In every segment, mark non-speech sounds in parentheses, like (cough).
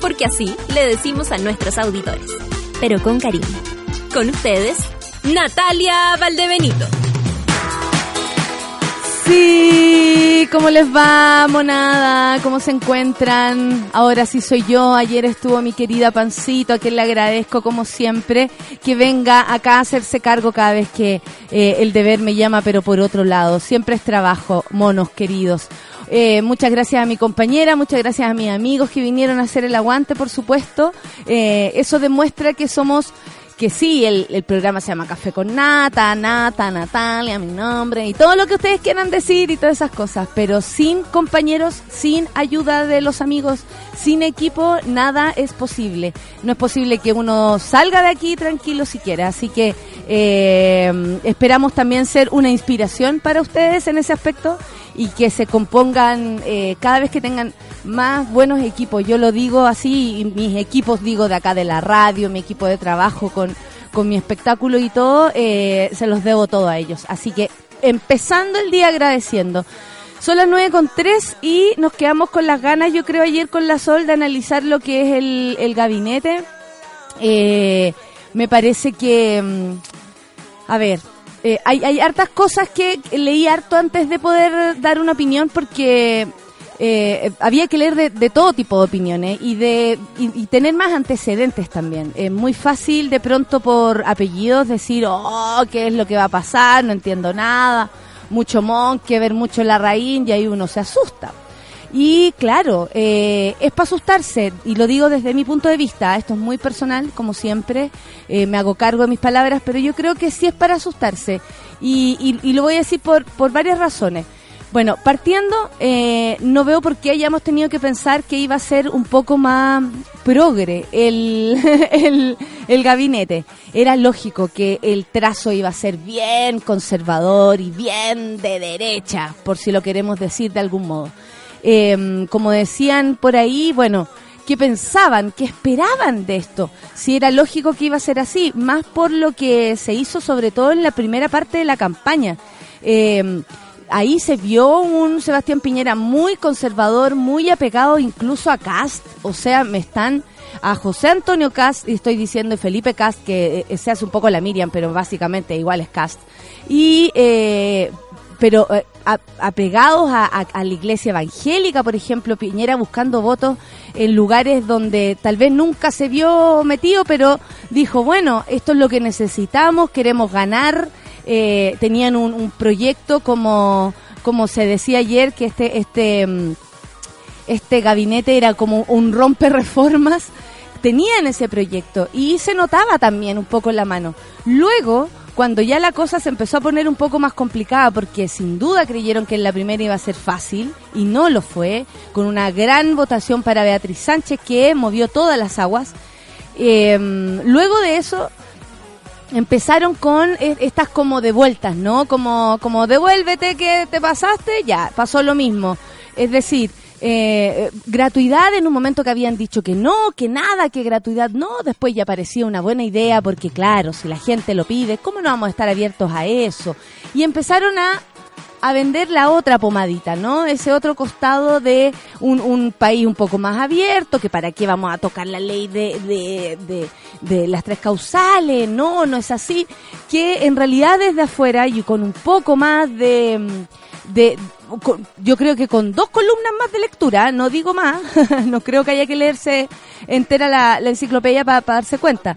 Porque así le decimos a nuestros auditores. Pero con cariño. Con ustedes, Natalia Valdebenito. Sí, ¿cómo les va, monada? ¿Cómo se encuentran? Ahora sí soy yo. Ayer estuvo mi querida Pancito, a quien le agradezco como siempre que venga acá a hacerse cargo cada vez que eh, el deber me llama, pero por otro lado. Siempre es trabajo, monos queridos. Eh, muchas gracias a mi compañera, muchas gracias a mis amigos que vinieron a hacer el aguante, por supuesto. Eh, eso demuestra que somos que sí, el, el, programa se llama Café con Nata, Nata, Natalia, mi nombre, y todo lo que ustedes quieran decir y todas esas cosas, pero sin compañeros, sin ayuda de los amigos, sin equipo, nada es posible. No es posible que uno salga de aquí tranquilo siquiera, así que eh, esperamos también ser una inspiración para ustedes en ese aspecto y que se compongan eh, cada vez que tengan más buenos equipos. Yo lo digo así, y mis equipos digo de acá de la radio, mi equipo de trabajo con, con mi espectáculo y todo, eh, se los debo todo a ellos. Así que empezando el día agradeciendo. Son las nueve con tres y nos quedamos con las ganas, yo creo ayer con la Sol, de analizar lo que es el, el gabinete. Eh, me parece que, mm, a ver, eh, hay, hay hartas cosas que leí harto antes de poder dar una opinión porque eh, había que leer de, de, todo tipo de opiniones y de y, tener más antecedentes también. Es muy fácil de pronto por apellidos decir, oh, ¿qué es lo que va a pasar? No entiendo nada. Mucho mon, que ver mucho la raíz y ahí uno se asusta. Y claro, eh, es para asustarse, y lo digo desde mi punto de vista, esto es muy personal, como siempre, eh, me hago cargo de mis palabras, pero yo creo que sí es para asustarse, y, y, y lo voy a decir por, por varias razones. Bueno, partiendo, eh, no veo por qué hayamos tenido que pensar que iba a ser un poco más progre (laughs) el, el, gabinete. Era lógico que el trazo iba a ser bien conservador y bien de derecha, por si lo queremos decir de algún modo. Eh, como decían por ahí, bueno, ¿qué pensaban? ¿Qué esperaban de esto? Si era lógico que iba a ser así, más por lo que se hizo sobre todo en la primera parte de la campaña. Eh, ahí se vio un Sebastián Piñera muy conservador, muy apegado incluso a Cast, o sea, me están a José Antonio Cast, y estoy diciendo Felipe Cast, que eh, se hace un poco la Miriam, pero básicamente igual es Cast, y eh, pero eh, apegados a, la iglesia evangélica, por ejemplo, Piñera buscando votos en lugares donde tal vez nunca se vio metido, pero dijo, bueno, esto es lo que necesitamos, queremos ganar, eh, tenían un, proyecto como, como se decía ayer, que este, este, este gabinete era como un rompe reformas, tenían ese proyecto y se notaba también un poco en la mano. Luego, cuando ya la cosa se empezó a poner un poco más complicada, porque sin duda creyeron que en la primera iba a ser fácil, y no lo fue, con una gran votación para Beatriz Sánchez que movió todas las aguas. Eh, luego de eso, empezaron con estas como de vueltas, ¿no? Como, como devuélvete que te pasaste, ya, pasó lo mismo. Es decir, eh, gratuidad en un momento que habían dicho que no, que nada, que gratuidad no, después ya parecía una buena idea porque claro, si la gente lo pide, ¿cómo no vamos a estar abiertos a eso? Y empezaron a a vender la otra pomadita, ¿no? Ese otro costado de un, país un poco más abierto, que para qué vamos a tocar la ley de, de, de, de, las tres causales, no, no es así, que en realidad desde afuera y con un poco más de, de con, yo creo que con dos columnas más de lectura, no digo más, (laughs) no creo que haya que leerse entera la, enciclopedia para pa darse cuenta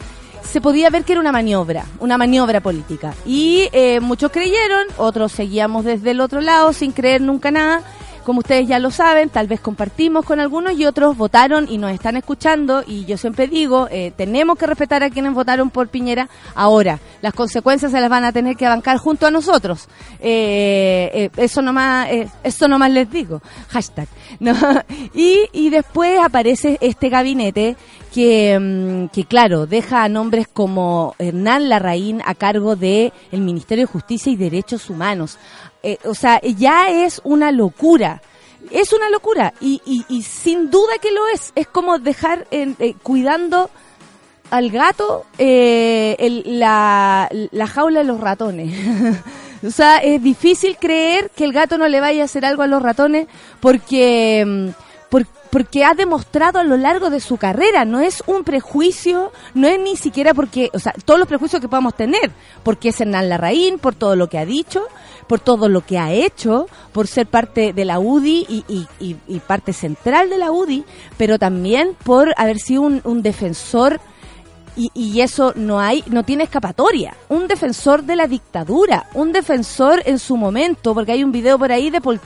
se podía ver que era una maniobra, una maniobra política. Y eh, muchos creyeron, otros seguíamos desde el otro lado sin creer nunca nada. Como ustedes ya lo saben, tal vez compartimos con algunos y otros votaron y nos están escuchando. Y yo siempre digo, eh, tenemos que respetar a quienes votaron por Piñera. Ahora, las consecuencias se las van a tener que bancar junto a nosotros. Eh, eh, eso nomás, eh, eso nomás les digo. Hashtag. (laughs) Y, después aparece este gabinete que, mm, que claro, deja a nombres como Hernán Larraín a cargo de Ministerio de Justicia y Derechos Humanos. Eh, o sea, ya es una locura. Es una locura y, y, sin duda que lo es. Es como dejar eh, cuidando al gato eh, la, la jaula de los ratones. (laughs) o sea, es difícil creer que el gato no le vaya a hacer algo a los ratones porque, mm, porque ha demostrado a lo largo de su carrera, no es un prejuicio, no es ni siquiera porque, o sea, todos los prejuicios que podamos tener, porque es Hernán Larraín, por todo lo que ha dicho, por todo lo que ha hecho, por ser parte de la UDI y, y, parte central de la UDI, pero también por haber sido un, defensor y, y, eso no hay, no tiene escapatoria. Un defensor de la dictadura, un defensor en su momento, porque hay un video por ahí de Paul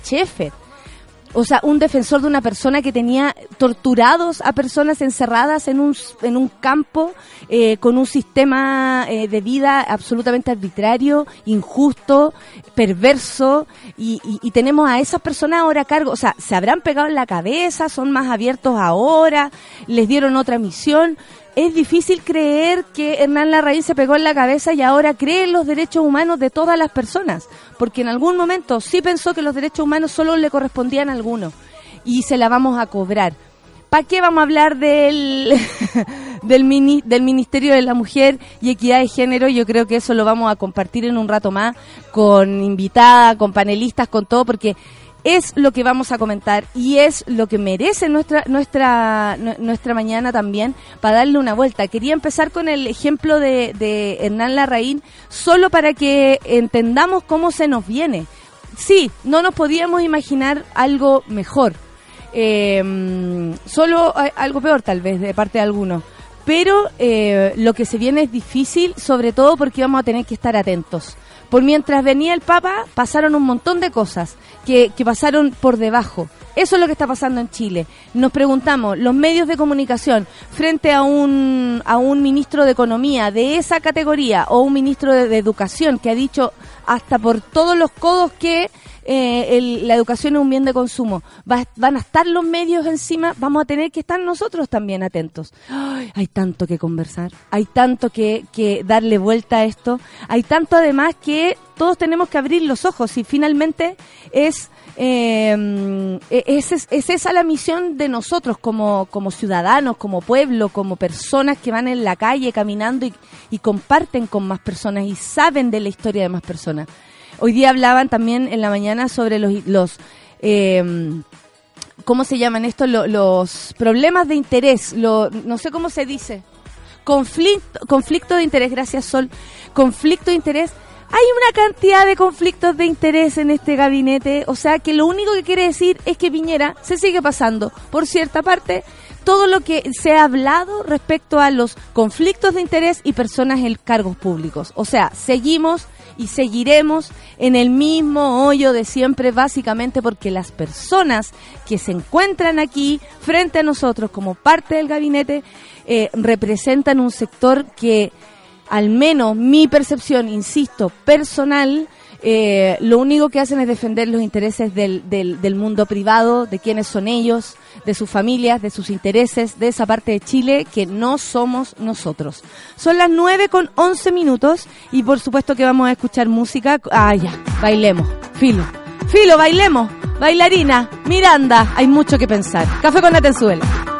o sea, un defensor de una persona que tenía torturados a personas encerradas en un, en un campo eh, con un sistema eh, de vida absolutamente arbitrario, injusto, perverso, y, y, tenemos a esas personas ahora a cargo, o sea, se habrán pegado en la cabeza, son más abiertos ahora, les dieron otra misión, es difícil creer que Hernán Larraín se pegó en la cabeza y ahora cree en los derechos humanos de todas las personas, porque en algún momento sí pensó que los derechos humanos solo le correspondían a algunos y se la vamos a cobrar. ¿Para qué vamos a hablar del, (laughs) del, del Ministerio de la Mujer y Equidad de Género? Yo creo que eso lo vamos a compartir en un rato más con invitada, con panelistas, con todo, porque es lo que vamos a comentar y es lo que merece nuestra nuestra nuestra mañana también para darle una vuelta. Quería empezar con el ejemplo de, Hernán Larraín solo para que entendamos cómo se nos viene. Sí, no nos podíamos imaginar algo mejor. Eh, solo algo peor tal vez de parte de algunos. Pero eh, lo que se viene es difícil, sobre todo porque vamos a tener que estar atentos. Por mientras venía el Papa, pasaron un montón de cosas que, pasaron por debajo. Eso es lo que está pasando en Chile. Nos preguntamos, los medios de comunicación, frente a un, a un ministro de Economía de esa categoría o un ministro de Educación que ha dicho hasta por todos los codos que eh, la educación es un bien de consumo. van a estar los medios encima, vamos a tener que estar nosotros también atentos. hay tanto que conversar, hay tanto que, que darle vuelta a esto, hay tanto además que todos tenemos que abrir los ojos y finalmente es eh, es, es, esa la misión de nosotros como, ciudadanos, como pueblo, como personas que van en la calle caminando y comparten con más personas y saben de la historia de más personas. Hoy día hablaban también en la mañana sobre los, los eh, ¿cómo se llaman esto? Los, problemas de interés, lo, no sé cómo se dice. Conflicto, conflicto de interés, gracias Sol. Conflicto de interés. Hay una cantidad de conflictos de interés en este gabinete, o sea que lo único que quiere decir es que Piñera se sigue pasando por cierta parte todo lo que se ha hablado respecto a los conflictos de interés y personas en cargos públicos. O sea, seguimos y seguiremos en el mismo hoyo de siempre, básicamente porque las personas que se encuentran aquí frente a nosotros como parte del gabinete eh, representan un sector que, al menos mi percepción, insisto, personal, eh, lo único que hacen es defender los intereses del, del, mundo privado, de quiénes son ellos, de sus familias, de sus intereses, de esa parte de Chile que no somos nosotros. Son las 9 con 11 minutos y por supuesto que vamos a escuchar música. Ah, ya, bailemos. Filo. Filo, bailemos. Bailarina, Miranda, hay mucho que pensar. Café con la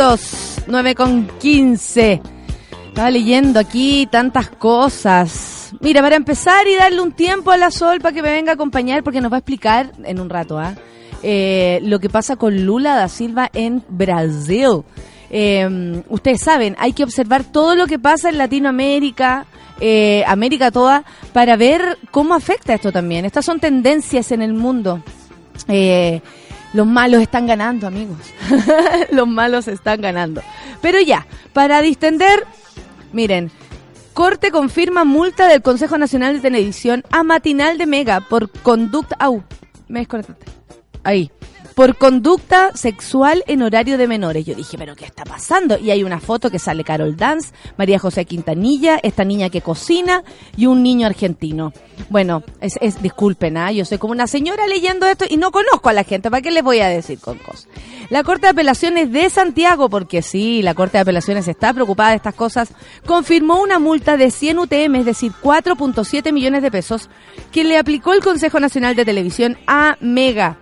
minutos, 9 con 15. Estaba leyendo aquí tantas cosas. Mira, para empezar y darle un tiempo a la Sol para que me venga a acompañar, porque nos va a explicar en un rato, ¿ah? Eh, lo que pasa con Lula da Silva en Brasil. Eh, ustedes saben, hay que observar todo lo que pasa en Latinoamérica, eh, América toda, para ver cómo afecta esto también. Estas son tendencias en el mundo. Eh, los malos están ganando, amigos. (laughs) los malos están ganando. Pero ya, para distender, miren, Corte confirma multa del Consejo Nacional de Televisión a Matinal de Mega por conducta... Au, me desconectaste. Ahí por conducta sexual en horario de menores. Yo dije, pero ¿qué está pasando? Y hay una foto que sale Carol Dance, María José Quintanilla, esta niña que cocina y un niño argentino. Bueno, es, es disculpen, ¿ah? yo soy como una señora leyendo esto y no conozco a la gente, ¿para qué les voy a decir con cosas? La Corte de Apelaciones de Santiago, porque sí, la Corte de Apelaciones está preocupada de estas cosas, confirmó una multa de 100 UTM, es decir, 4.7 millones de pesos, que le aplicó el Consejo Nacional de Televisión a Mega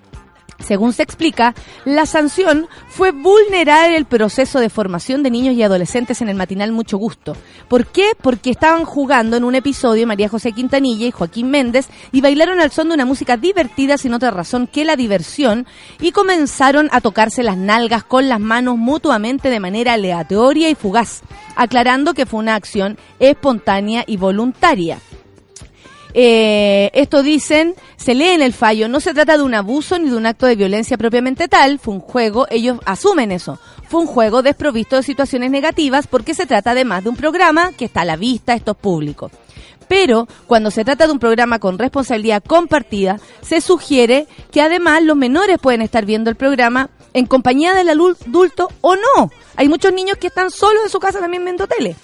según se explica, la sanción fue vulnerar el proceso de formación de niños y adolescentes en el matinal Mucho Gusto. ¿Por qué? Porque estaban jugando en un episodio María José Quintanilla y Joaquín Méndez y bailaron al son de una música divertida sin otra razón que la diversión y comenzaron a tocarse las nalgas con las manos mutuamente de manera aleatoria y fugaz, aclarando que fue una acción espontánea y voluntaria. Eh, esto dicen, se lee en el fallo, no se trata de un abuso ni de un acto de violencia propiamente tal, fue un juego, ellos asumen eso, fue un juego desprovisto de situaciones negativas porque se trata además de un programa que está a la vista, esto es público. Pero cuando se trata de un programa con responsabilidad compartida, se sugiere que además los menores pueden estar viendo el programa en compañía del adulto o no. Hay muchos niños que están solos en su casa también viendo tele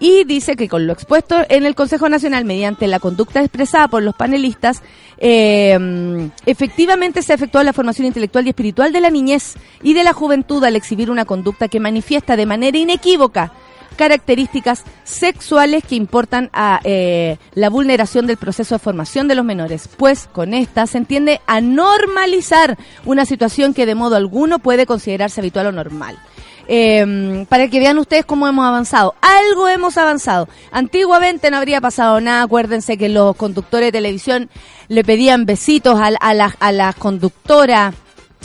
y dice que con lo expuesto en el Consejo Nacional mediante la conducta expresada por los panelistas, eh, efectivamente se efectuó la formación intelectual y espiritual de la niñez y de la juventud al exhibir una conducta que manifiesta de manera inequívoca características sexuales que importan a eh, la vulneración del proceso de formación de los menores, pues con esta se entiende a normalizar una situación que de modo alguno puede considerarse habitual o normal. Eh, para que vean ustedes cómo hemos avanzado. Algo hemos avanzado. Antiguamente no habría pasado nada. Acuérdense que los conductores de televisión le pedían besitos a, a la, a la conductora.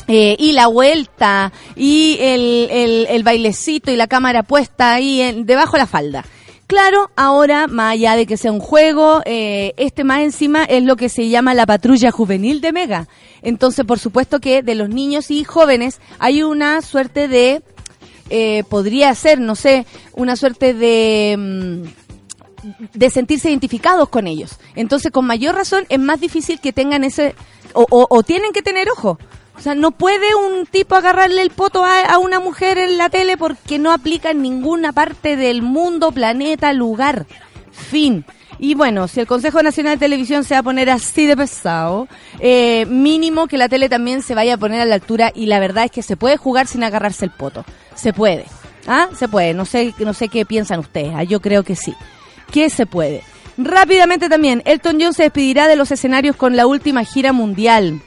Eh, y la vuelta y el, bailecito y la cámara puesta ahí en, debajo de la falda. Claro, ahora, más allá de que sea un juego, eh, este más encima es lo que se llama la patrulla juvenil de Mega. Entonces, por supuesto que de los niños y jóvenes hay una suerte de eh, podría ser, no sé, una suerte de mm, de sentirse identificados con ellos. Entonces, con mayor razón, es más difícil que tengan ese, o, o, tienen que tener ojo. O sea, no puede un tipo agarrarle el poto a, a, una mujer en la tele porque no aplica en ninguna parte del mundo, planeta, lugar. Fin. Y bueno, si el Consejo Nacional de Televisión se va a poner así de pesado, eh, mínimo que la tele también se vaya a poner a la altura y la verdad es que se puede jugar sin agarrarse el poto. Se puede. ¿Ah? Se puede. No sé, no sé qué piensan ustedes. ¿ah? Yo creo que sí. Que se puede. Rápidamente también, Elton John se despedirá de los escenarios con la última gira mundial.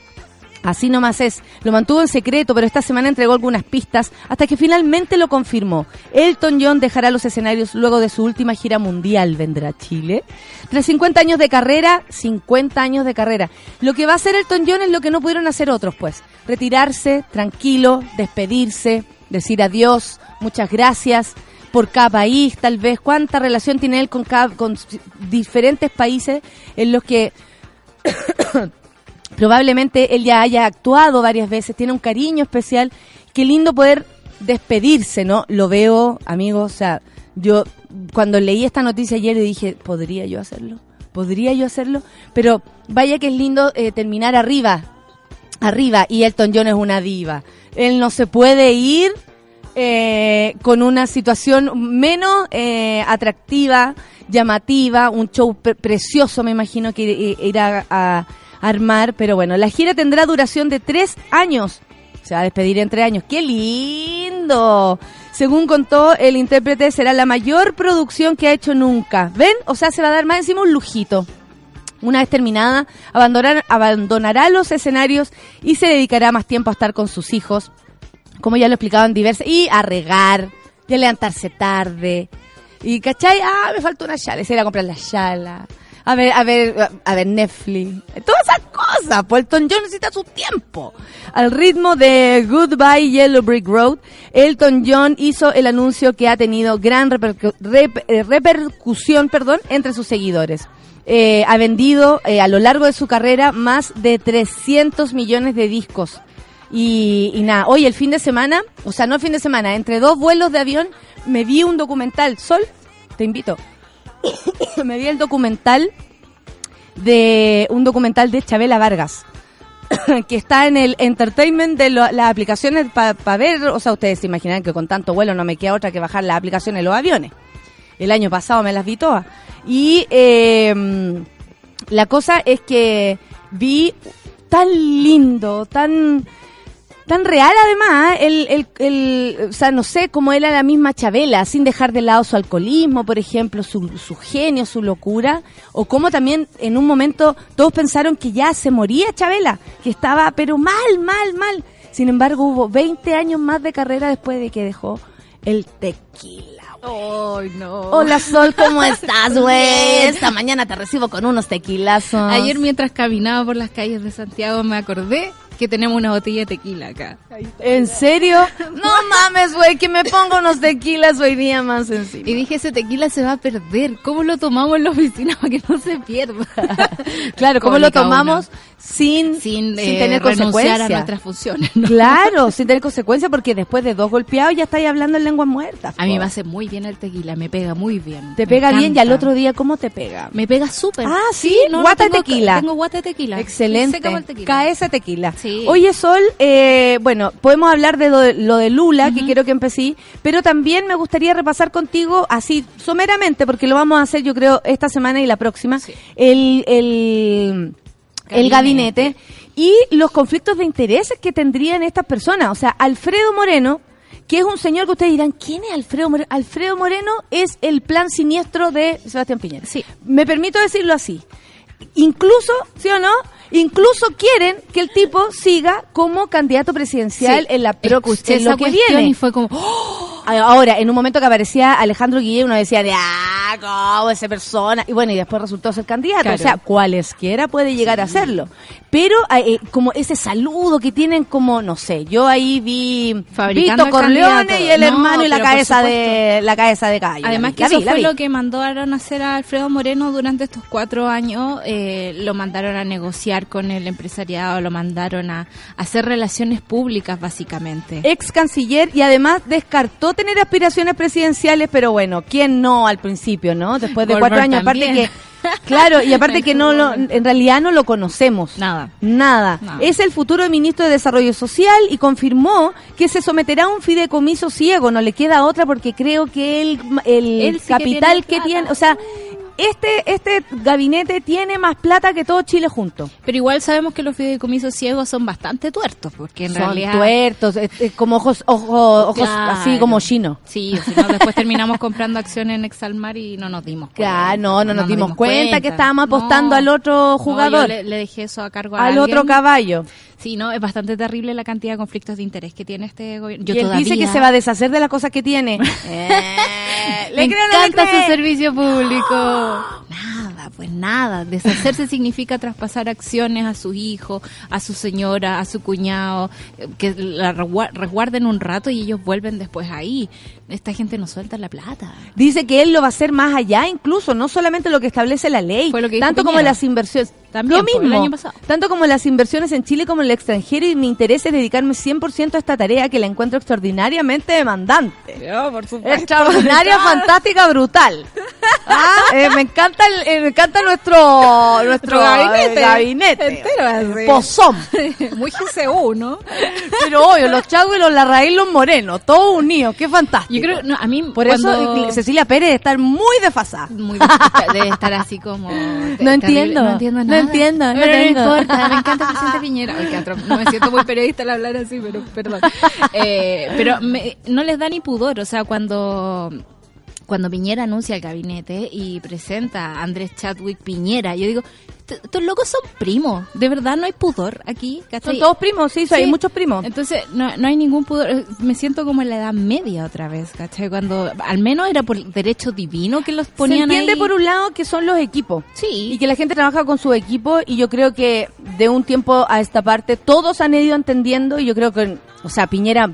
Así nomás es. Lo mantuvo en secreto, pero esta semana entregó algunas pistas hasta que finalmente lo confirmó. Elton John dejará los escenarios luego de su última gira mundial. ¿Vendrá a Chile? Tras 50 años de carrera, 50 años de carrera. Lo que va a hacer Elton John es lo que no pudieron hacer otros, pues. Retirarse, tranquilo, despedirse, decir adiós, muchas gracias por cada país, tal vez cuánta relación tiene él con, con diferentes países en los que probablemente él ya haya actuado varias veces, tiene un cariño especial. Qué lindo poder despedirse, ¿no? Lo veo, amigos, o sea, yo cuando leí esta noticia ayer dije, ¿podría yo hacerlo? ¿Podría yo hacerlo? Pero vaya que es lindo eh, terminar arriba, arriba, y Elton John es una diva. Él no se puede ir eh, con una situación menos eh, atractiva, llamativa, un show pre precioso, me imagino que irá a armar, pero bueno, la gira tendrá duración de tres años. Se va a despedir en tres años. ¡Qué lindo! Según contó, el intérprete será la mayor producción que ha hecho nunca. ¿Ven? O sea, se va a dar más encima un lujito. Una vez terminada, abandonar, abandonará los escenarios y se dedicará más tiempo a estar con sus hijos, como ya lo explicaban diversas, y a regar, y levantarse tarde. Y, ¿cachai? Ah, me falta una chala, y ir a comprar la chala. A ver, a ver, a ver Netflix. Todas esas cosas. Pues Elton John necesita su tiempo. Al ritmo de Goodbye Yellow Brick Road, Elton John hizo el anuncio que ha tenido gran eh, repercusión perdón, entre sus seguidores. Eh, ha vendido eh, a lo largo de su carrera más de 300 millones de discos. Y, y nada, hoy el fin de semana, o sea, no el fin de semana, entre dos vuelos de avión, me vi un documental. Sol, te invito. (coughs) me vi el documental de un documental de Chabela Vargas (coughs) que está en el entertainment de las aplicaciones para ver, o sea, ustedes se imaginan que con tanto vuelo no me queda otra que bajar las aplicaciones de los aviones. El año pasado me las vi todas. Y eh, la cosa es que vi tan lindo, tan tan real además, el, el, el, o sea, no sé, cómo era la misma Chabela, sin dejar de lado su alcoholismo, por ejemplo, su, su genio, su locura, o cómo también en un momento todos pensaron que ya se moría Chabela, que estaba pero mal, mal, mal. Sin embargo, hubo 20 años más de carrera después de que dejó el tequila. Ay, no. Hola Sol, ¿cómo (laughs) estás, güey? Esta mañana te recibo con unos tequilazos. Ayer mientras caminaba por las calles de Santiago me acordé que tenemos una botella de tequila acá. ¿En serio? No mames, güey, que me pongo unos tequilas hoy día más encima. Y dije, ese tequila se va a perder. ¿Cómo lo tomamos en la oficina para que no se pierda? (laughs) Claro, ¿cómo lo tomamos una. Sin, Sin, sin eh, tener renunciar a consecuencias? nuestras funciones. ¿no? Claro, (laughs) sin tener consecuencias porque después de dos golpeados ya estáis hablando en lenguas muertas. A mí me hace muy bien el tequila, me pega muy bien. Te pega bien y al otro día, ¿cómo te pega? Me pega súper. Ah, sí, guata de tengo- tequila. Tengo guata de tequila. Excelente. Tequila. Cae ese tequila. Sí. Oye, Sol, eh, bueno, podemos hablar de lo, lo de Lula, que quiero que empecé, pero también me gustaría repasar contigo, así someramente, porque lo vamos a hacer yo creo esta semana y la próxima, Sí. el, el, el gabinete y los conflictos de intereses que tendrían estas personas. O sea, Alfredo Moreno, que es un señor que ustedes dirán, ¿quién es Alfredo Moreno? Alfredo Moreno es el plan siniestro de Sebastián Piñera. Sí. Me permito decirlo así. Incluso, ¿sí o no? Incluso quieren que el tipo siga como candidato presidencial Sí. en la próxima lo que viene. y fue como, ¡oh! Ahora, en un momento que aparecía Alejandro Guillén, uno decía, ah, cómo esa persona. Y bueno, y después resultó ser candidato. Claro. O sea, cualesquiera puede llegar a hacerlo. Pero eh, como ese saludo que tienen como, no sé, yo ahí vi Fabricando Vito Corleone y el No, hermano y la cabeza de la cabeza de gallo. Además que eso fue vi. lo que mandaron a hacer a Alfredo Moreno durante estos cuatro años. eh, lo mandaron a negociar con el empresariado, lo mandaron a, a hacer relaciones públicas, básicamente. ex canciller y además descartó tener aspiraciones presidenciales, pero bueno, ¿quién no al principio, no? Después de Goldberg cuatro años, aparte que, (laughs) claro, y aparte que no lo, en realidad no lo conocemos. Nada. Nada. Es el futuro ministro de Desarrollo Social y confirmó que se someterá a un fideicomiso ciego. No le queda otra porque creo que el, el Él sí que capital tiene que tiene, o sea, este, este gabinete tiene más plata que todo Chile junto. Pero igual sabemos que los fideicomisos ciegos son bastante tuertos, porque en Son realidad... tuertos, es- es como ojos, ojos, ojos Claro. así como chino. Sí, si no, después terminamos comprando acciones en Exalmar y no nos dimos cuenta. Ya, no, no nos dimos cuenta que estábamos apostando al otro jugador. yo le, le dejé eso a cargo a al otro caballo. Sí, no, es bastante terrible la cantidad de conflictos de interés que tiene este gobierno. Yo y él todavía... dice que se va a deshacer de las cosas que tiene. (laughs) Eh, Le ¿le creo o no le encanta su servicio público. Nada, pues nada. Deshacerse (laughs) significa traspasar acciones a su hijo, a su señora, a su cuñado, que la resguarden un rato y ellos vuelven después ahí. Esta gente no suelta la plata. Dice que él lo va a hacer más allá, incluso, no solamente lo que establece la ley, Fue lo que tanto como las inversiones. También, lo pues, el mismo, año pasado. tanto como las inversiones en Chile como en el extranjero y mi interés es dedicarme 100% a esta tarea que la encuentro extraordinariamente demandante. por Extraordinaria, (laughs) fantástica, brutal. Ah, eh, me encanta el, eh, me encanta nuestro nuestro gabinete. eh, gabinete. Entero. Pozón. (laughs) Muy GCU, ¿no? Pero obvio, los Chagos y los Larraín, los Morenos, todos unidos, qué fantástico. Yo creo, no, a mí Por cuando- eso Cecilia Pérez debe estar muy desfasada. muy debe estar así como (laughs) No entiendo, no entiendo no entiendo, no pero no, importa me (laughs) encanta presidente Piñera. Atroz. no me siento muy periodista al hablar así pero perdón. Eh, pero me- no les da ni pudor o sea cuando cuando Piñera anuncia el gabinete y presenta a Andrés Chadwick Piñera, yo digo, "Est- estos locos son primos, de verdad no hay pudor aquí, Son ¿cachai? todos primos, sí, hay muchos primos. Entonces, no, no hay ningún pudor. eh, Me siento como en la edad media otra vez, ¿cachai? Cuando al menos era por derecho divino que los Se ponían entiende ahí. por un lado que son los equipos. Sí. Y que la gente trabaja con su equipo y yo creo que de un tiempo a esta parte todos han ido entendiendo y yo creo que, o sea, Piñera,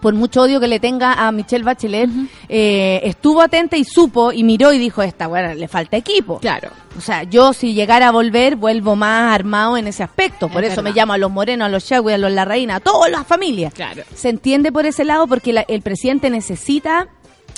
por mucho odio que le tenga a Michelle Bachelet, eh, estuvo atenta y supo y miró y dijo, esta, bueno, le falta equipo. Claro. O sea, yo si llegara a volver, vuelvo más armado en ese aspecto. Por Es eso me llamo a los morenos, a los Yagüe, a los Larraína, a todas las familias. Claro. Se entiende por ese lado porque la- el presidente necesita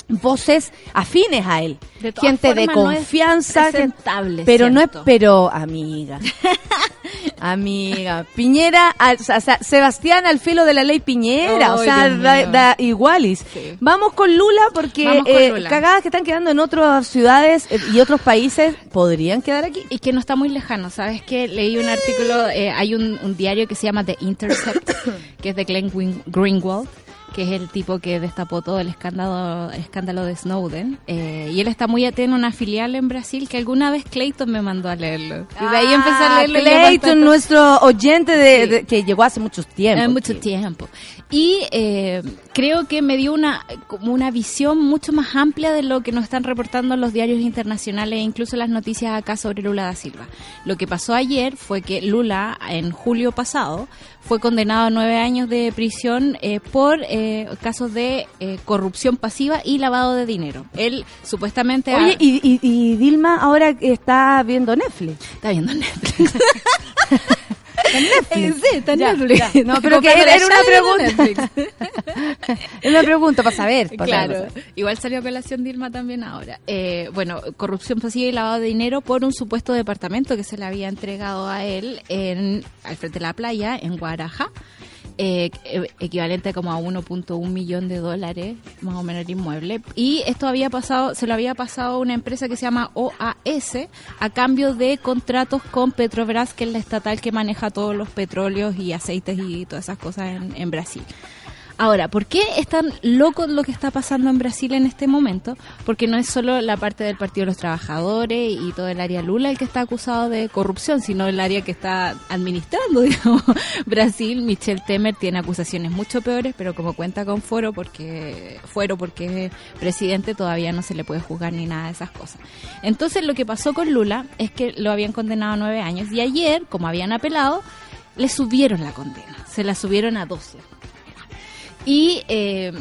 voces afines a él. De Gente de no confianza. que- presentable, pero no es, pero amiga. (laughs) amiga. Piñera, al- o sea, Sebastián al filo de la ley Piñera. o sea, da, da igualis. Sí. Vamos con Lula porque con eh, Lula. cagadas que están quedando en otras ciudades eh, y otros países podrían quedar aquí. Y que no está muy lejano, ¿sabes qué? Leí un artículo, eh, hay un, un diario que se llama The Intercept, (coughs) que es de Glenn Green- Greenwald, que es el tipo que destapó todo el escándalo, escándalo de Snowden. eh, y él está muy atento en una filial en Brasil que alguna vez Clayton me mandó a leerlo. Y de ahí empecé a Ah, leerlo. Clayton, nuestro oyente de, Sí. de- que llegó hace muchos tiempos. Hace mucho tiempo. Y eh, creo que me dio una como una visión mucho más amplia de lo que nos están reportando los diarios internacionales e incluso las noticias acá sobre Lula da Silva. Lo que pasó ayer fue que Lula, en julio pasado, fue condenado a nueve años de prisión eh, por eh, casos de eh, corrupción pasiva y lavado de dinero. Él supuestamente... Oye, ha- y, y- y Dilma ahora está viendo Netflix. Está viendo Netflix. (laughs) Eh, sí, está en Ya, Netflix. ya. No, pero que era, era una pregunta. Netflix. es (laughs) una pregunta para saber. para Claro, saber. igual salió a colación Dilma también ahora. Eh, bueno, corrupción pasiva y lavado de dinero por un supuesto departamento que se le había entregado a él en, al frente de la playa, en Guaraja, eh, e- equivalente como a 1.1 millón de dólares, más o menos el inmueble. Y esto había pasado, se lo había pasado a una empresa que se llama OAS a cambio de contratos con Petrobras, que es la estatal que maneja todos los petróleos y aceites y todas esas cosas en Brasil. Ahora, ¿por qué es tan loco lo que está pasando en Brasil en este momento? Porque no es solo la parte del Partido de los Trabajadores y todo el área Lula el que está acusado de corrupción, sino el área que está administrando, (laughs) digamos, Brasil. Michel Temer tiene acusaciones mucho peores, pero como cuenta con fuero porque fuero porque es presidente todavía no se le puede juzgar ni nada de esas cosas. Entonces, lo que pasó con Lula es que lo habían condenado a nueve años y ayer, como habían apelado, le subieron la condena, se la subieron a 12. Y eh,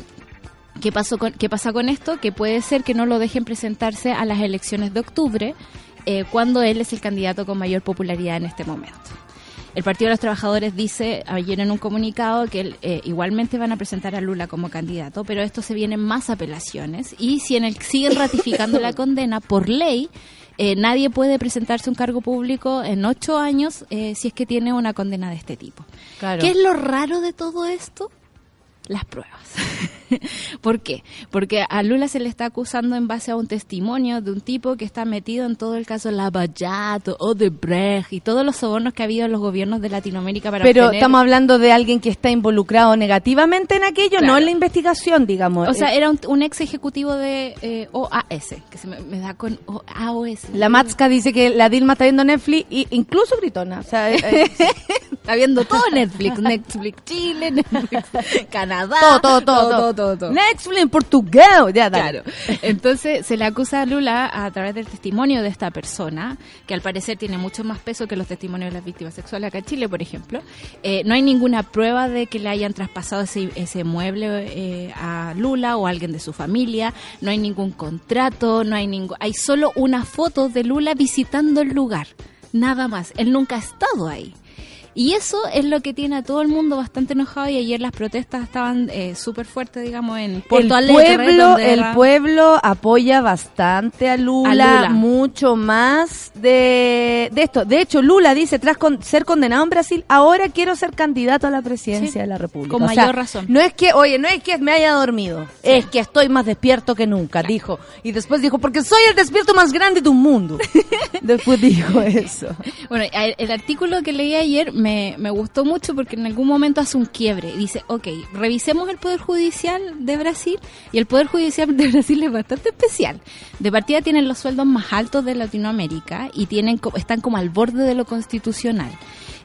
¿qué, pasó con, ¿qué pasa con esto? Que puede ser que no lo dejen presentarse a las elecciones de octubre, eh, cuando él es el candidato con mayor popularidad en este momento. El Partido de los Trabajadores dice ayer en un comunicado que eh, igualmente van a presentar a Lula como candidato, pero esto se vienen más apelaciones y si en el siguen ratificando la (laughs) condena por ley, eh, nadie puede presentarse a un cargo público en ocho años eh, si es que tiene una condena de este tipo. Claro. ¿Qué es lo raro de todo esto? Las pruebas. (laughs) ¿Por qué? Porque a Lula se le está acusando en base a un testimonio de un tipo que está metido en todo el caso Lavallato, Odebrecht y todos los sobornos que ha habido en los gobiernos de Latinoamérica para Pero obtener- estamos hablando de alguien que está involucrado negativamente en aquello, Claro. no en la investigación, digamos. O sea, era un, un ex ejecutivo de eh, OAS, que se me, me da con O- AOS. la Matska dice que la Dilma está viendo Netflix y incluso gritona. O sea, eh, eh, (laughs) Está viendo todo Netflix, Netflix Chile, Netflix (laughs) Canadá, todo, todo, todo, todo, todo, todo. Netflix en Portugal. Ya, dale. Claro. Entonces se le acusa a Lula a través del testimonio de esta persona, que al parecer tiene mucho más peso que los testimonios de las víctimas sexuales acá en Chile, por ejemplo. Eh, no hay ninguna prueba de que le hayan traspasado ese, ese mueble eh, a Lula o a alguien de su familia. No hay ningún contrato, no hay ningún. Hay solo una foto de Lula visitando el lugar. Nada más. Él nunca ha estado ahí. Y eso es lo que tiene a todo el mundo bastante enojado y ayer las protestas estaban eh, súper fuertes, digamos, en Porto el Alegre. pueblo, el era- pueblo apoya bastante a Lula, A Lula. mucho más de, de esto. De hecho, Lula dice, tras con- ser condenado en Brasil, ahora quiero ser candidato a la presidencia Sí, de la República. con O sea, mayor razón. No es que, oye, no es que me haya dormido, es que estoy más despierto que nunca, dijo. Y después dijo, porque soy el despierto más grande de un mundo. (laughs) después dijo eso. Bueno, el artículo que leí ayer me, me gustó mucho porque en algún momento hace un quiebre dice, ok, revisemos el Poder Judicial de Brasil y el Poder Judicial de Brasil es bastante especial. De partida tienen los sueldos más altos de Latinoamérica y tienen están como al borde de lo constitucional.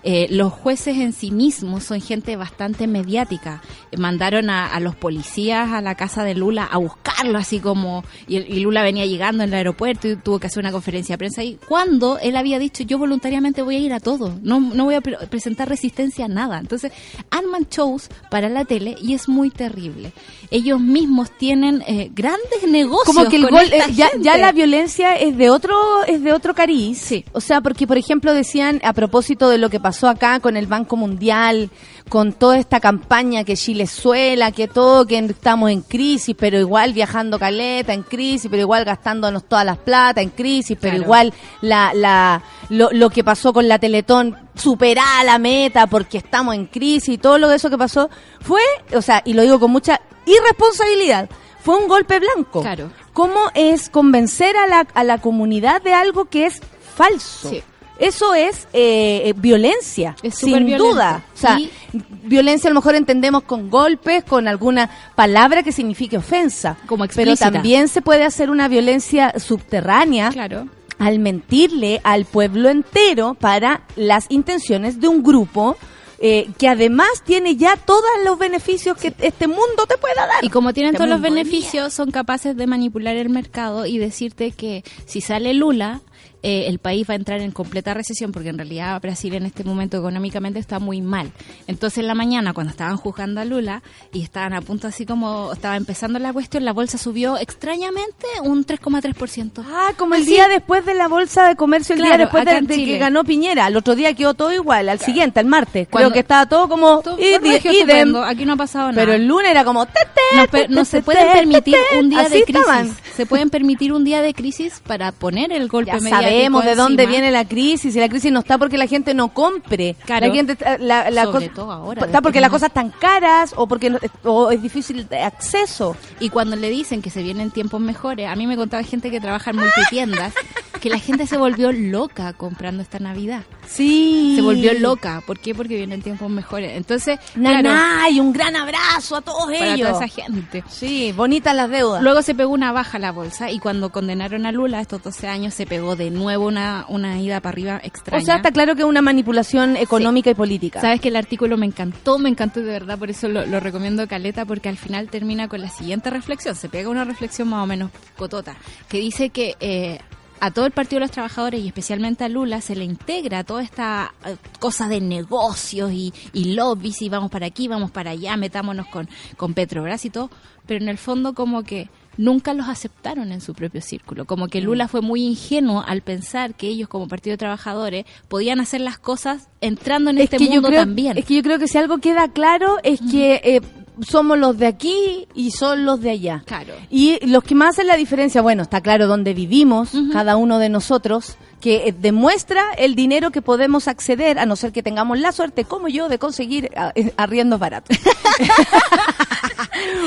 Eh, los jueces en sí mismos son gente bastante mediática. mandaron a, los policías a la casa de Lula a buscarlo, así como. Y, Lula venía llegando en el aeropuerto y tuvo que hacer una conferencia de prensa ahí. Cuando él había dicho, yo voluntariamente voy a ir a todo, no, no voy a presentar resistencia a nada. Entonces, arman shows para la tele y es muy terrible. Ellos mismos tienen eh, grandes negocios. Como que el gol, eh, ya, ya, la violencia es de otro, es de otro cariz. Sí. O sea, porque por ejemplo decían a propósito de lo que pasó acá con el Banco Mundial, con toda esta campaña que Chile suela, que todo, que estamos en crisis, pero igual viajando caleta en crisis, pero igual gastándonos todas las plata en crisis, pero igual la, la, lo, lo que pasó con la Teletón superá la meta porque estamos en crisis y todo lo de eso que pasó fue, o sea, y lo digo con mucha irresponsabilidad, fue un golpe blanco. Claro. ¿Cómo es convencer a la, a la comunidad de algo que es falso? Sí. Eso es eh, eh violencia, sin duda. O sea, violencia a lo mejor entendemos con golpes, con alguna palabra que signifique ofensa. Como Pero también se puede hacer una violencia subterránea. Claro. Al mentirle al pueblo entero para las intenciones de un grupo eh, que además tiene ya todos los beneficios que este mundo te pueda dar. Y como tienen todos los beneficios, son capaces de manipular el mercado y decirte que si sale Lula, eh, el país va a entrar en completa recesión porque en realidad Brasil en este momento económicamente está muy mal. Entonces en la mañana cuando estaban juzgando a Lula y estaban a punto así como estaba empezando la cuestión, la bolsa subió extrañamente un 3,3%. Ah, como el día después de la bolsa de comercio, el día después de, que ganó Piñera. El otro día quedó todo igual, al siguiente, el martes. Creo que estaba todo como Aquí no ha pasado nada. Pero el lunes era como... no, se pueden permitir un día de crisis. Se pueden permitir un día de crisis para poner el golpe mediático sabemos de dónde viene la crisis y la crisis no está porque la gente no compre. La gente, la, la Sobre todo ahora. Está porque las cosas están caras o porque es difícil de acceso. Y cuando le dicen que se vienen tiempos mejores, a mí me contaba gente que trabaja en multitiendas (laughs) que la gente se volvió loca comprando esta Navidad. Sí. Se volvió loca. ¿Por qué? Porque vienen tiempos mejores. Entonces, Naná, y un gran abrazo a todos para ellos. Toda esa gente. Sí, bonitas las deudas. Luego se pegó una baja la bolsa y cuando condenaron a Lula estos 12 años se pegó de nuevo una, una ida para arriba extraña. O sea, está claro que es una manipulación económica y política. Sabes que el artículo me encantó, me encantó de verdad, por eso lo, lo recomiendo Caleta, porque al final termina con la siguiente reflexión. Se pega una reflexión más o menos cotota, que dice que eh, a todo el Partido de los Trabajadores y especialmente a Lula se le integra toda esta eh, cosa de negocios y, y lobbies y vamos para aquí, vamos para allá, metámonos con, con Petrobras y todo, pero en el fondo como que nunca los aceptaron en su propio círculo. Como que Lula fue muy ingenuo al pensar que ellos como Partido de Trabajadores podían hacer las cosas entrando en este mundo también. Es que yo creo que si algo queda claro es que eh, somos los de aquí y son los de allá. Claro. Y los que más hacen la diferencia, bueno, está claro dónde vivimos, cada uno de nosotros, que eh, demuestra el dinero que podemos acceder, a no ser que tengamos la suerte, como yo, de conseguir eh, arriendo barato. (laughs)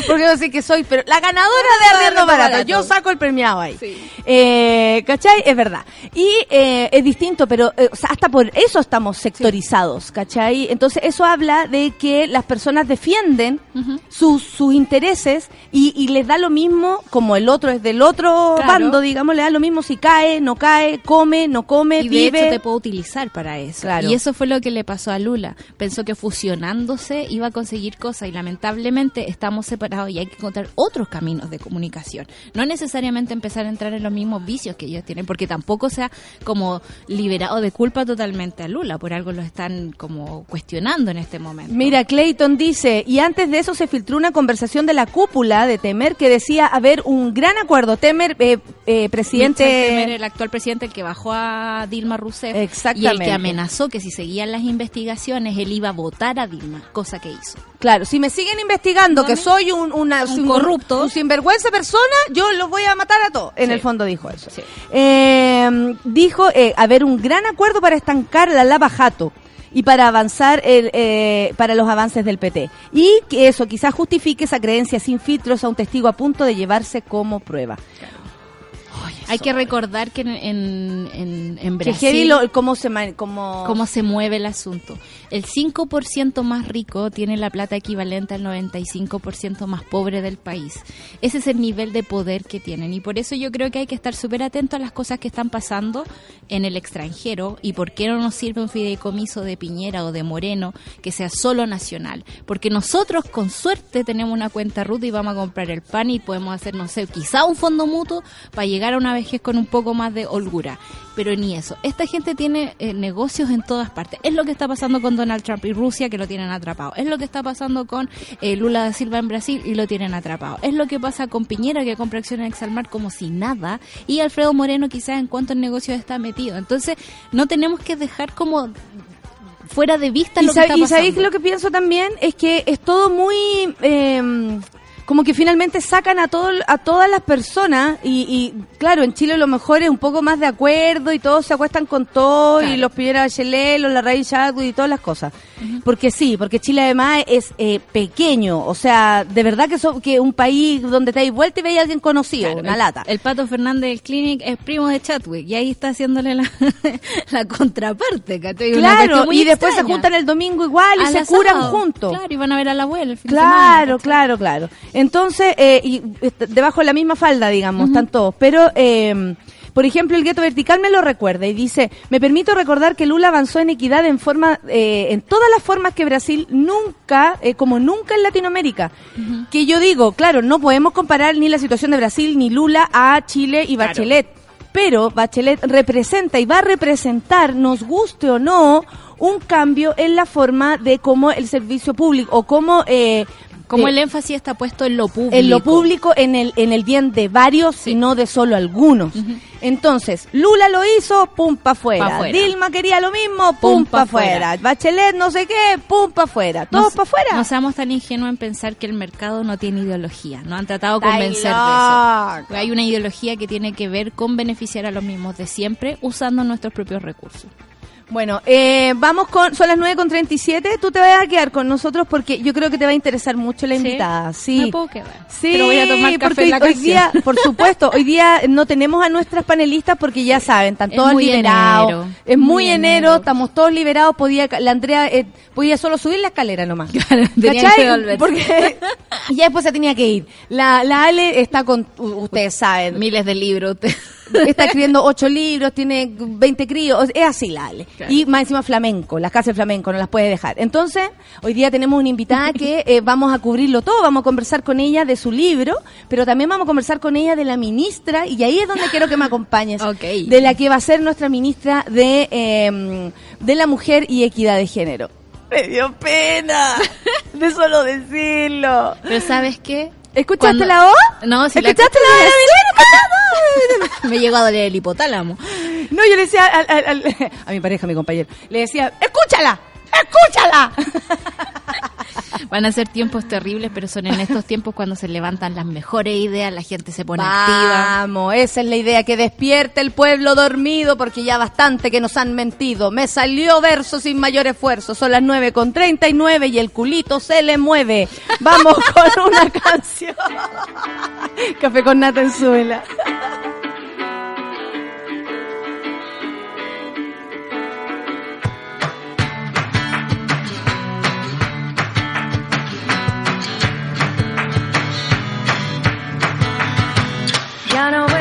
Porque yo sé que soy, pero la ganadora de arriendo barato. Yo saco el premiado ahí. Eh, ¿Cachai? Es verdad. Y eh, es distinto, pero eh, hasta por eso estamos sectorizados, ¿cachai? Entonces eso habla de que las personas defienden sus, sus intereses y, y, les da lo mismo, como el otro es del otro bando, digamos, le da lo mismo si cae, no cae, come, no come, y vive. De hecho te puedo utilizar para eso. Y eso fue lo que le pasó a Lula. Pensó que fusionándose iba a conseguir cosas y lamentablemente estamos separados y hay que encontrar otros caminos de comunicación. No necesariamente empezar a entrar en los mismos vicios que ellos tienen, porque tampoco se ha como liberado de culpa totalmente a Lula, por algo lo están como cuestionando en este momento. Mira, Clayton dice, y antes de eso se filtró una conversación de la cúpula de Temer que decía haber un gran acuerdo. Temer, eh, eh, presidente... Temer, el actual presidente, el que bajó a Dilma Rousseff Exactamente. y el que amenazó que si seguían las investigaciones él iba a votar a Dilma, cosa que hizo. Claro, si me siguen investigando que soy un, una, corrupto, un sinvergüenza persona, yo los voy a matar a todos. En el fondo dijo eso. Eh, dijo eh, haber un gran acuerdo para estancar la lava jato y para avanzar el, eh, para los avances del PT. Y que eso quizás justifique esa creencia sin filtros a un testigo a punto de llevarse como prueba. Hay que recordar que en, en, en, en Brasil... lo- cómo se cómo, cómo se mueve el asunto. El 5% más rico tiene la plata equivalente al 95% más pobre del país. Ese es el nivel de poder que tienen. Y por eso yo creo que hay que estar súper atento a las cosas que están pasando en el extranjero y por qué no nos sirve un fideicomiso de Piñera o de Moreno que sea solo nacional. Porque nosotros con suerte tenemos una cuenta ruta y vamos a comprar el pan y podemos hacer, no sé, quizá un fondo mutuo para llegar a una vejez con un poco más de holgura. Pero ni eso. Esta gente tiene eh, negocios en todas partes. Es lo que está pasando con Donald Trump y Rusia que lo tienen atrapado. Es lo que está pasando con eh, Lula da Silva en Brasil y lo tienen atrapado. Es lo que pasa con Piñera que compra acciones en Exalmar como si nada. Y Alfredo Moreno quizás en cuanto en negocios está metido. Entonces no tenemos que dejar como fuera de vista y, lo que está y pasando. sabéis lo que pienso también es que es todo muy eh, como que finalmente sacan a todo a todas las personas y, y, claro en Chile lo mejor es un poco más de acuerdo y todos se acuestan con todo y los Piñera Bachelet los Larraín Chadwick y todas las cosas. Porque sí porque Chile además es eh, pequeño o sea de verdad que so- que un país donde te dais vuelta y veis a alguien conocido Claro, una el, lata. El Pato Fernández del Clinic es primo de Chadwick y ahí está haciéndole la, (laughs) la contraparte, claro y después se juntan el domingo igual y se curan juntos. Claro, y van a ver a la abuela el fin de Claro, claro, claro. Entonces, eh, y est- debajo de la misma falda, digamos, están todos. Pero, eh, por ejemplo, el gueto vertical me lo recuerda y dice, me permito recordar que Lula avanzó en equidad en forma, eh, en todas las formas que Brasil nunca, eh, como nunca en Latinoamérica. Que yo digo, claro, no podemos comparar ni la situación de Brasil ni Lula a Chile y Claro. Bachelet. Pero Bachelet representa y va a representar, nos guste o no, un cambio en la forma de cómo el servicio público o cómo eh, Como de- el énfasis está puesto en lo público. en lo público, en el, en el bien de varios y no de solo algunos. Entonces, Lula lo hizo, pum pa' afuera. Pa'. Dilma quería lo mismo, pum, Pum pa' afuera. Bachelet no sé qué, pum pa' afuera. Todos No- pa' afuera. No seamos tan ingenuos en pensar que el mercado no tiene ideología. No han tratado de convencer de eso. Hay una ideología que tiene que ver con beneficiar a los mismos de siempre usando nuestros propios recursos. Bueno, eh, vamos con, son las 9 con 37. Tú te vas a quedar con nosotros porque yo creo que te va a interesar mucho la ¿Sí? invitada. Sí. Me puedo quedar. Sí, Pero voy a tomar café porque en la hoy, día, por (laughs) supuesto, hoy día no tenemos a nuestras panelistas porque ya saben, están Es todos liberados. enero. Es muy, Muy enero, enero. estamos todos liberados. Podía, la Andrea eh, podía solo subir la escalera nomás. (laughs) ¿Cachai? Porque (laughs) ya después se tenía que ir. La, la Ale está con, ustedes saben, Miles de libros. Está escribiendo ocho libros, tiene 20 críos, es así la Ale. Claro. Y más encima flamenco, las clases de flamenco, no las puede dejar. Entonces, hoy día tenemos una invitada que eh, vamos a cubrirlo todo, vamos a conversar con ella de su libro, pero también vamos a conversar con ella de la ministra, y ahí es donde quiero que me acompañes, (laughs) Ok. de la que va a ser nuestra ministra de, eh, de la mujer y equidad de género. Me dio pena (laughs) de solo decirlo. Pero ¿sabes qué? ¿Escuchaste Cuando- la voz? No, si la ¿Escuchaste la voz de la? Me llegó a doler el hipotálamo. No, yo le decía al- al- al- (laughs) a mi pareja, a mi compañero, le decía, escúchala, escúchala. (laughs) Van a ser tiempos terribles, pero son en estos tiempos cuando se levantan las mejores ideas, la gente se pone activa. Vamos, esa es la idea, que despierte el pueblo dormido, porque ya bastante que nos han mentido. Me salió verso sin mayor esfuerzo, son las 9 con 39 y el culito se le mueve. Vamos con una (laughs) canción. Café con nata en suela. Ya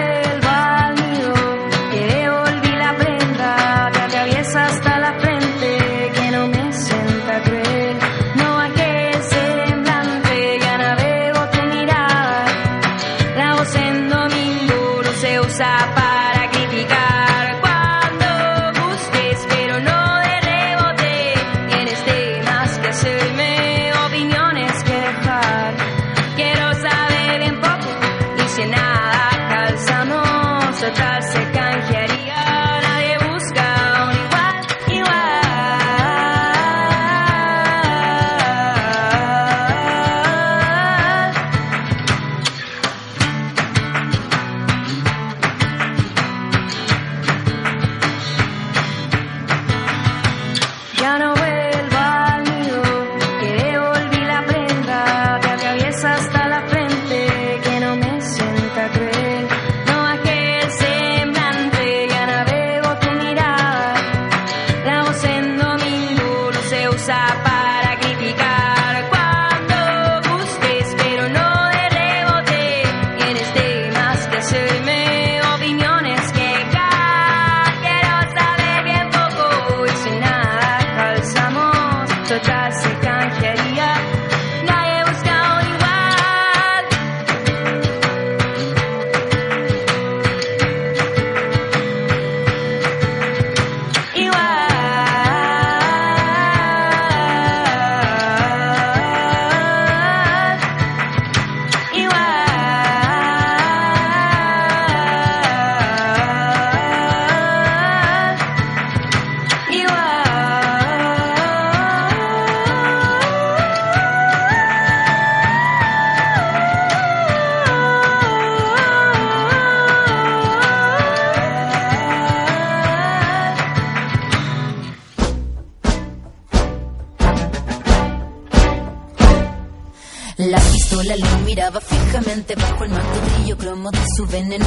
cromo de su veneno.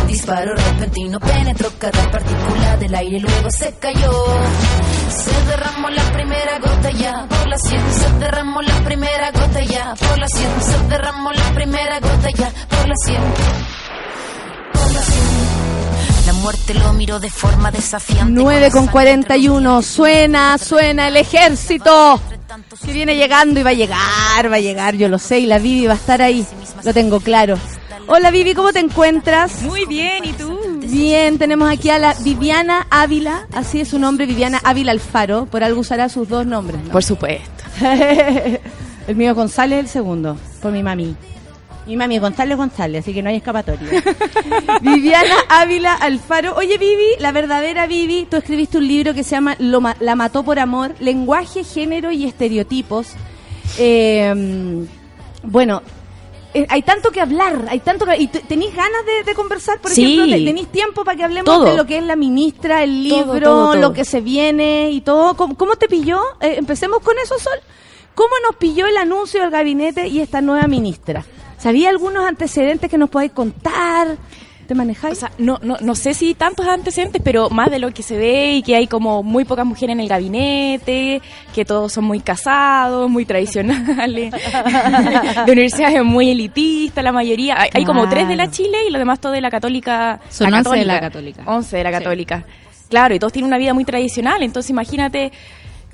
Un disparo repentino penetró cada partícula del aire, luego se cayó. Se derramó la primera gota ya por la sien, se derramó la primera gota ya por la sien, se derramó la primera gota ya sien. Por la muerte lo miró de forma desafiante. 9 la con sangre 41. entre Suena, suena el ejército. Que viene llegando y va a llegar, va a llegar, yo lo sé. Y la Vivi va a estar ahí. Lo tengo claro. Hola Vivi, ¿cómo te encuentras? Muy bien, ¿y tú? Bien, tenemos aquí a la Viviana Ávila, así es su nombre, Viviana Ávila Alfaro. Por algo usará sus dos nombres. ¿no? Por supuesto. (laughs) el mío González el segundo, por mi mami. Mi mami González González, así que no hay escapatoria. (laughs) Viviana Ávila Alfaro. Oye, Vivi, la verdadera Vivi, tú escribiste un libro que se llama Lo ma- La mató por amor, lenguaje, género y estereotipos. Eh, bueno, hay tanto que hablar, hay tanto que... ¿Y tenéis ganas de, de conversar? Por Sí. ejemplo, ¿Te- ¿tenéis tiempo para que hablemos Todo. de lo que es la ministra, el libro, todo, todo. lo que se viene y todo? ¿Cómo, cómo te pilló? Eh, empecemos con eso, Sol. ¿Cómo nos pilló el anuncio del gabinete y esta nueva ministra? ¿Sabía algunos antecedentes que nos podáis contar? ¿Te manejáis? O sea, no, no, no sé si tantos antecedentes, pero más de lo que se ve y que hay como muy pocas mujeres en el gabinete, que todos son muy casados, muy tradicionales, (laughs) de universidades muy elitistas, la mayoría. Hay, hay como tres de la Claro. Chile y los demás todos de la católica. Son la 11 de la católica. 11 de la Sí. católica. Claro, y todos tienen una vida muy tradicional, entonces imagínate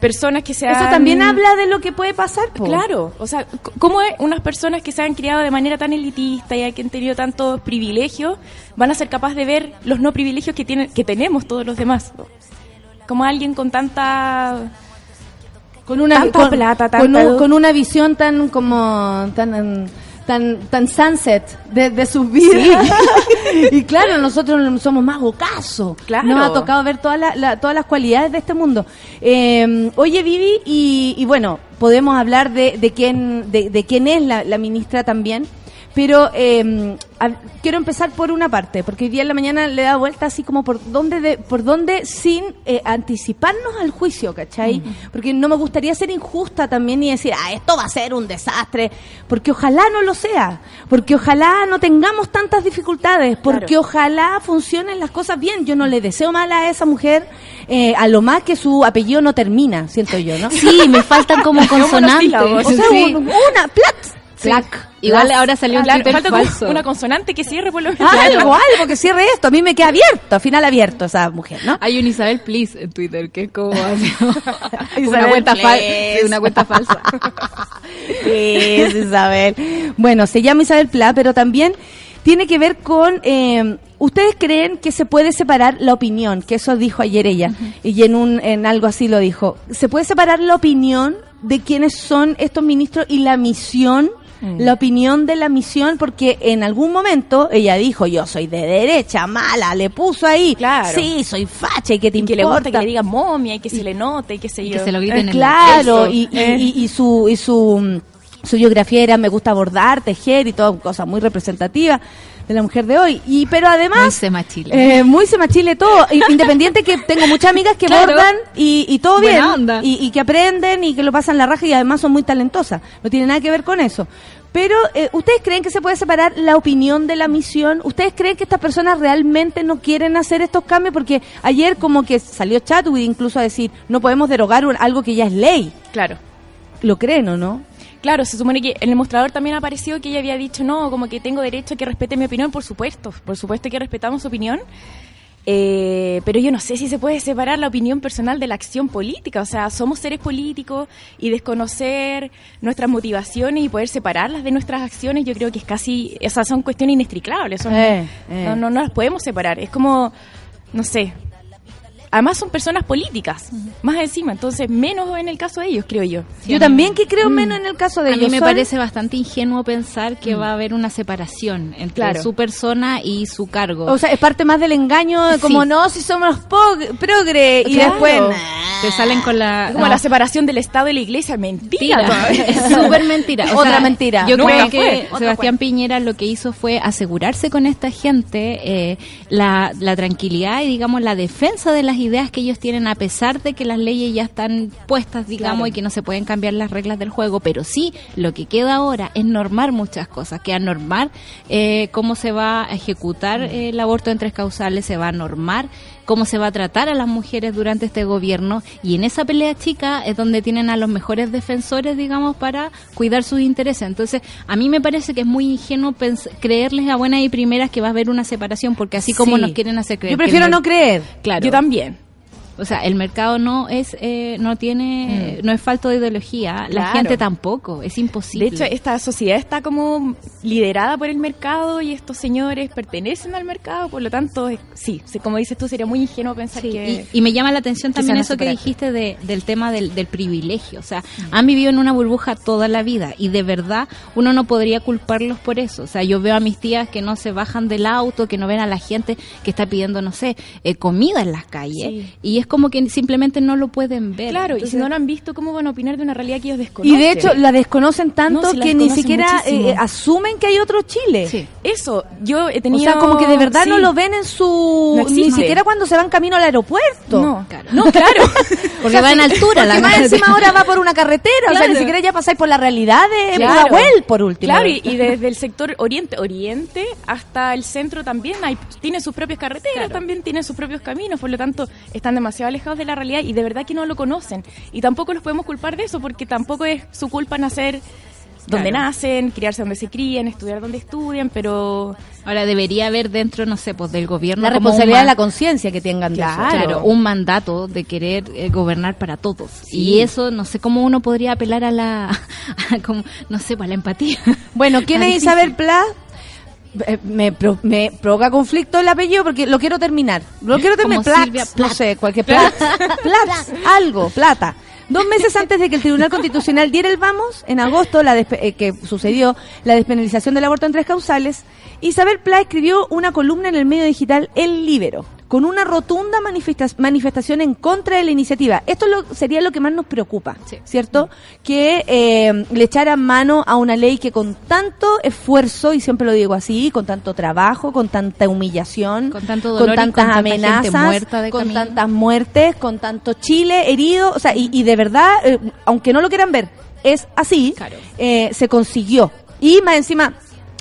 personas que se Eso han- también habla de lo que puede pasar, po. Claro, o sea, ¿cómo es unas personas que se han criado de manera tan elitista y que han tenido tantos privilegios van a ser capaces de ver los no privilegios que tienen que tenemos todos los demás? Como alguien con tanta con una Tanta con, plata, con, tanta un- luz. con una visión tan como tan tan tan sunset de, de sus vidas (laughs) y claro nosotros somos más ocasos Claro. nos ha tocado ver todas las la- todas las cualidades de este mundo. Eh, oye Vivi y, y bueno podemos hablar de, de quién de, de quién es la, la ministra también pero eh, a- quiero empezar por una parte, porque hoy día en la mañana le da vuelta así como por dónde, de, por dónde sin eh, anticiparnos al juicio, ¿cachai? Porque no me gustaría ser injusta también y decir, ah, esto va a ser un desastre, porque ojalá no lo sea, porque ojalá no tengamos tantas dificultades, porque ojalá funcionen las cosas bien. Yo no le deseo mal a esa mujer, eh, a lo más que su apellido no termina, siento yo, ¿no? Sí, me faltan como (laughs) consonantes. O sea, Sí. una, plat, Plac. Igual ahora salió un Claro, Twitter falta falso. una consonante que cierre por lo menos. Algo, algo que cierre esto. A mí me queda abierto, al final abierto esa mujer, ¿no? Hay un Isabel Please en Twitter, que es como (laughs) una, cuenta Please. sí, una cuenta falsa. (laughs) Es Isabel. Bueno, se llama Isabel Pla, pero también tiene que ver con... eh, ¿Ustedes creen que se puede separar la opinión? Que eso dijo ayer ella. Y en, un, en algo así lo dijo. ¿Se puede separar la opinión de quiénes son estos ministros y la misión? La opinión de la misión, porque en algún momento ella dijo, yo soy de derecha, mala, le puso ahí. Claro. Sí, soy facha y que te Y que le gusta que le digan momia y que se le note y que se Y que se lo griten en la Claro, y, y- eh. y- y su, y su, mm, su biografía era me gusta bordar, tejer y todo, cosas muy representativas de la mujer de hoy. Y pero además Muy semachile. eh, muy semachile todo, (laughs) independiente que tengo muchas amigas que Claro. bordan y, y todo Buena bien onda. Y, y que aprenden y que lo pasan la raja y además son muy talentosas. No tiene nada que ver con eso. Pero, eh, ¿ustedes creen que se puede separar la opinión de la misión? ¿Ustedes creen que estas personas realmente no quieren hacer estos cambios? Porque ayer como que salió Chatwood incluso a decir, no podemos derogar un- algo que ya es ley. Claro. ¿Lo creen o no? Claro, se supone que en el mostrador también apareció que ella había dicho, no, como que tengo derecho a que respete mi opinión, por supuesto, por supuesto que respetamos su opinión, eh, pero yo no sé si se puede separar la opinión personal de la acción política, o sea, somos seres políticos y desconocer nuestras motivaciones y poder separarlas de nuestras acciones, yo creo que es casi, o sea, son cuestiones inextricables, son- Eh, eh. No, no, no las podemos separar, es como, no sé. Además son personas políticas, más encima, entonces menos en el caso de ellos, creo yo. Yo también que creo menos en el caso de A ellos. mí me parece bastante ingenuo pensar que va a haber una separación entre Claro. su persona y su cargo. O sea, es parte más del engaño de como Sí. no, si somos progre y Claro. después... Te salen con la... Es como no, la separación del Estado y la Iglesia, mentira. (laughs) Es súper mentira. O Otra sea, mentira. Yo Nunca creo fue. que Otra Sebastián Piñera lo que hizo fue asegurarse con esta gente eh, la, la tranquilidad y, digamos, la defensa de las ideas que ellos tienen a pesar de que las leyes ya están puestas, digamos, Claro. y que no se pueden cambiar las reglas del juego, pero sí lo que queda ahora es normar muchas cosas, que a normar eh, cómo se va a ejecutar eh, el aborto en tres causales, se va a normar cómo se va a tratar a las mujeres durante este gobierno y en esa pelea chica es donde tienen a los mejores defensores, digamos, para cuidar sus intereses. Entonces, a mí me parece que es muy ingenuo creerles a buenas y primeras que va a haber una separación, porque así como Sí. nos quieren hacer creer. Yo prefiero no creer. Claro. Yo también. O sea, el mercado no es, eh, no tiene, no es falto de ideología. La gente tampoco. Es imposible. De hecho, esta sociedad está como liderada por el mercado y estos señores pertenecen al mercado, por lo tanto, sí, como dices tú, sería muy ingenuo pensar Sí, que... y, y me llama la atención también eso que dijiste de, del tema del, del privilegio. O sea, han vivido en una burbuja toda la vida y de verdad uno no podría culparlos por eso. O sea, yo veo a mis tías que no se bajan del auto, que no ven a la gente que está pidiendo, no sé, eh, comida en las calles Sí. y es como que simplemente no lo pueden ver. Claro, y si no lo han visto, ¿cómo van a opinar de una realidad que ellos desconocen? Y de hecho la desconocen tanto No, sí la que ni siquiera eh, asumen que hay otro Chile. Sí. Eso, yo he O tenido... sea, como que de verdad sí. no lo ven en su... No ni siquiera cuando se van camino al aeropuerto. No, Claro. no, claro. (laughs) Porque (laughs) va en altura la Porque más encima ahora va por una carretera, o sea, ni siquiera ya pasáis por la realidad de Claro. Pudahuel, por último. Claro, y, y desde el sector oriente, oriente hasta el centro también hay, tiene sus propias carreteras, también tiene sus propios caminos, por lo tanto están demasiado alejados de la realidad y de verdad que no lo conocen. Y tampoco los podemos culpar de eso porque tampoco es su culpa nacer donde Claro. nacen, criarse donde se crían, estudiar donde estudian, pero Ahora debería haber dentro, no sé, pues del gobierno la responsabilidad de la conciencia que tengan de eso. Claro, un mandato de querer eh, gobernar para todos. Y eso, no sé cómo uno podría apelar a la, (laughs) a como, no sé, para la empatía. Bueno, ¿quién (laughs) es. Isabel Pla? Eh, Me, me provoca conflicto el apellido porque lo quiero terminar. Lo quiero terminar. Platz, Silvia no sé, cualquier Platz. (laughs) Platz, algo, plata. Dos meses antes de que el Tribunal Constitucional diera el vamos, en agosto, la despe- eh, que sucedió la despenalización del aborto en tres causales, Isabel Pla escribió una columna en el medio digital El Libero, con una rotunda manifesta- manifestación en contra de la iniciativa. Esto lo- sería lo que más nos preocupa, Sí. ¿cierto? Que eh, le echaran mano a una ley que con tanto esfuerzo, y siempre lo digo así, con tanto trabajo, con tanta humillación, Con tanto dolor con tantas tanta amenazas, de con camino. tantas muertes, con tanto Chile herido, o sea, y, y de verdad, eh, aunque no lo quieran ver, es así, Claro. eh, se consiguió. Y más encima,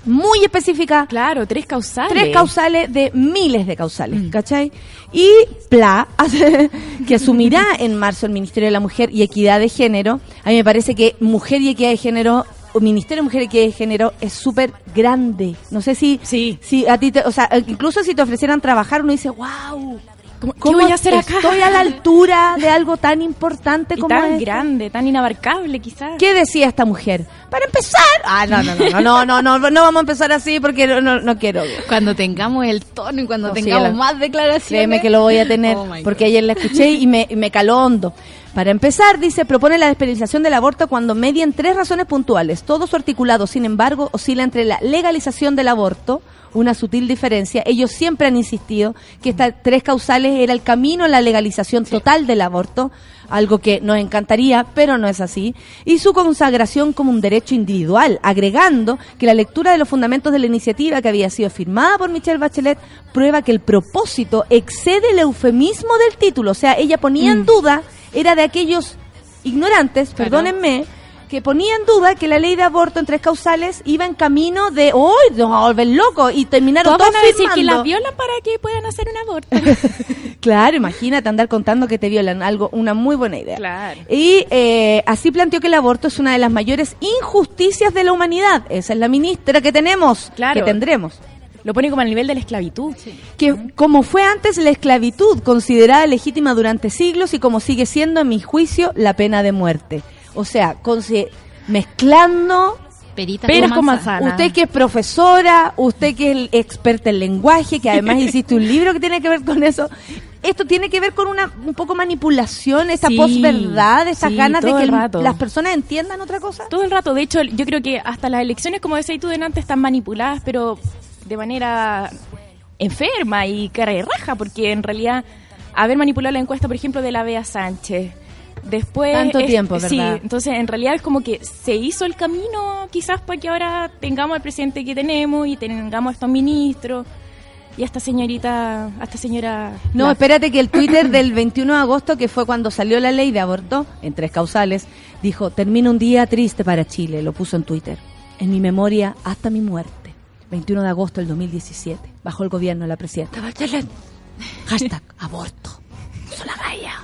muy específica, claro, tres causales. tres causales de miles de causales, Mm. ¿cachai? Y PLA, (laughs) que asumirá en marzo el Ministerio de la Mujer y Equidad de Género, a mí me parece que Mujer y Equidad de Género, o Ministerio de Mujer y Equidad de Género es súper grande. No sé si, Sí. si a ti, te- o sea, incluso si te ofrecieran trabajar, uno dice, wow. ¿Cómo- ¿Qué voy a hacer acá? Estoy a la altura de algo tan importante (laughs) Y como tan grande, tan inabarcable quizás. ¿Qué decía esta mujer? Para empezar. Ah, no, no, no, no, no, no, no, no vamos a empezar así porque no, no, no quiero. Cuando tengamos el tono y cuando No, sí, tengamos la- más declaraciones. Créeme que lo voy a tener, Oh, porque ayer la escuché y me, y me caló hondo. Para empezar, dice, propone la despenalización del aborto cuando medien tres razones puntuales. Todo su articulado, sin embargo, oscila entre la legalización del aborto, una sutil diferencia. Ellos siempre han insistido que estas tres causales era el camino a la legalización total del aborto, algo que nos encantaría, pero no es así, y su consagración como un derecho individual, agregando que la lectura de los fundamentos de la iniciativa que había sido firmada por Michelle Bachelet prueba que el propósito excede el eufemismo del título, o sea, ella ponía en duda, era de aquellos ignorantes, Claro. perdónenme, que ponía en duda que la ley de aborto en tres causales iba en camino de, ¡Uy! Nos vamos a volver locos! Y terminaron Todos todos van a decir que las violan para que puedan hacer un aborto. (laughs) Claro, imagínate andar contando que te violan, algo, una muy buena idea. Claro. Y eh, así planteó que el aborto es una de las mayores injusticias de la humanidad. Esa es la ministra que tenemos, Claro. que tendremos. Lo pone como al nivel de la esclavitud. Que como fue antes la esclavitud, considerada legítima durante siglos y como sigue siendo, en mi juicio, la pena de muerte. O sea, mezclando Peritas Peras con manzana. manzana. Usted que es profesora, usted que es experta en lenguaje, que además (laughs) hiciste un libro que tiene que ver con eso. Esto tiene que ver con una un poco manipulación, esta Sí, posverdad, estas sí, ganas de que el el- rato. las personas entiendan otra cosa. Todo el rato. De hecho, yo creo que hasta las elecciones, como decías tú delante, están manipuladas, pero de manera enferma y cara de raja, porque en realidad haber manipulado la encuesta, por ejemplo, de la Bea Sánchez. Después. Tanto tiempo, Sí, ¿verdad? entonces en realidad es como que se hizo el camino quizás para que ahora tengamos al presidente que tenemos y tengamos a estos ministros. y a esta señorita, a esta señora... No, espérate que el Twitter del 21 de agosto, que fue cuando salió la ley de aborto, en tres causales, dijo, termina un día triste para Chile, lo puso en Twitter. En mi memoria hasta mi muerte. 21 de agosto del 2017, bajo el gobierno de la presidenta Bachelet. Hashtag (laughs) aborto. Solagaya. (laughs)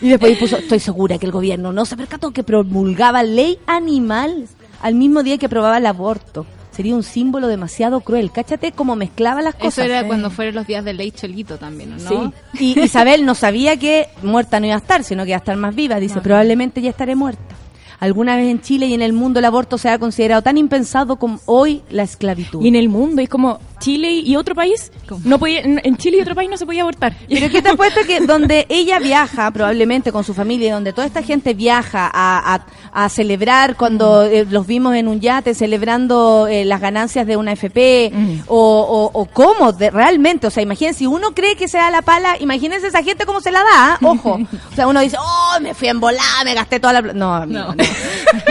Y después puso, estoy segura que el gobierno no se percató que promulgaba ley animal al mismo día que aprobaba el aborto. Sería un símbolo demasiado cruel. Cáchate cómo mezclaba las cosas. Eso era Sí. cuando fueron los días de ley Cholito también, ¿no? Sí. Y Isabel no sabía que muerta no iba a estar, sino que iba a estar más viva. Dice, probablemente ya estaré muerta. Alguna vez en Chile y en el mundo el aborto se ha considerado tan impensado como hoy la esclavitud. Y en el mundo, es como Chile y otro país, no podía, en Chile y otro país no se podía abortar. (laughs) Pero ¿qué te apuesto que donde ella viaja, probablemente con su familia, y donde toda esta gente viaja a, a- a celebrar cuando eh, los vimos en un yate celebrando eh, las ganancias de una FP, o, o, o cómo, de- realmente, o sea, imagínense, si uno cree que se da la pala, imagínense esa gente cómo se la da, ¿ah? ojo. O sea, uno dice, oh, me fui en volada, me gasté toda la pla-". No, amigo, no.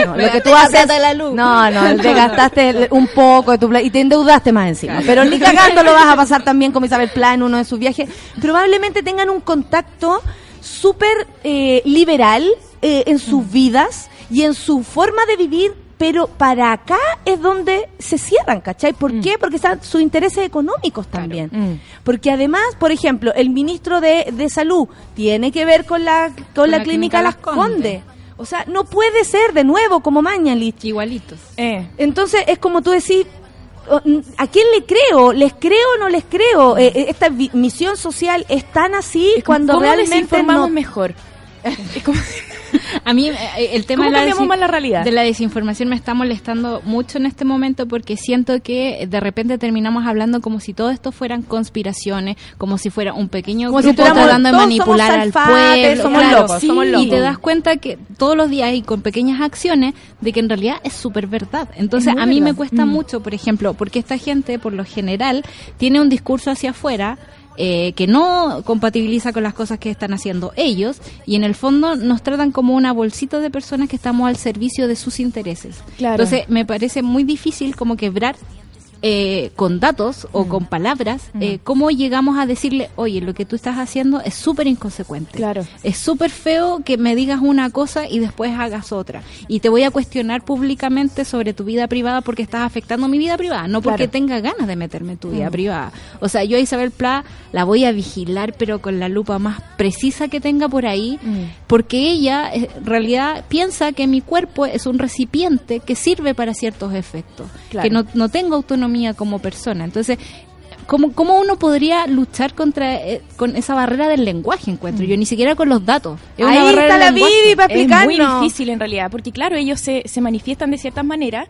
No, (laughs) Me lo que tú haces, la luz. no, no, te (laughs) gastaste un poco de tu y te endeudaste más encima. Pero ni (laughs) cagando lo vas a pasar también como Isabel Pla en uno de sus viajes. Probablemente tengan un contacto súper eh, liberal eh, en sus vidas y en su forma de vivir. Pero para acá es donde se cierran, ¿cachai? ¿Por qué? Porque están sus intereses económicos también. Mm. Porque además, por ejemplo, el ministro de, de Salud tiene que ver con la, con la, clínica Las Condes. O sea, no puede ser de nuevo como Mañalich. Igualitos. Eh. Entonces es como tú decís, ¿a quién le creo? ¿Les creo o no les creo? Eh, eh, esta misión social es tan así Es cuando ¿cómo realmente desinformamos no... mejor? (laughs) Es como- A mí eh, el tema ¿Cómo de la, cambiamos desin- más la realidad? de la desinformación me está molestando mucho en este momento porque siento que de repente terminamos hablando como si todo esto fueran conspiraciones, como si fuera un pequeño Como si grupo tuviéramos- tratando de manipular al pueblo. somos claro, locos, somos Y locos. te das cuenta que todos los días y con pequeñas acciones de que en realidad es súper verdad. Entonces a mí me cuesta Mm. mucho, por ejemplo, porque esta gente por lo general tiene un discurso hacia afuera eh, que no compatibiliza con las cosas que están haciendo ellos y en el fondo nos tratan como una bolsita de personas que estamos al servicio de sus intereses. Claro. Entonces me parece muy difícil como quebrar eh, con datos o Mm. con palabras eh, cómo llegamos a decirle, oye, lo que tú estás haciendo es súper inconsecuente. Claro. Es súper feo que me digas una cosa y después hagas otra. Y te voy a cuestionar públicamente sobre tu vida privada porque estás afectando mi vida privada, no porque Claro. tenga ganas de meterme en tu Mm. vida privada. O sea, yo a Isabel Pla la voy a vigilar, pero con la lupa más precisa que tenga por ahí, Mm. porque ella eh, en realidad piensa que mi cuerpo es un recipiente que sirve para ciertos efectos, Claro. que no, no tengo autonomía como persona. Entonces, ¿Cómo, ¿Cómo uno podría luchar contra eh, con esa barrera del lenguaje, encuentro yo? Ni siquiera con los datos. Es Ahí está la. Vivi para Es muy explicarnos. difícil en realidad, porque claro, ellos se, se manifiestan de ciertas maneras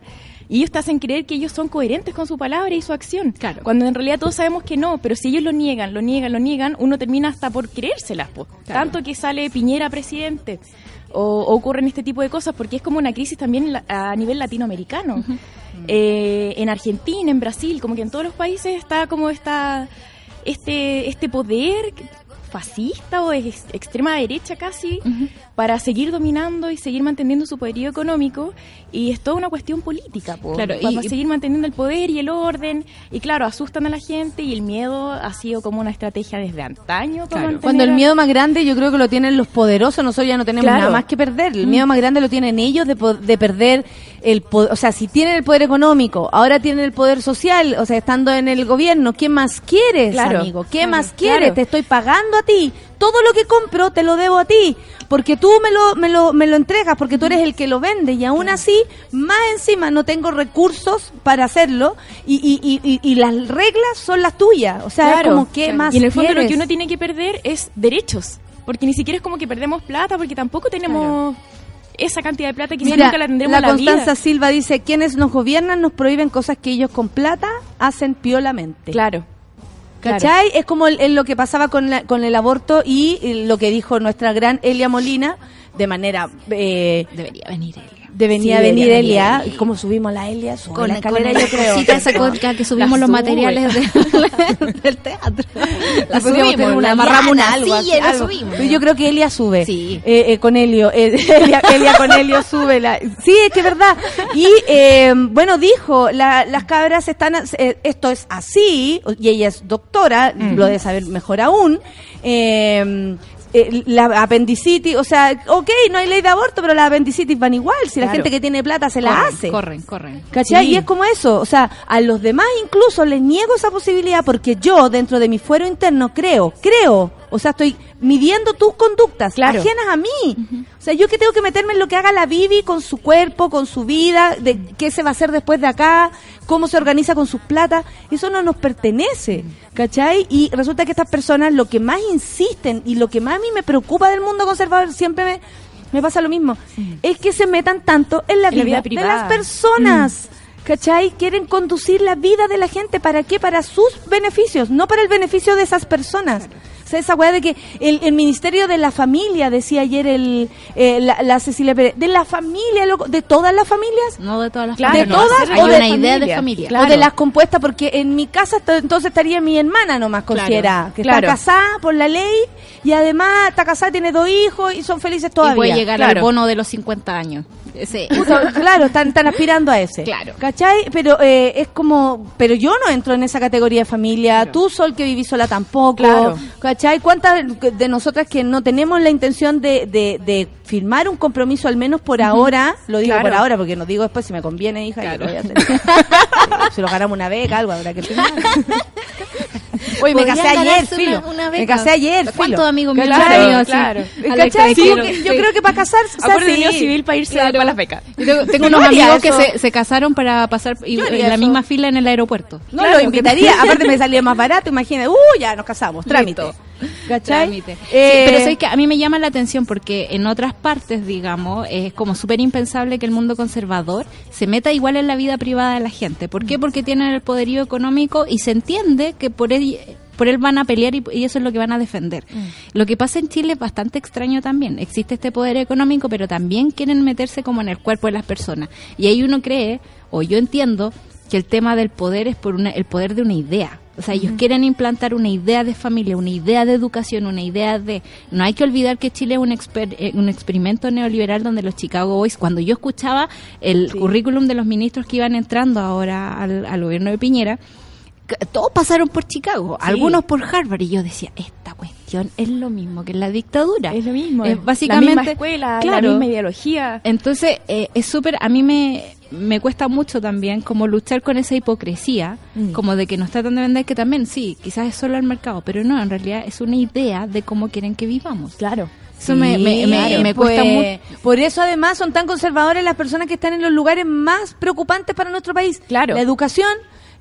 y ellos te hacen creer que ellos son coherentes con su palabra y su acción. Claro. Cuando en realidad todos sabemos que no, pero si ellos lo niegan, lo niegan, lo niegan, uno termina hasta por creérselas. po. Claro. Tanto que sale Piñera presidente. O, o ocurren este tipo de cosas porque es como una crisis también la- a nivel latinoamericano. Eh, en Argentina, en Brasil, como que en todos los países está como esta, este, este poder fascista o ex- extrema derecha casi para seguir dominando y seguir manteniendo su poderío económico y es toda una cuestión política po, Claro, para, y- para seguir manteniendo el poder y el orden y claro asustan a la gente y el miedo ha sido como una estrategia desde antaño para Claro. mantener Cuando el miedo más grande yo creo que lo tienen los poderosos, nosotros ya no tenemos Claro. nada más que perder. El miedo más grande lo tienen ellos de, de perder el poder, o sea, si tienen el poder económico, ahora tienen el poder social, o sea, estando en el gobierno, ¿qué más quieres, Claro. amigo? ¿Qué Claro, más quieres? claro. Te estoy pagando a ti. Todo lo que compro te lo debo a ti, porque tú me lo, me lo, me lo entregas, porque tú eres el que lo vende y aún así, más encima no tengo recursos para hacerlo y, y, y, y- las reglas son las tuyas. O sea, es como, ¿qué claro. más Y en el fondo lo que uno tiene que perder es derechos. Porque ni siquiera es como que perdemos plata, porque tampoco tenemos esa cantidad de plata, quizás Mira, nunca la tendremos la la Constanza vida. Silva dice, quienes nos gobiernan nos prohíben cosas que ellos con plata hacen piolamente. Claro. ¿Cachai? Es como el- el lo que pasaba con, la- con el aborto y eh, lo que dijo nuestra gran Elia Molina de manera... eh, Debería venir Debería Sí, venir Elia. ¿Y cómo subimos la Elia? Con, la con escalera, la yo creo. cosita esa con que subimos La los materiales de- (laughs) del teatro. La Podríamos subimos, tener la una amarramos una algo y así, la subimos. Yo creo que Elia sube. Sí. Eh, eh, con Helio. eh, (laughs) Elia, Elia con Helio sube. La... Sí, es que es verdad. Y eh, bueno, dijo, la- las cabras están, eh, esto es así, y ella es doctora, lo debe saber mejor aún. Eh, la apendicitis, o sea, ok, no hay ley de aborto, pero las apendicitis van igual. Si la gente que tiene plata se la hace. Corren, corren. ¿Cachai? Sí. Y es como eso, o sea, a los demás incluso les niego esa posibilidad porque yo dentro de mi fuero interno creo, creo, o sea, estoy midiendo tus conductas Claro. ajenas a mí. Sea, yo que tengo que meterme en lo que haga la Bibi con su cuerpo, con su vida, de qué se va a hacer después de acá, cómo se organiza con sus plata, eso no nos pertenece, ¿cachai? Y resulta que estas personas lo que más insisten y lo que más a mí me preocupa del mundo conservador siempre me, me pasa lo mismo, es que se metan tanto en la, En la vida, de las personas. ¿Cachai? Quieren conducir la vida de la gente. ¿Para qué? Para sus beneficios, no para el beneficio de esas personas. Sea, esa weá de que el, el Ministerio de la Familia, decía ayer el, eh, la, la Cecilia Pérez, de la familia, loco, de todas las familias. No de todas las Claro, ¿De todas o de una idea de familia? familia. Claro. O de las compuestas, porque en mi casa entonces estaría mi hermana nomás Claro, considerada, que claro. está casada por la ley y además está casada, tiene dos hijos y son felices Y todavía. puede llegar al bono de los 50 años. Puta, claro, están, están aspirando a ese. Claro. ¿Cachai? Pero eh, es como, pero yo no entro en esa categoría de familia. Tú, Sol, que vivís sola tampoco. Claro. ¿Cachai? ¿Cuántas de nosotras que no tenemos la intención de, de, de firmar un compromiso, al menos por ahora? Lo digo Claro. por ahora, porque no digo después si me conviene, hija. yo lo voy a hacer. (laughs) si lo ganamos una beca, algo habrá que firmar. (laughs) Oye, me casé ayer, filo. una- una me casé ayer, ¿Cuántos amigos míos. Claro. La ¿Cachai? que- que- que yo sí. creo que para casarse, o sea, sí. unión civil para irse Claro. para las becas. Tengo, tengo unos amigos que eso. se, se casaron para pasar y- en la misma fila en el aeropuerto. No Claro, lo invitaría, (laughs) aparte me salía más barato, imagínate. Uh, ya nos casamos, trámite. ¿Cachai? Sí, Eh, pero sé que a mí me llama la atención porque en otras partes, digamos, es como súper impensable que el mundo conservador se meta igual en la vida privada de la gente. ¿Por qué? Porque tienen el poderío económico y se entiende que por él, por él van a pelear y, y eso es lo que van a defender. Lo que pasa en Chile es bastante extraño también. Existe este poder económico, pero también quieren meterse como en el cuerpo de las personas. Y ahí uno cree, o yo entiendo, que el tema del poder es por una, el poder de una idea. O sea, ellos quieren implantar una idea de familia, una idea de educación, una idea de... No hay que olvidar que Chile es un, exper- eh, un experimento neoliberal donde los Chicago Boys, cuando yo escuchaba el currículum de los ministros que iban entrando ahora al, al gobierno de Piñera, todos pasaron por Chicago, algunos por Harvard, y yo decía, esta cuestión es lo mismo que en la dictadura. Es lo mismo. Es la básicamente... misma escuela, claro, la misma ideología. entonces, eh, es súper, a mí me, me cuesta mucho también como luchar con esa hipocresía, Mm. como de que nos tratan de vender que también, sí, quizás es solo el mercado, pero no, en realidad es una idea de cómo quieren que vivamos. Claro. Eso me, me, me cuesta pues, mucho. Por eso además son tan conservadores las personas que están en los lugares más preocupantes para nuestro país. Claro. La educación,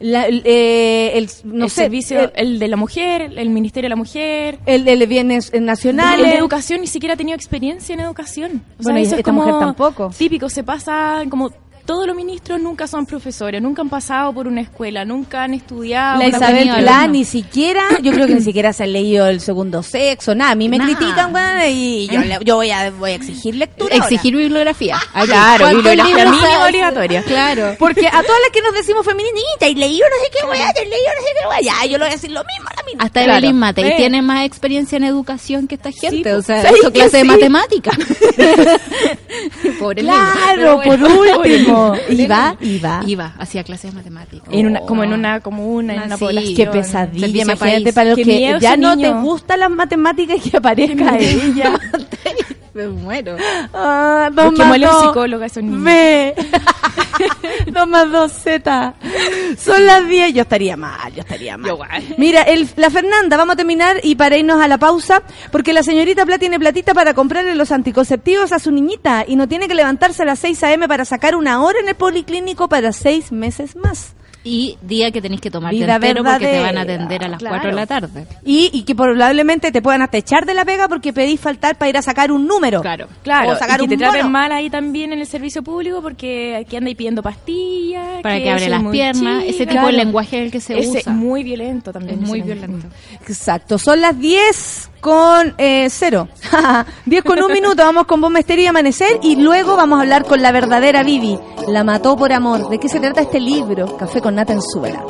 la- el, eh, el- no el sé, servicio, el, el, de la mujer, el Ministerio de la Mujer. el de bienes El nacionales. de educación ni siquiera ha tenido experiencia en educación. O Bueno, y eso es esta como mujer tampoco. Típico, se pasa como todos los ministros nunca son profesores, nunca han pasado por una escuela, nunca han estudiado. La Isabel Plan ni siquiera, yo creo que ni siquiera se ha leído el segundo sexo, nada. A mí me critican, weón, y yo, yo voy a, voy a exigir lectura. ahora. Exigir bibliografía. Aquí. claro, ¿Cuántos bibliografía mínima obligatoria. Claro. Porque a todas las que nos decimos feministas y leí no sé qué weá, y leí no sé qué weá, ya, yo le voy a decir lo mismo a la misma. Hasta Claro. Evelyn Matei Eh. tiene más experiencia en educación que esta gente. o sea, ¿sabes hizo clase de matemática. (laughs) (laughs) Pobre. Claro, por bueno. (laughs) Iba, iba. Iba, hacía clases de matemáticas. En una, como en Oh. una comuna, en Ah, una sí. población. Qué pesadilla, imagínate país. para los que miedo ya no niño. te gustan las matemáticas y que aparezca ella. (laughs) Me muero. Ah, dos más dos, psicólogo a esos niños. (laughs) B. dos más dos Z. Son las 10. Yo estaría mal, yo estaría mal. Yo igual. Mira, el, la Fernanda, vamos a terminar y para irnos a la pausa, porque la señorita Pla tiene platita para comprarle los anticonceptivos a su niñita y no tiene que levantarse a las 6 a.m. para sacar una hora en el policlínico para seis meses más. Y día que tenéis que tomarte Vida entero porque te van a atender a las claro. 4 de la tarde. Y, y que probablemente te puedan hasta echar de la pega porque pedís faltar para ir a sacar un número. Claro. Claro, O sacar y que un te traten mono. mal ahí también en el servicio público porque aquí anda ahí pidiendo pastillas. Para que abre soy las piernas. chica. Ese tipo Claro. de lenguaje es el que se Ese usa. muy violento también. Es muy ese violento. Exacto, son las 10 con eh, cero. (laughs) 10 con un minuto, vamos con Bombestería Amanecer y luego vamos a hablar con la verdadera Vivi. La mató por amor. ¿De qué se trata este libro? Café con nata en suela.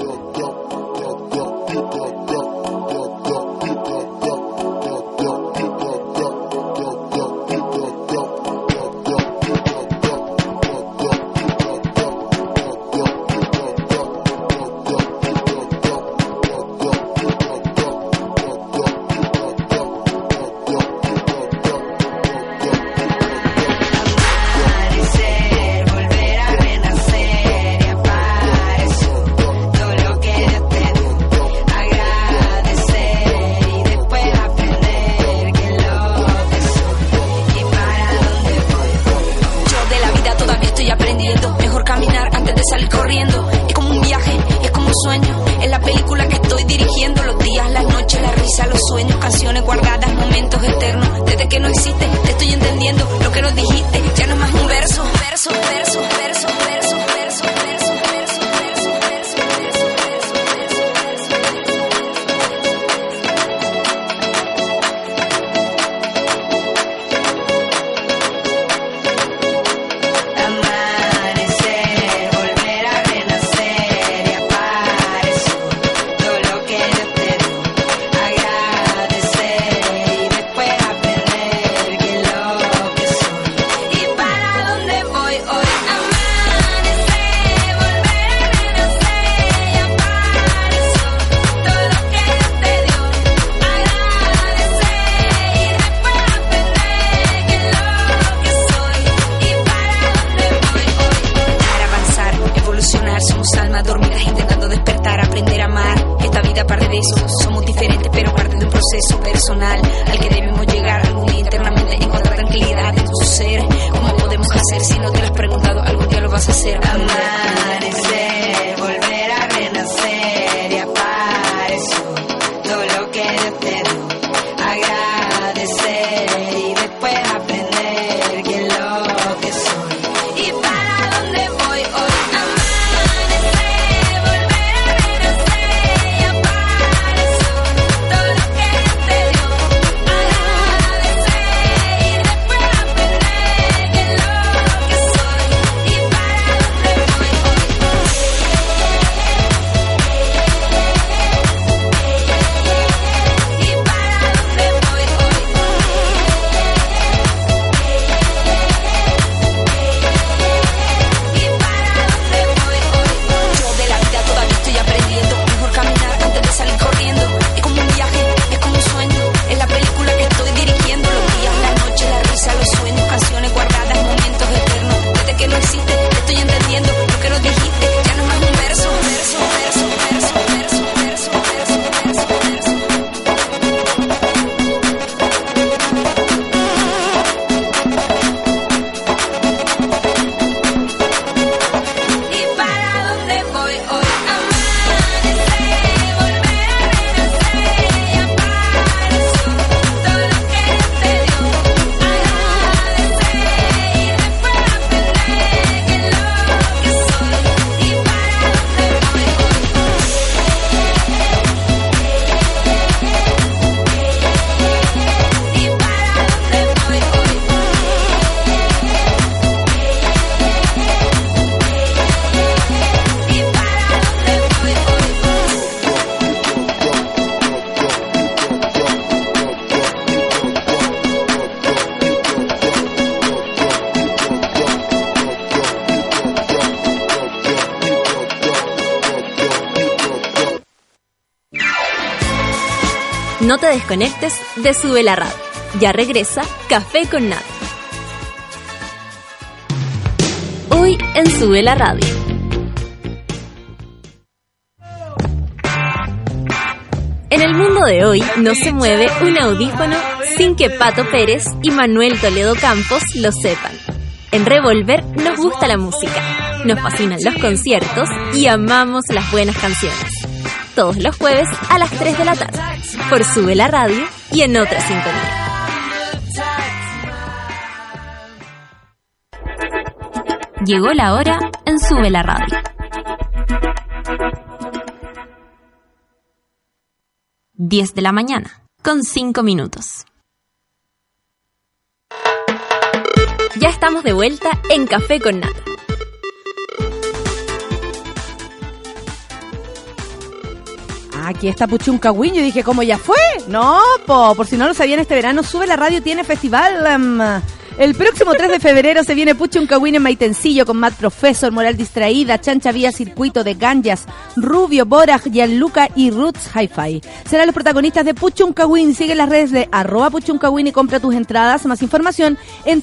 desconectes de Sube la Radio. Ya regresa Café con Nat. Hoy en Sube la Radio. En el mundo de hoy no se mueve un audífono sin que Pato Pérez y Manuel Toledo Campos lo sepan. En Revolver nos gusta la música, nos fascinan los conciertos y amamos las buenas canciones. Todos los jueves a las 3 de la tarde por Sube la Radio y en otra sintonía. Llegó la hora en Sube la Radio. Diez de la mañana, con cinco minutos. Ya estamos de vuelta en Café con Nata. Aquí está Puchuncahuín. Yo dije, ¿cómo ya fue? No, po, por si no lo sabían, este verano Sube la Radio tiene festival. em, el próximo 3 de febrero se viene Puchuncahuín en Maitencillo con Matt Professor, Moral Distraída, Chancha Vía Circuito de Ganjas, Rubio, Boraj, Gianluca y Roots Hi-Fi. Serán los protagonistas de Puchuncahuín. Sigue las redes de arroba Puchuncahuín y compra tus entradas. Más información en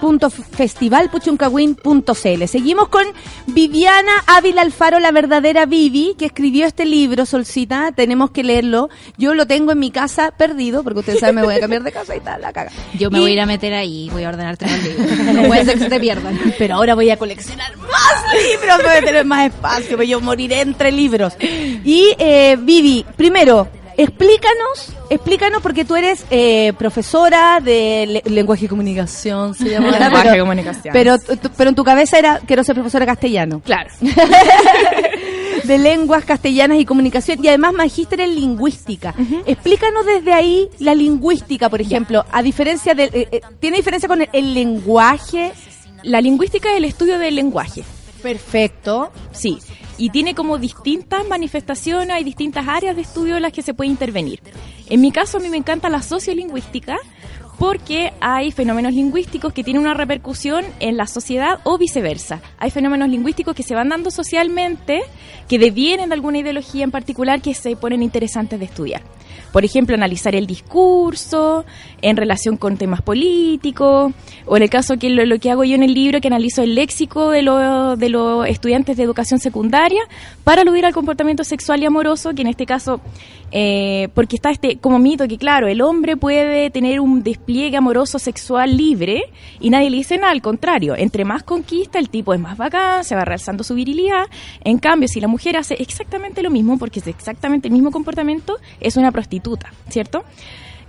www.festivalpuchuncahuín.cl. Seguimos con Viviana Ávila Alfaro, la verdadera Vivi, que escribió este libro, Solcita. Tenemos que leerlo. Yo lo tengo en mi casa perdido, porque ustedes saben, me voy a cambiar de casa y tal, la caga. Yo me Y- voy a ir a meter ahí, voy a ordenarte los libros. No puede ser que se te pierdan. Pero ahora voy a coleccionar más libros, voy a tener más espacio, pero yo moriré entre libros. Y eh, Vivi, primero, explícanos, explícanos porque tú eres eh, profesora de le- lenguaje y comunicación, se llama. (laughs) Lenguaje y pero, comunicación. Pero, pero en tu cabeza era quiero ser profesora de castellano. Claro. (laughs) de lenguas castellanas y comunicación y además magíster en lingüística. Explícanos desde ahí la lingüística, por ejemplo, a diferencia del eh, eh, tiene diferencia con el, el lenguaje. La lingüística es el estudio del lenguaje. Perfecto. Sí, y tiene como distintas manifestaciones, hay distintas áreas de estudio en las que se puede intervenir. En mi caso, a mí me encanta la sociolingüística porque hay fenómenos lingüísticos que tienen una repercusión en la sociedad o viceversa. Hay fenómenos lingüísticos que se van dando socialmente, que devienen de alguna ideología en particular que se ponen interesantes de estudiar. Por ejemplo, analizar el discurso en relación con temas políticos, o en el caso que lo, lo que hago yo en el libro, que analizo el léxico de, lo- de los estudiantes de educación secundaria para aludir al comportamiento sexual y amoroso, que en este caso, eh, porque está este como mito que, claro, el hombre puede tener un despliegue amoroso sexual libre y nadie le dice nada, al contrario, entre más conquista, el tipo es más bacán, se va realzando su virilidad. En cambio, si la mujer hace exactamente lo mismo, porque es exactamente el mismo comportamiento, es una prostituta, ¿cierto?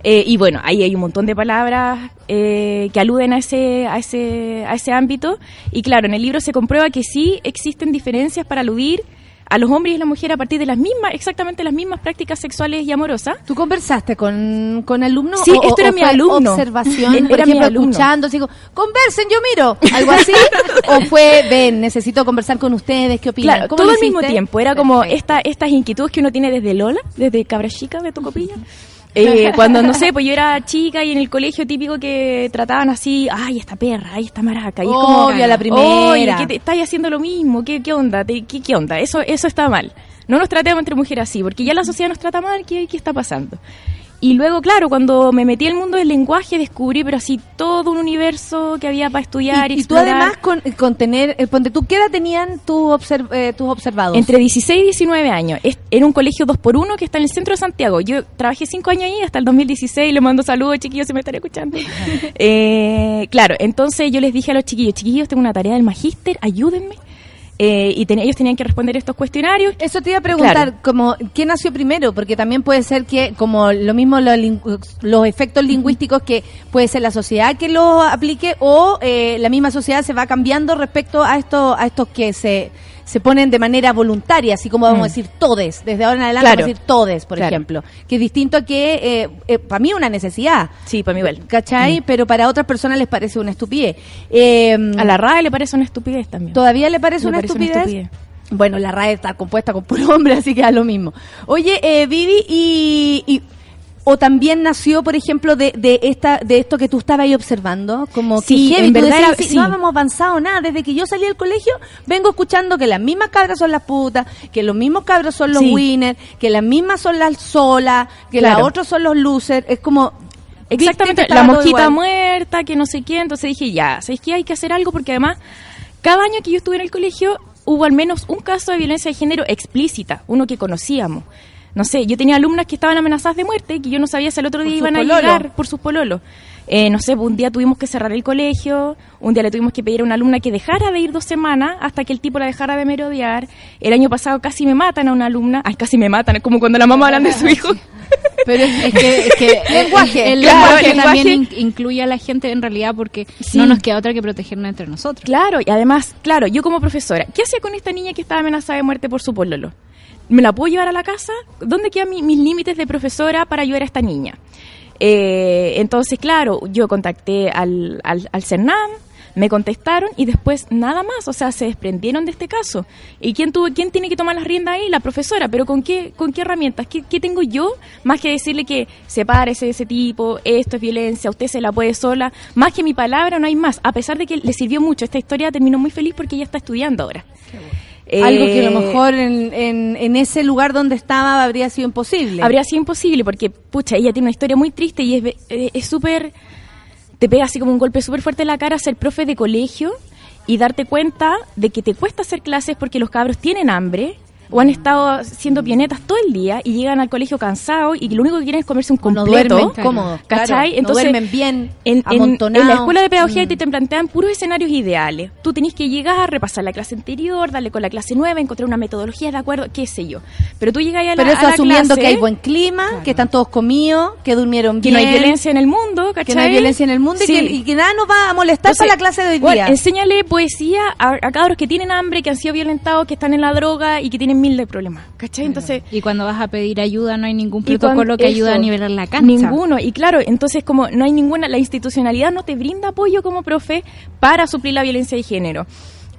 Eh, y bueno, ahí hay un montón de palabras eh, que aluden a ese, a, ese, a ese ámbito. Y claro, en el libro se comprueba que sí existen diferencias para aludir a los hombres y a la mujer a partir de las mismas, exactamente las mismas prácticas sexuales y amorosas. ¿Tú conversaste con, con alumnos? Sí, esto era mi alumno. observación, (laughs) Era por mi ejemplo, alumno. escuchando, como, conversen, yo miro, algo así, (laughs) o fue, ven, necesito conversar con ustedes, ¿qué opinan? Claro, ¿Cómo todo al mismo tiempo. Era como Perfecto. esta, estas inquietudes que uno tiene desde Lola, desde cabra chica de Tocopilla. Eh, (laughs) cuando, no sé, pues yo era chica y en el colegio típico que trataban así, ay, esta perra, ay, esta maraca. Y es como, Obvio, la primera. ¿qué te, estáis haciendo lo mismo? ¿Qué, qué onda? ¿Te- qué, qué onda? Eso, eso está mal. No nos tratemos entre mujeres así, porque ya la sociedad nos trata mal, ¿qué, qué está pasando? Y luego, claro, cuando me metí al mundo del lenguaje, descubrí, pero así, todo un universo que había para estudiar y, Y, y tú además con, con tener, eh, ponte, ¿tú qué edad tenían tus, observ- eh, tus observados? Entre 16 y 19 años. Es, era un colegio 2 por 1 que está en el centro de Santiago. Yo trabajé 5 años ahí hasta el 2016. Le mando saludos, chiquillos, si me están escuchando. (laughs) Eh, claro, entonces yo les dije a los chiquillos, chiquillos, tengo una tarea del magíster, ayúdenme. Eh, y ten- ellos tenían que responder estos cuestionarios. Eso te iba a preguntar, Claro. como, ¿qué nació primero? Porque también puede ser que, como lo mismo los, lingü- los efectos lingüísticos que puede ser la sociedad que los aplique o eh, la misma sociedad se va cambiando respecto a estos a estos que se, se ponen de manera voluntaria, así como vamos a Mm. decir todes, desde ahora en adelante Claro. vamos a decir todes, por Claro. ejemplo, que es distinto a que, eh, para mí es una necesidad, Sí, para mí igual. ¿cachai? Pero para otras personas les parece una estupidez. Eh, A la RAE le parece una estupidez también. ¿Todavía le parece, Le una, parece una estupidez? Bueno, la RAE está compuesta con puro hombre, así que da lo mismo. Oye, eh, Vivi, y, y- o también nació, por ejemplo, de, de esta de esto que tú estabas ahí observando, como Sí, que heavy, en verdad decías, era- sí, sí. no hemos avanzado nada, desde que yo salí del colegio vengo escuchando que las mismas cabras son las putas, que los mismos cabros son los Sí. winners, que las mismas son las solas, que Claro. los otros son los losers, es como... Exactamente, la mosquita muerta, que no sé qué. Entonces dije, ya, ¿sabéis que hay que hacer algo? Porque además, cada año que yo estuve en el colegio, hubo al menos un caso de violencia de género explícita, uno que conocíamos. No sé, yo tenía alumnas que estaban amenazadas de muerte, que yo no sabía si al otro día iban a llegar por sus pololos. Eh, no sé, un día tuvimos que cerrar el colegio, un día le tuvimos que pedir a una alumna que dejara de ir dos semanas hasta que el tipo la dejara de merodear. El año pasado casi me matan a una alumna. Ay, casi me matan, es como cuando la mamá hablan de su hijo. (laughs) Pero es, que, es que (laughs) Lenguaje, el, claro, lenguaje el también lenguaje. incluye a la gente en realidad porque Sí. no nos queda otra que protegernos entre nosotros. Claro, y además, claro, yo como profesora, ¿qué hacía con esta niña que estaba amenazada de muerte por su pololo? ¿Me la puedo llevar a la casa? ¿Dónde quedan mi- mis límites de profesora para ayudar a esta niña? Eh, entonces, claro, yo contacté al, al, al CERNAM, me contestaron y después nada más, o sea, se desprendieron de este caso. ¿Y quién tuvo, quién tiene que tomar las riendas ahí? La profesora, pero ¿con qué, con qué herramientas? ¿Qué, qué tengo yo? Más que decirle que sepárese de ese tipo, esto es violencia, usted se la puede sola. Más que mi palabra no hay más, a pesar de que le sirvió mucho. Esta historia terminó muy feliz porque ella está estudiando ahora. Algo que a lo Eh, mejor en, en, en ese lugar donde estaba habría sido imposible. Habría sido imposible porque, pucha, ella tiene una historia muy triste y es eh, es súper... te pega así como un golpe súper fuerte en la cara ser profe de colegio y darte cuenta de que te cuesta hacer clases porque los cabros tienen hambre o han estado siendo pionetas todo el día y llegan al colegio cansados y lo único que quieren es comerse un no completo. duermen cómodos. ¿Cachai? claro, Entonces, no duermen bien, en, en- amontonados. en la escuela de pedagogía Mm. te, te plantean puros escenarios ideales. Tú tenés que llegar, repasar la clase anterior, darle con la clase nueva, encontrar una metodología de acuerdo, qué sé yo. Pero tú llegas a la, Pero eso a la asumiendo clase, que hay buen clima, que están todos comidos, que durmieron que bien. no hay violencia en el mundo, ¿cachai? que no hay violencia en el mundo y, que, y que nada nos va a molestar Entonces, para la clase de hoy bueno, día. enséñale poesía a, a cabros que tienen hambre, que han sido violentados, que están en la droga y que tienen mil de problemas, ¿cachai? Entonces, Y cuando vas a pedir ayuda no hay ningún protocolo que ayude a eso, nivelar la cancha. Ninguno. Y claro, entonces como no hay ninguna, la institucionalidad no te brinda apoyo como profe para suplir la violencia de género.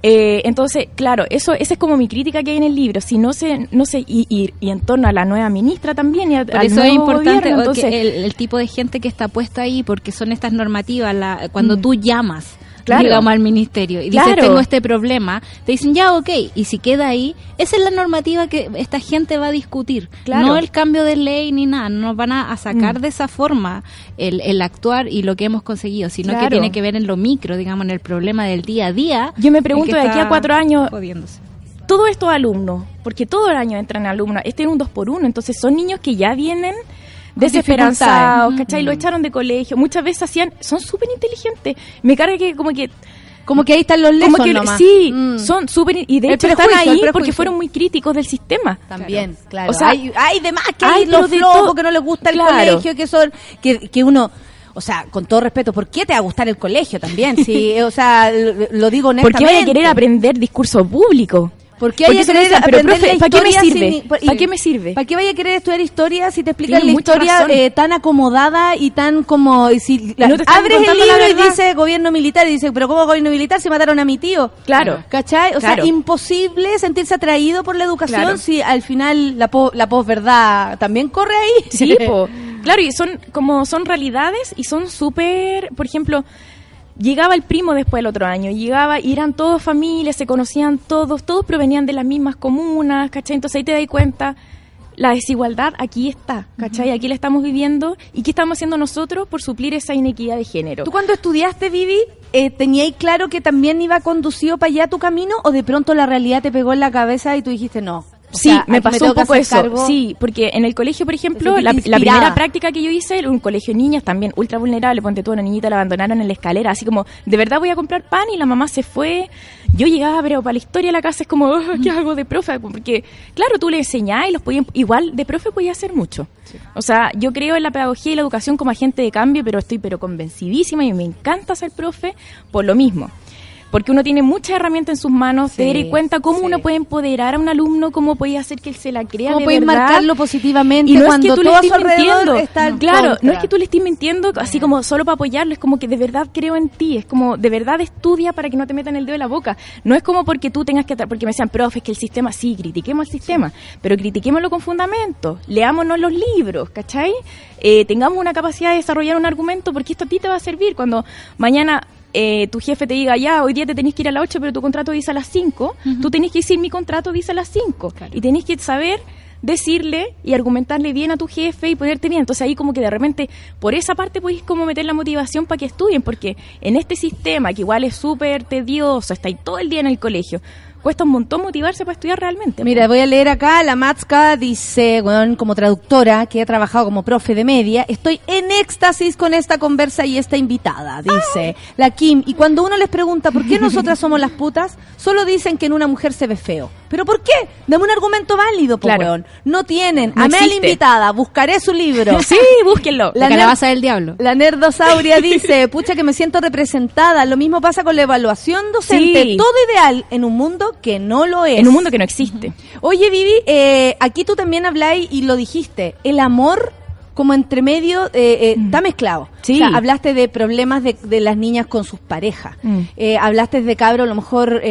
Eh, entonces, claro, eso esa es como mi crítica que hay en el libro. Si no se, no sé, y, y, y en torno a la nueva ministra también y a, al eso es nuevo importante gobierno, entonces, el, el tipo de gente que está puesta ahí, porque son estas normativas, la, cuando tú llamas, Mm. Claro. digamos, al ministerio y dices, Claro. tengo este problema, te dicen, ya, ok, y si queda ahí, esa es la normativa que esta gente va a discutir, Claro. no el cambio de ley ni nada, no nos van a, sacar Mm. de esa forma el, el actuar y lo que hemos conseguido, sino que tiene que ver en lo micro, digamos, en el problema del día a día. Yo me pregunto de aquí a cuatro años, jodiéndose. todos estos alumnos, porque todo el año entran alumnos, este es un dos por uno, entonces son niños que ya vienen desesperanzados. ¿cachai? Lo echaron de colegio, muchas veces hacían, son súper inteligentes, me carga que como que Como que ahí están los como lesos que nomás. sí, Mm. son súper y de El hecho están ahí porque fueron muy críticos del sistema. También, claro. O sea, hay, hay demás que hay, hay los flojos todo- que no les gusta el Claro. colegio, que son, que, que uno, o sea, con todo respeto, ¿por qué te va a gustar el colegio también? Si, (laughs) o sea, lo, lo digo ¿Por honestamente. qué vaya a querer aprender discurso público? ¿Por qué hay que aprender ¿para qué me sirve? ¿Para qué me sirve? ¿Para qué vaya a querer estudiar historia si te explican la historia eh, tan acomodada y tan como... y si la- no abres el libro y dice gobierno militar y dice, pero ¿cómo gobierno militar si mataron a mi tío? Claro. ¿Cachai? O sea, imposible sentirse atraído por la educación Claro. si al final la, po- la posverdad también corre ahí. Sí, (laughs) po. claro, y son como son realidades y son súper, por ejemplo, llegaba el primo después del otro año, llegaba y eran todos familias, se conocían todos, todos provenían de las mismas comunas, ¿cachai? Entonces ahí te das cuenta, la desigualdad aquí está, ¿cachai? Aquí la estamos viviendo y qué estamos haciendo nosotros por suplir esa inequidad de género. ¿Tú cuando estudiaste, Vivi, eh, teníais claro que también iba conducido para allá tu camino o de pronto la realidad te pegó en la cabeza y tú dijiste no? O Sí, sea, me pasó un poco eso. cargo. Sí, porque en el colegio, por ejemplo, la, primera práctica que yo hice era un colegio de niñas también ultra vulnerable. Ponte tú, a una niñita la abandonaron en la escalera, así como, de verdad voy a comprar pan y la mamá se fue. Yo llegaba, pero para la historia de la casa es como, (laughs) "Oh, ¿qué hago de profe? Porque, claro, tú le enseñás y los podías, igual de profe podía hacer mucho. O sea, yo creo en la pedagogía y la educación como agente de cambio, pero estoy pero convencidísima y me encanta ser profe por lo mismo. Porque uno tiene muchas herramientas en sus manos, Sí, dar cuenta cómo sí. uno puede empoderar a un alumno, cómo puede hacer que él se la crea ¿Cómo de podéis verdad. marcarlo positivamente Y no cuando es que tú le todo a estés mintiendo. claro, contra? no es que tú le estés mintiendo así como solo para apoyarlo, es como que de verdad creo en ti, es como de verdad estudia para que no te metan el dedo en la boca. No es como porque tú tengas que, porque me decían, profe, es que el sistema, sí, critiquemos el sistema, pero critiquémoslo con fundamento, leámonos los libros, ¿cachai? Eh, tengamos una capacidad de desarrollar un argumento porque esto a ti te va a servir cuando mañana eh, tu jefe te diga, ya, hoy día te tenés que ir a las 8, pero tu contrato dice a las 5, tú tenés que decir, mi contrato dice a las 5. Y tenés que saber decirle y argumentarle bien a tu jefe y ponerte bien. Entonces ahí como que de repente, por esa parte podéis como meter la motivación para que estudien, porque en este sistema, que igual es súper tedioso, está ahí todo el día en el colegio, cuesta un montón motivarse para estudiar realmente. Mira, voy a leer acá, la Matska dice, bueno, como traductora, que ha trabajado como profe de media, estoy en éxtasis con esta conversa y esta invitada, dice la Kim. Y cuando uno les pregunta por qué nosotras somos las putas, solo dicen que en una mujer se ve feo. ¿Pero por qué? Dame un argumento válido, po, Claro. weón. No tienen. No Amé a la invitada, buscaré su libro. (laughs) sí, búsquenlo. La, La calabaza del diablo. La nerdosauria (laughs) dice, pucha que me siento representada. Lo mismo pasa con la evaluación docente. Sí. Todo ideal en un mundo mundo que no lo es. En un mundo que no existe. Oye, Vivi, eh, aquí tú también habláis y lo dijiste, el amor como entre medio eh, eh, está mezclado. Sí. O sea, hablaste de problemas de, de las niñas con sus parejas. Mm. Eh, hablaste de cabro, a lo mejor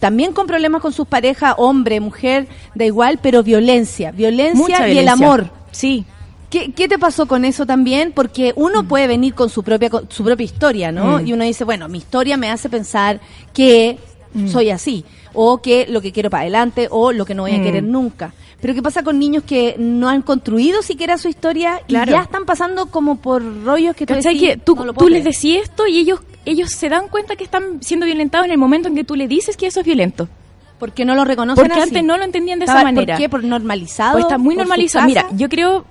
también con problemas con sus parejas, hombre, mujer, da igual, pero violencia. Violencia Mucha y el amor. Sí. ¿Qué, qué te pasó con eso también? Porque uno puede venir con su propia con su propia historia, ¿no? Mm. Y uno dice, bueno, mi historia me hace pensar que soy así, o que lo que quiero para adelante, o lo que no voy a Mm. querer nunca. Pero ¿qué pasa con niños que no han construido siquiera su historia Claro. y ya están pasando como por rollos que tú decís, Que tú, no les creer"? decís esto y ellos ellos se dan cuenta que están siendo violentados en el momento en que tú le dices que eso es violento. Porque no lo reconocen Porque así. antes no lo entendían de esa manera. ¿Por qué? ¿Por normalizado? Pues está muy ¿Por su normalizado. Mira, yo creo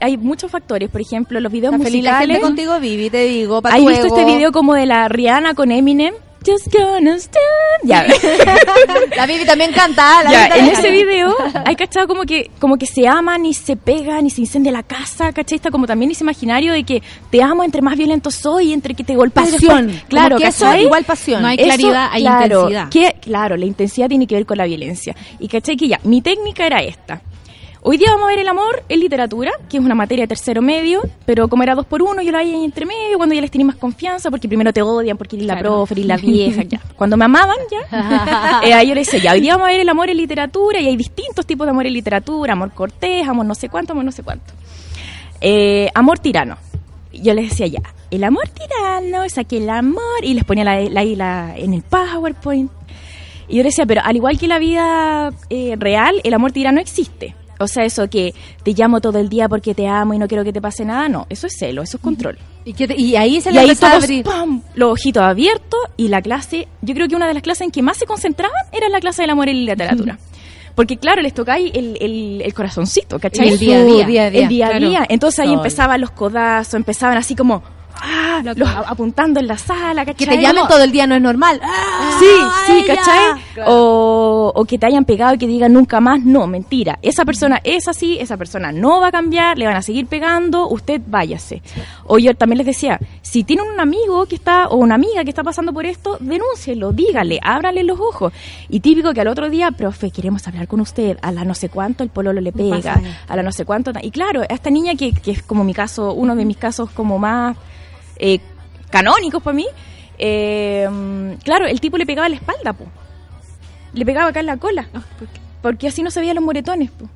hay muchos factores, por ejemplo, los videos Está feliz la gente musicales. contigo, Vivi, te digo, ¿Has visto este video como de la Rihanna con Eminem? Just gonna stand. Ya. (laughs) la Vivi también canta. La Ya, en ese video hay cachado como que como que se aman y se pegan y se incendia la casa, ¿cachai? Está como también ese imaginario de que te amo entre más violento soy, entre que te golpeo Pasión. después- claro, que eso ¿cachai? igual pasión. No hay Eso, claridad, hay claro, intensidad. Que, claro, la intensidad tiene que ver con la violencia. Y caché que ya, mi técnica era esta. Hoy día vamos a ver el amor en literatura, que es una materia de tercero medio, pero como era dos por uno, yo la veía ahí entre medio, cuando ya les tenía más confianza, porque primero te odian, porque eres la Claro. profe, eres la vieja, ya. (laughs) Cuando me amaban, ya, (laughs) eh, ahí yo le decía, ya, hoy día vamos a ver el amor en literatura, y hay distintos tipos de amor en literatura, amor cortés, amor no sé cuánto, amor no sé cuánto. Eh, amor tirano. Yo les decía ya, el amor tirano es aquel amor, y les ponía la, la, la- en el PowerPoint. Y yo decía, pero al igual que la vida eh, real, el amor tirano existe. O sea, eso que te llamo todo el día porque te amo y no quiero que te pase nada, no, eso es celo, eso es control. ¿Y, qué te- y ahí se Y le ahí empezó a todos, abrir. ¡pam! los ojitos abiertos y la clase, yo creo que una de las clases en que más se concentraban era la clase del amor en literatura. Porque claro, les ahí el, el, el corazoncito, ¿cachai? El día a día. día a día, el día a claro. día. Entonces ahí empezaban los codazos, empezaban así como ah, los, apuntando en la sala, Que ¿cachai? te llamen todo el día no es normal. ¡Ah, Sí, sí! ¿cachai? Claro. O, o que te hayan pegado y que digan nunca más, no, mentira. Esa persona es así, esa persona no va a cambiar, le van a seguir pegando, usted váyase. O yo también les decía, si tienen un amigo que está, o una amiga que está pasando por esto, denúncielo, dígale, ábrale los ojos. Y típico que al otro día, profe, queremos hablar con usted, a la no sé cuánto el pololo le pega, a la no sé cuánto. Y claro, a esta niña que, que es como mi caso, uno de mis casos como más eh, canónicos para mí, eh, claro, el tipo le pegaba la espalda, po. Le pegaba acá en la cola. Porque así no se veían los moretones, po.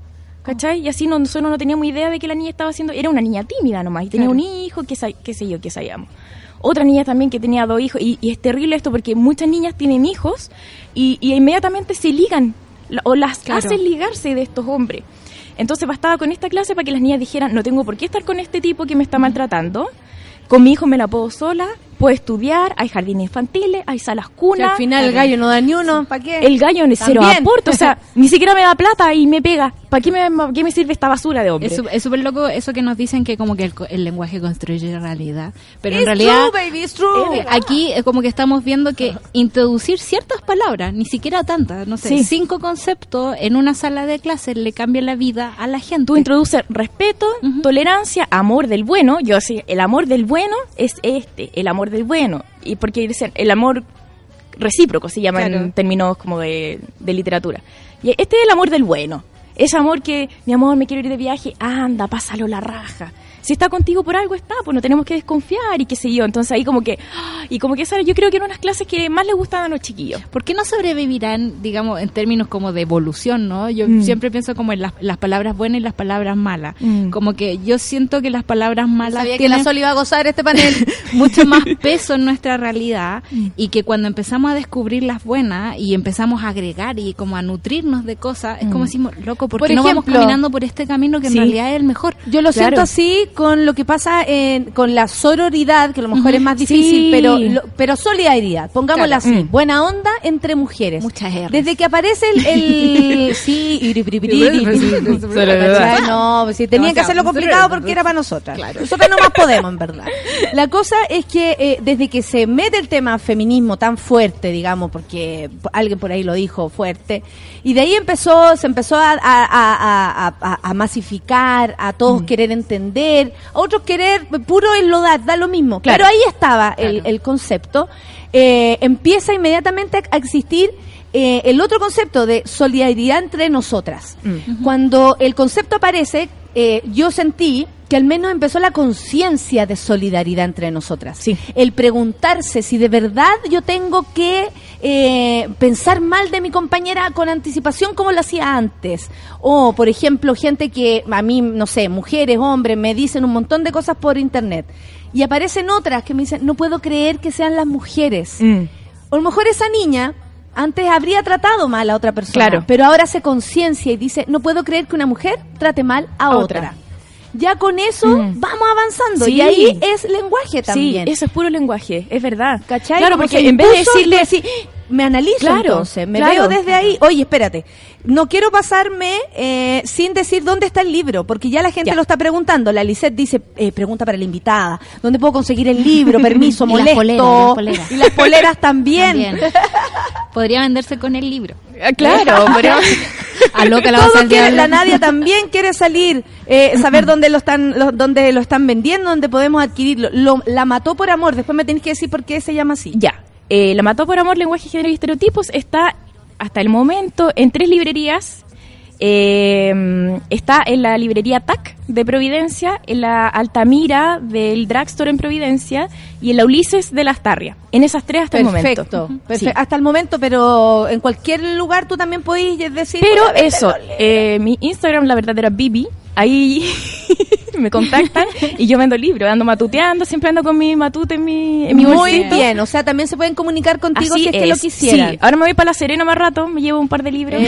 ¿Cachai? Y así no, nosotros no teníamos idea de que la niña estaba haciendo... Era una niña tímida nomás. Y tenía Claro. un hijo, qué, qué sé yo, qué sabíamos. Otra niña también que tenía dos hijos. Y, y es terrible esto porque muchas niñas tienen hijos y, y inmediatamente se ligan. O las Claro. hacen ligarse de estos hombres. Entonces bastaba con esta clase para que las niñas dijeran, no tengo por qué estar con este tipo que me está maltratando. Con mi hijo me la puedo sola, puedo estudiar, hay jardines infantiles, hay salas cunas. al final el gallo no da ni uno, ¿para qué? El gallo en cero aporte, o sea, (laughs) ni siquiera me da plata y me pega. ¿Para qué me, qué me sirve esta basura de hombre? Es súper loco eso que nos dicen que como que el, co- el lenguaje construye realidad. Pero en It's realidad true, baby, it's true. eh, aquí es como que estamos viendo que introducir ciertas palabras, ni siquiera tantas, no sé, Sí. cinco conceptos en una sala de clases le cambian la vida a la gente. Tú introduces respeto, tolerancia, amor del bueno. Yo sí, el amor del bueno es este, el amor del bueno. Y porque dicen, el amor recíproco se llama Claro. en términos como de, de literatura. Y este es el amor del bueno. Ese amor que, mi amor, me quiero ir de viaje, anda, pásalo la raja. Si está contigo por algo está, pues no tenemos que desconfiar y qué sé yo. Entonces ahí como que, ¡ah! y como que esa yo creo que eran unas clases que más les gustaban a los chiquillos. ¿Por qué no sobrevivirán, digamos, en términos como de evolución, no? Yo Mm. siempre pienso como en las, las palabras buenas y las palabras malas. Mm. Como que yo siento que las palabras malas Sabía que la Sol iba a gozar este panel. (laughs) mucho más peso en nuestra realidad Mm. y que cuando empezamos a descubrir las buenas y empezamos a agregar y como a nutrirnos de cosas, es como decimos, loco, ¿por Por qué no vamos ejemplo, caminando por este camino que en sí. realidad es el mejor? Yo lo Claro. siento así con lo que pasa en, con la sororidad, que a lo mejor es más difícil, Sí. pero lo- pero solidaridad, pongámosla Claro. así, Mm. buena onda entre mujeres. Muchas R's. Desde que aparece el, el (laughs) sí, no, sí, tenían que hacerlo complicado porque era para nosotras. Nosotras no más podemos, en verdad. La cosa es que eh, desde que se mete el tema feminismo tan fuerte, digamos, porque alguien por ahí lo dijo fuerte, y de ahí empezó, se empezó a, a- a- a- a- a masificar, a todos querer entender, otros querer puro enlodar, da lo mismo. Claro. Pero ahí estaba el, el concepto. Eh, empieza inmediatamente a existir eh, el otro concepto de solidaridad entre nosotras. Mm. Cuando el concepto aparece, eh, yo sentí que al menos empezó la conciencia de solidaridad entre nosotras. Sí. El preguntarse si de verdad yo tengo que eh, pensar mal de mi compañera con anticipación como lo hacía antes. O, por ejemplo, gente que a mí, no sé, mujeres, hombres, me dicen un montón de cosas por internet. Y aparecen otras que me dicen, no puedo creer que sean las mujeres. Mm. O a lo mejor esa niña antes habría tratado mal a otra persona, Claro. pero ahora hace conciencia y dice, no puedo creer que una mujer trate mal a, A otra. otra. Ya con eso Mm. vamos avanzando Sí. y ahí es lenguaje también. Sí, eso es puro lenguaje, es verdad. ¿Cachai? Claro, porque que en vez de decirle decir, me analizo Claro, entonces, me claro. veo desde ahí, oye, espérate, no quiero pasarme eh, sin decir dónde está el libro, porque ya la gente Ya. lo está preguntando. La Lisette dice, eh, pregunta para la invitada, ¿dónde puedo conseguir el libro? (laughs) Permiso, Y las molesto. poleras, las poleras. Y las poleras también. También. (laughs) Podría venderse con el libro. Ah, claro, (laughs) pero A la al quiere- diablo. la Nadia también quiere salir, eh, saber (laughs) dónde lo están, lo- dónde lo están vendiendo, dónde podemos adquirirlo. Lo- la mató por amor. Después me tenés que decir por qué se llama así. ya. Eh, la mató por amor, lenguaje, género y estereotipos está hasta el momento en tres librerías. Eh, está en la librería TAC de Providencia, en la Altamira del Dragstore en Providencia y en la Ulises de las Tarria. En esas tres hasta el momento. Perfecto. Sí. Hasta el momento, pero en cualquier lugar tú también podés decir. Pero "Voy a vender eso, los libros". eh, mi Instagram, la verdadera Bibi, ahí (laughs) me contactan y yo vendo libros, ando matuteando, siempre ando con mi matute en mi, en mi Muy bolsito. bien, o sea, también se pueden comunicar contigo Así si es, que lo quisieran. Sí, ahora me voy para La Serena más rato, me llevo un par de libros.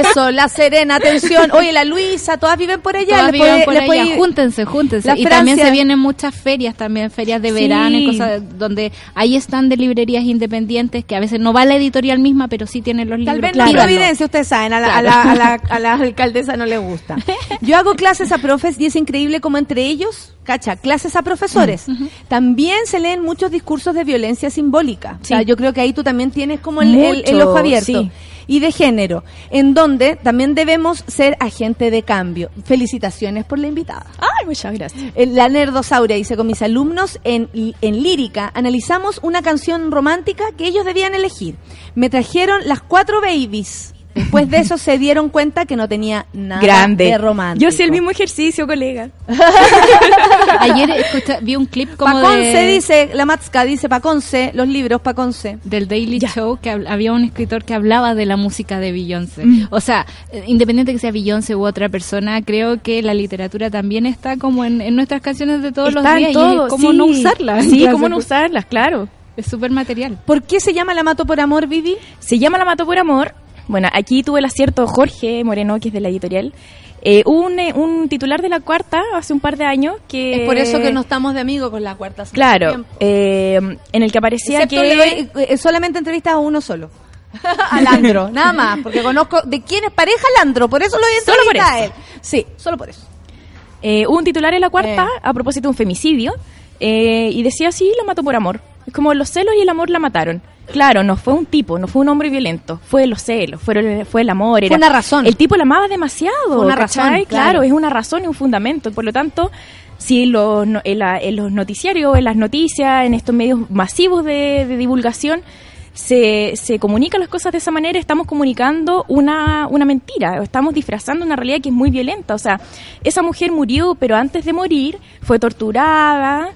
Eso, la Serena, atención. (laughs) Oye, la Luisa, todas viven por allá. Todas les viven puede- por les allá. puede ir- Júntense, júntense. La y también se vienen muchas ferias, también ferias de Sí. verano y cosas donde hay están de librerías independientes que a veces no va la editorial misma, pero sí tienen los libros. Tal vez la Providencia, ustedes saben, a la, a la- a la- a la alcaldesa no le gusta. Yo hago clases a profes y es increíble como entre ellos, cacha, clases a profesores. También se leen muchos discursos de violencia simbólica. O sea, yo creo que ahí tú también tienes como el, el- el Mucho, ojo abierto. sí. Y de género, en donde también debemos ser agente de cambio. Felicitaciones por la invitada. Ay, muchas gracias. Eh, La Nerdosauria dice, con mis alumnos en, en lírica analizamos una canción romántica que ellos debían elegir. Me trajeron las cuatro babies. Después de eso se dieron cuenta que no tenía nada Grande. de romántico. Yo sé el mismo ejercicio, colega. (laughs) Ayer escucha- vi un clip como Paconce de, dice, la Matska dice Paconce, los libros Paconce. del Daily Show que hab- había un escritor que hablaba de la música de Beyoncé. Mm. O sea, eh, independiente que sea Beyoncé u otra persona, creo que la literatura también está como en, en nuestras canciones de todos Está los días. y todo, como sí. no usarlas. Sí, Claro, cómo no usarlas, claro. Es súper material. ¿Por qué se llama La Mato por Amor, Vivi? Se llama La Mató por Amor. Bueno, aquí tuve el acierto Jorge Moreno, que es de la editorial. Eh, un, eh, un titular de la cuarta hace un par de años que... Es por eso que no estamos de amigos con la cuarta. hace Claro, eh, en el que aparecía Excepto que... le doy, eh, solamente entrevistas a uno solo. (laughs) a Landro, (laughs) nada más, porque conozco de quién es pareja Landro, por eso lo voy a Solo por entrevistar a él. Sí, solo por eso. Eh, hubo un titular en la cuarta Eh. a propósito de un femicidio eh, y decía así, la mató por amor. Es como los celos y el amor la mataron. Claro, no fue un tipo, no fue un hombre violento, fue los celos, fue el, fue el amor. Fue era- una razón. El tipo la amaba demasiado. Fue una ¿cachai? razón, claro. claro. es una razón y un fundamento. Por lo tanto, si los, en, la- en los noticiarios, en las noticias, en estos medios masivos de, de divulgación, se, se comunican las cosas de esa manera, estamos comunicando una, una mentira, estamos disfrazando una realidad que es muy violenta. O sea, esa mujer murió, pero antes de morir fue torturada,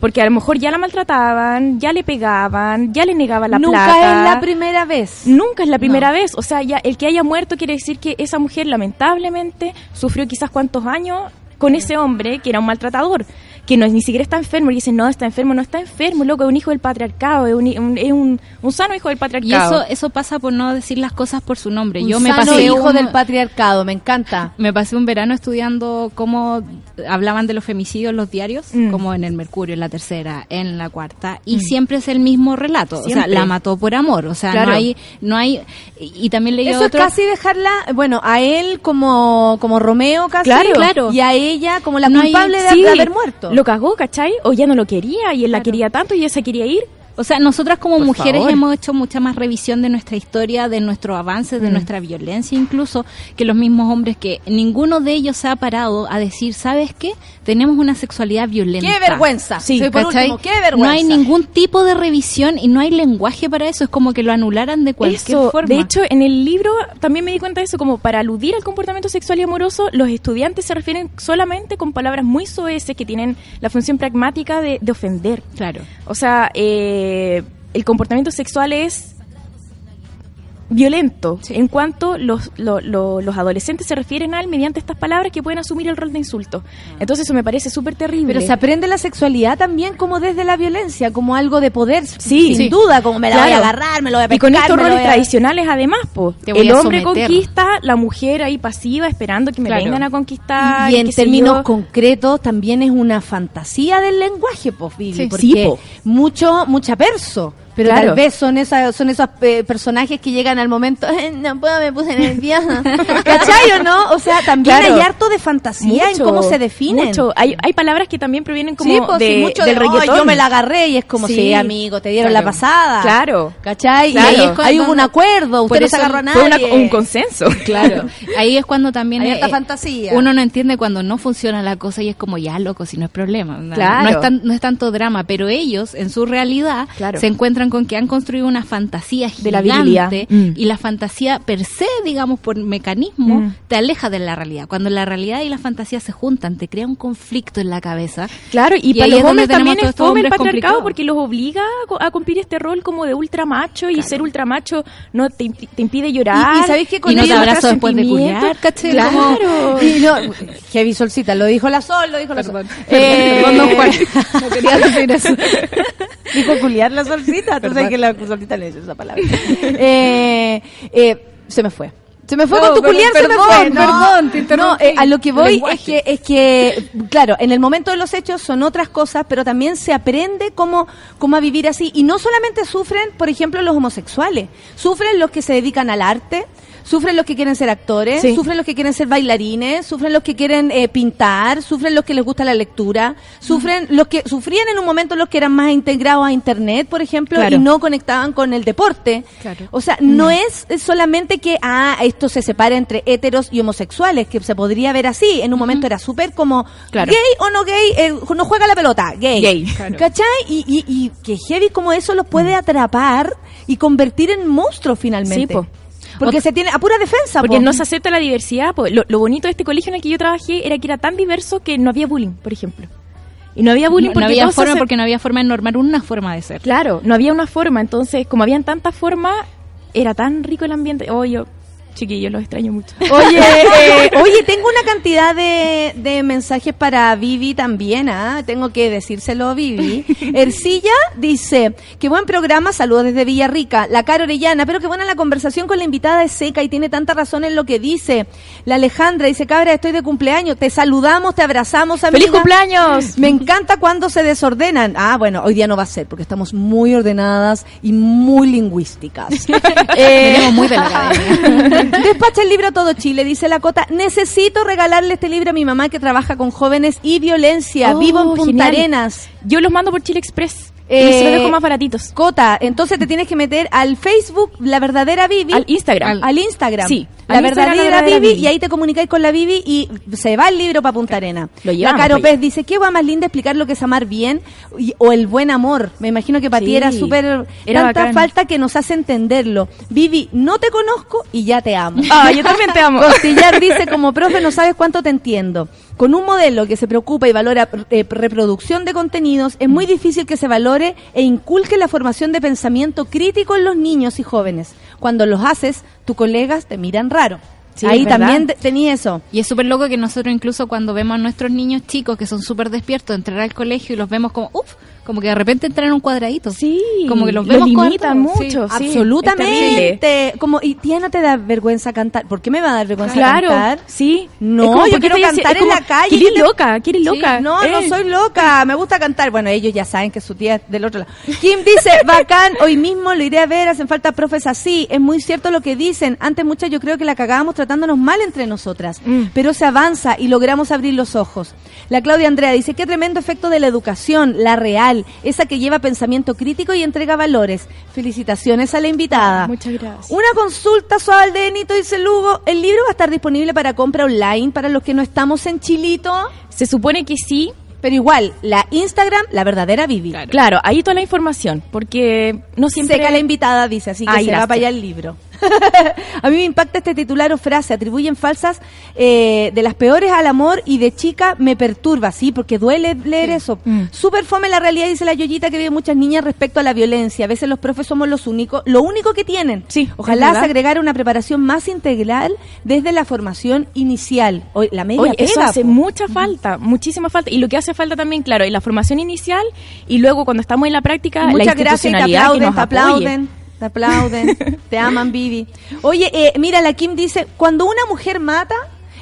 porque a lo mejor ya la maltrataban, ya le pegaban, ya le negaban la Nunca plata. es la primera vez. Nunca es la primera vez. O sea, ya el que haya muerto quiere decir que esa mujer lamentablemente sufrió quizás cuántos años con ese hombre que era un maltratador, que no es ni siquiera está enfermo. Y dicen, no, está enfermo, no está enfermo, loco, es un hijo del patriarcado, es un, un- es un, un sano hijo del Y patriarcado. eso eso pasa por no decir las cosas por su nombre. Un Yo me sano pasé hijo un- del patriarcado, me encanta. (laughs) Me pasé un verano estudiando cómo hablaban de los femicidios en los diarios, Mm. como en el Mercurio, en la tercera, en la cuarta, y siempre es el mismo relato. O sea, la mató por amor. O sea, Claro. no hay, no hay. Y, y también leí Eso otro. es casi dejarla, bueno, a él como, como Romeo casi, Claro. Claro. y a ella como la No hay- culpable de, Sí, de haber muerto. Lo cagó, ¿cachai? O ya no lo quería y él la quería tanto y ella se quería ir. O sea, nosotras como Por mujeres favor. hemos hecho mucha más revisión de nuestra historia, de nuestro avance, Mm. de nuestra violencia incluso, que los mismos hombres que ninguno de ellos se ha parado a decir, ¿sabes qué? Tenemos una sexualidad violenta. ¡Qué vergüenza! Sí, Soy por último, ¡qué vergüenza! No hay ningún tipo de revisión y no hay lenguaje para eso. Es como que lo anularan de cualquier Eso, forma. de hecho, en el libro también me di cuenta de eso, como para aludir al comportamiento sexual y amoroso, los estudiantes se refieren solamente con palabras muy soeces que tienen la función pragmática de, de ofender. claro. O sea, eh, el comportamiento sexual es violento en cuanto los, lo- lo- los adolescentes se refieren a él mediante estas palabras que pueden asumir el rol de insulto. Entonces eso me parece súper terrible. Pero se aprende la sexualidad también como desde la violencia, como algo de poder, Sí. sin Sí. duda, como me la voy a agarrar, me lo voy a y con pescar, estos roles a- tradicionales además, po. El hombre conquista, la mujer ahí pasiva esperando que me Claro. vengan a conquistar. Y en términos yo. concretos también es una fantasía del lenguaje, pues, Vivi, Sí. porque po. mucho, mucha perso. Pero Claro. tal vez son esas, son esos eh, personajes que llegan al momento, no puedo, me puse nerviosa. (laughs) ¿Cachai o no? O sea, también Claro. hay harto de fantasía en cómo se definen. Mucho. Hay, hay palabras que también provienen como sí, pues, de, sí, mucho del de, "Ay, reggaetón. yo me la agarré y es como, sí, Sí. amigo, te dieron Claro. la pasada. Claro. ¿Cachai? Y ahí, es es ahí hubo cuando- un acuerdo, usted no se agarró a Fue una- nadie. un consenso. (laughs) Claro. Ahí es cuando también Hay eh, harta eh, fantasía. uno no entiende cuando no funciona la cosa y es como ya loco, si no es problema. No, Claro. no es, tan- no es tanto drama, pero ellos en su realidad se encuentran con que han construido una fantasía De la gigante virilidad. Mm. y la fantasía per se, digamos, por mecanismo, Mm. te aleja de la realidad. Cuando la realidad y la fantasía se juntan, te crea un conflicto en la cabeza. Claro, y, Y para los hombres también es fome el patriarcado porque los obliga a cumplir este rol como de ultramacho y ser ultramacho no te, impi- te impide llorar. Y, y sabéis que con Y no te abrazo después de culiar. Claro. Como- Y no, (laughs) heavy solcita, lo dijo la sol, lo dijo la sol. Perdón. Eh, Perdón. (laughs) No quería decir eso. (laughs) Dijo culiar la solcita, (laughs) tú sabes que la solcita le dice esa palabra. (laughs) Eh, eh, se me fue. Se me fue No, con tu culiar, se me fue. No, perdón, te no, eh, a lo que voy es que, es que, claro, en el momento de los hechos son otras cosas, pero también se aprende cómo, cómo a vivir así. Y no solamente sufren, por ejemplo, los homosexuales, sufren los que se dedican al arte, sufren los que quieren ser actores, Sí. sufren los que quieren ser bailarines, sufren los que quieren eh, pintar, sufren los que les gusta la lectura, sufren los que sufrían en un momento los que eran más integrados a internet, por ejemplo, Claro. y no conectaban con el deporte. Claro. O sea, no es es solamente que ah, esto se separa entre heteros y homosexuales, que se podría ver así. En un momento era súper como Claro. gay o no gay, eh, no juega la pelota, gay. Gay. Claro. ¿Cachai? Y, y, y que heavy como eso los puede atrapar y convertir en monstruos finalmente. Sí, po. Porque se tiene a pura defensa, Porque po. no se acepta la diversidad. po. Lo, lo bonito de este colegio en el que yo trabajé era que era tan diverso que no había bullying, por ejemplo. Y no había bullying No, no porque había todos se forma porque no había forma de normar una forma de ser. Claro, no había una forma. Entonces, como habían tantas formas, era tan rico el ambiente. Oh, yo, chiquillos, los extraño mucho. (laughs) Oye, eh, oye, (laughs) tengo una cantidad de, de mensajes para Vivi también, ¿ah? Tengo que decírselo a Vivi. (laughs) Ercilla dice, qué buen programa, saludos desde Villarrica. La Cara Orellana, pero qué buena la conversación con la invitada es seca y tiene tanta razón en lo que dice. La Alejandra dice, cabra, estoy de cumpleaños, te saludamos, te abrazamos, amiga. ¡Feliz cumpleaños! Me encanta cuando se desordenan. Ah, bueno, hoy día no va a ser, porque estamos muy ordenadas y muy lingüísticas. Eh, muy de. (laughs) Despacha el libro a todo Chile, dice la Cota. Necesito regalarle este libro a mi mamá que trabaja con jóvenes y violencia. Oh, Vivo en Punta genial. Arenas. Yo los mando por Chile Express. Eh, y se los dejo más baratitos. Cota, entonces te tienes que meter al Facebook, la verdadera Vivi. Al Instagram. Al Instagram. Sí, La al Instagram, verdadera, la verdadera Vivi, Vivi. y ahí te comunicáis con la Vivi y se va el libro para Punta Arena. Lo la llevamos Caro para allá. Pez dice, qué guay más linda explicar lo que es amar bien y- o el buen amor. Me imagino que para ti Sí, era súper... era Tanta bacán. falta que nos hace entenderlo. Vivi, no te conozco y ya te amo. Ah, yo también te amo. (laughs) Costillar dice, como profe, no sabes cuánto te entiendo. Con un modelo que se preocupa y valora eh, reproducción de contenidos, es muy difícil que se valore e inculque la formación de pensamiento crítico en los niños y jóvenes. Cuando los haces, tus colegas te miran raro. Sí, Ahí verdad. también te- tenía eso. Y es súper loco que nosotros incluso cuando vemos a nuestros niños chicos que son súper despiertos entrar al colegio y los vemos como, uff, como que de repente entran en un cuadradito. Sí, Como que los lo vemos limitan sí. mucho. sí, es Absolutamente. Como, y tía, no te da vergüenza cantar. ¿Por qué me va a dar vergüenza Claro, cantar? sí. No, yo ¿por qué quiero cantar en la calle. ¿Quieres ¿qué te- loca? ¿Quieres loca? No, no soy loca, me gusta cantar. Bueno, ellos ya saben que su tía es del otro lado. Kim dice, (laughs) bacán, hoy mismo lo iré a ver, hacen falta profes así. Es muy cierto lo que dicen. Antes muchas yo creo que la cagábamos tratándonos mal entre nosotras. Mm. Pero se avanza y logramos abrir los ojos. La Claudia Andrea dice, qué tremendo efecto de la educación, la real. Esa que lleva pensamiento crítico y entrega valores. Felicitaciones a la invitada. Muchas gracias. Una consulta suave de Benito, dice Lugo. ¿El libro va a estar disponible para compra online para los que no estamos en Chilito? Se supone que sí. Pero igual, la Instagram, la verdadera Vivi. Claro, ahí toda la información, porque no siempre... Seca la invitada, dice, así que Ay, se va gracias. para allá el libro. (laughs) a mí me impacta este titular o frase, atribuyen falsas eh, de las peores al amor y de chica me perturba, sí, porque duele leer eso. Mm. Súper fome la realidad, dice la Yoyita, que vive muchas niñas respecto a la violencia. A veces los profes somos los únicos, lo único que tienen. Sí, Ojalá se agregara una preparación más integral desde la formación inicial. Hoy, la media Oye, eso pega, hace po. mucha falta, muchísima falta. Y lo que hace falta también, claro, es la formación inicial y luego cuando estamos en la práctica, Y la Muchas gracias, te institucionalidad que aplauden, nos te apoye. Te aplauden, (laughs) te aman, Vivi. Oye, eh, mira, la Kim dice, cuando una mujer mata,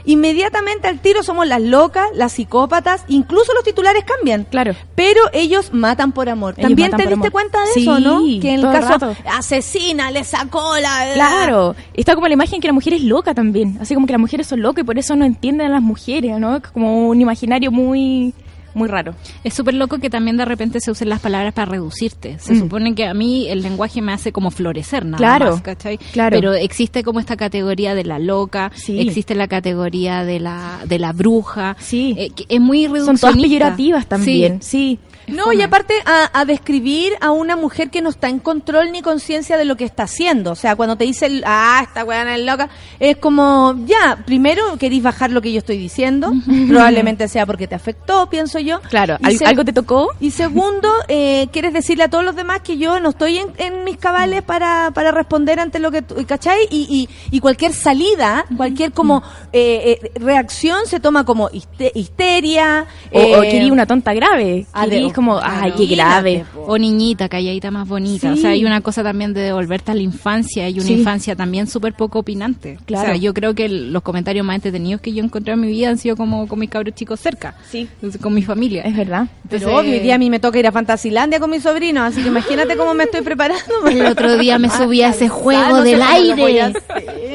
inmediatamente al tiro somos las locas, las psicópatas, incluso los titulares cambian. Claro. Pero ellos matan por amor. Ellos ¿También te diste amor. cuenta de Sí, eso, no? Que en el caso, rato. asesina, le sacó la... Claro, está como la imagen que la mujer es loca también, así como que las mujeres son locas y por eso no entienden a las mujeres, ¿no? Como un imaginario muy muy raro. Es súper loco que también de repente se usen las palabras para reducirte. Se Mm. supone que a mí el lenguaje me hace como florecer nada Claro, más, ¿cachai? claro. Pero existe como esta categoría de la loca, Sí. existe la categoría de la de la bruja. Sí. eh, que es muy Son todas reduccionista. peyorativas también, sí. No, y aparte a, a describir a una mujer que no está en control ni conciencia de lo que está haciendo. O sea, cuando te dice, ah, esta weá es loca, es como, ya, primero querís bajar lo que yo estoy diciendo, probablemente sea porque te afectó, pienso yo. Claro, Y algo te tocó. Y segundo, eh, quieres decirle a todos los demás que yo no estoy en, en mis cabales para, para responder ante lo que tú, ¿cachai? Y, y, y cualquier salida, cualquier como eh, eh, reacción se toma como histe- histeria. O, o eh, querí una tonta grave. como, claro. ay, qué grave. O niñita, calladita más bonita. O sea, hay una cosa también de devolverte a la infancia y una Sí. infancia también súper poco opinante. Claro. O sea, yo creo que el- los comentarios más entretenidos que yo encontré en mi vida han sido como con mis cabros chicos cerca. Sí. Con mi familia. Es verdad. Pero Entonces- obvio, hoy día a mí me toca ir a Fantasilandia con mi sobrino, así que imagínate cómo me estoy preparando. El otro día me subí a ese Ah, juego del aire.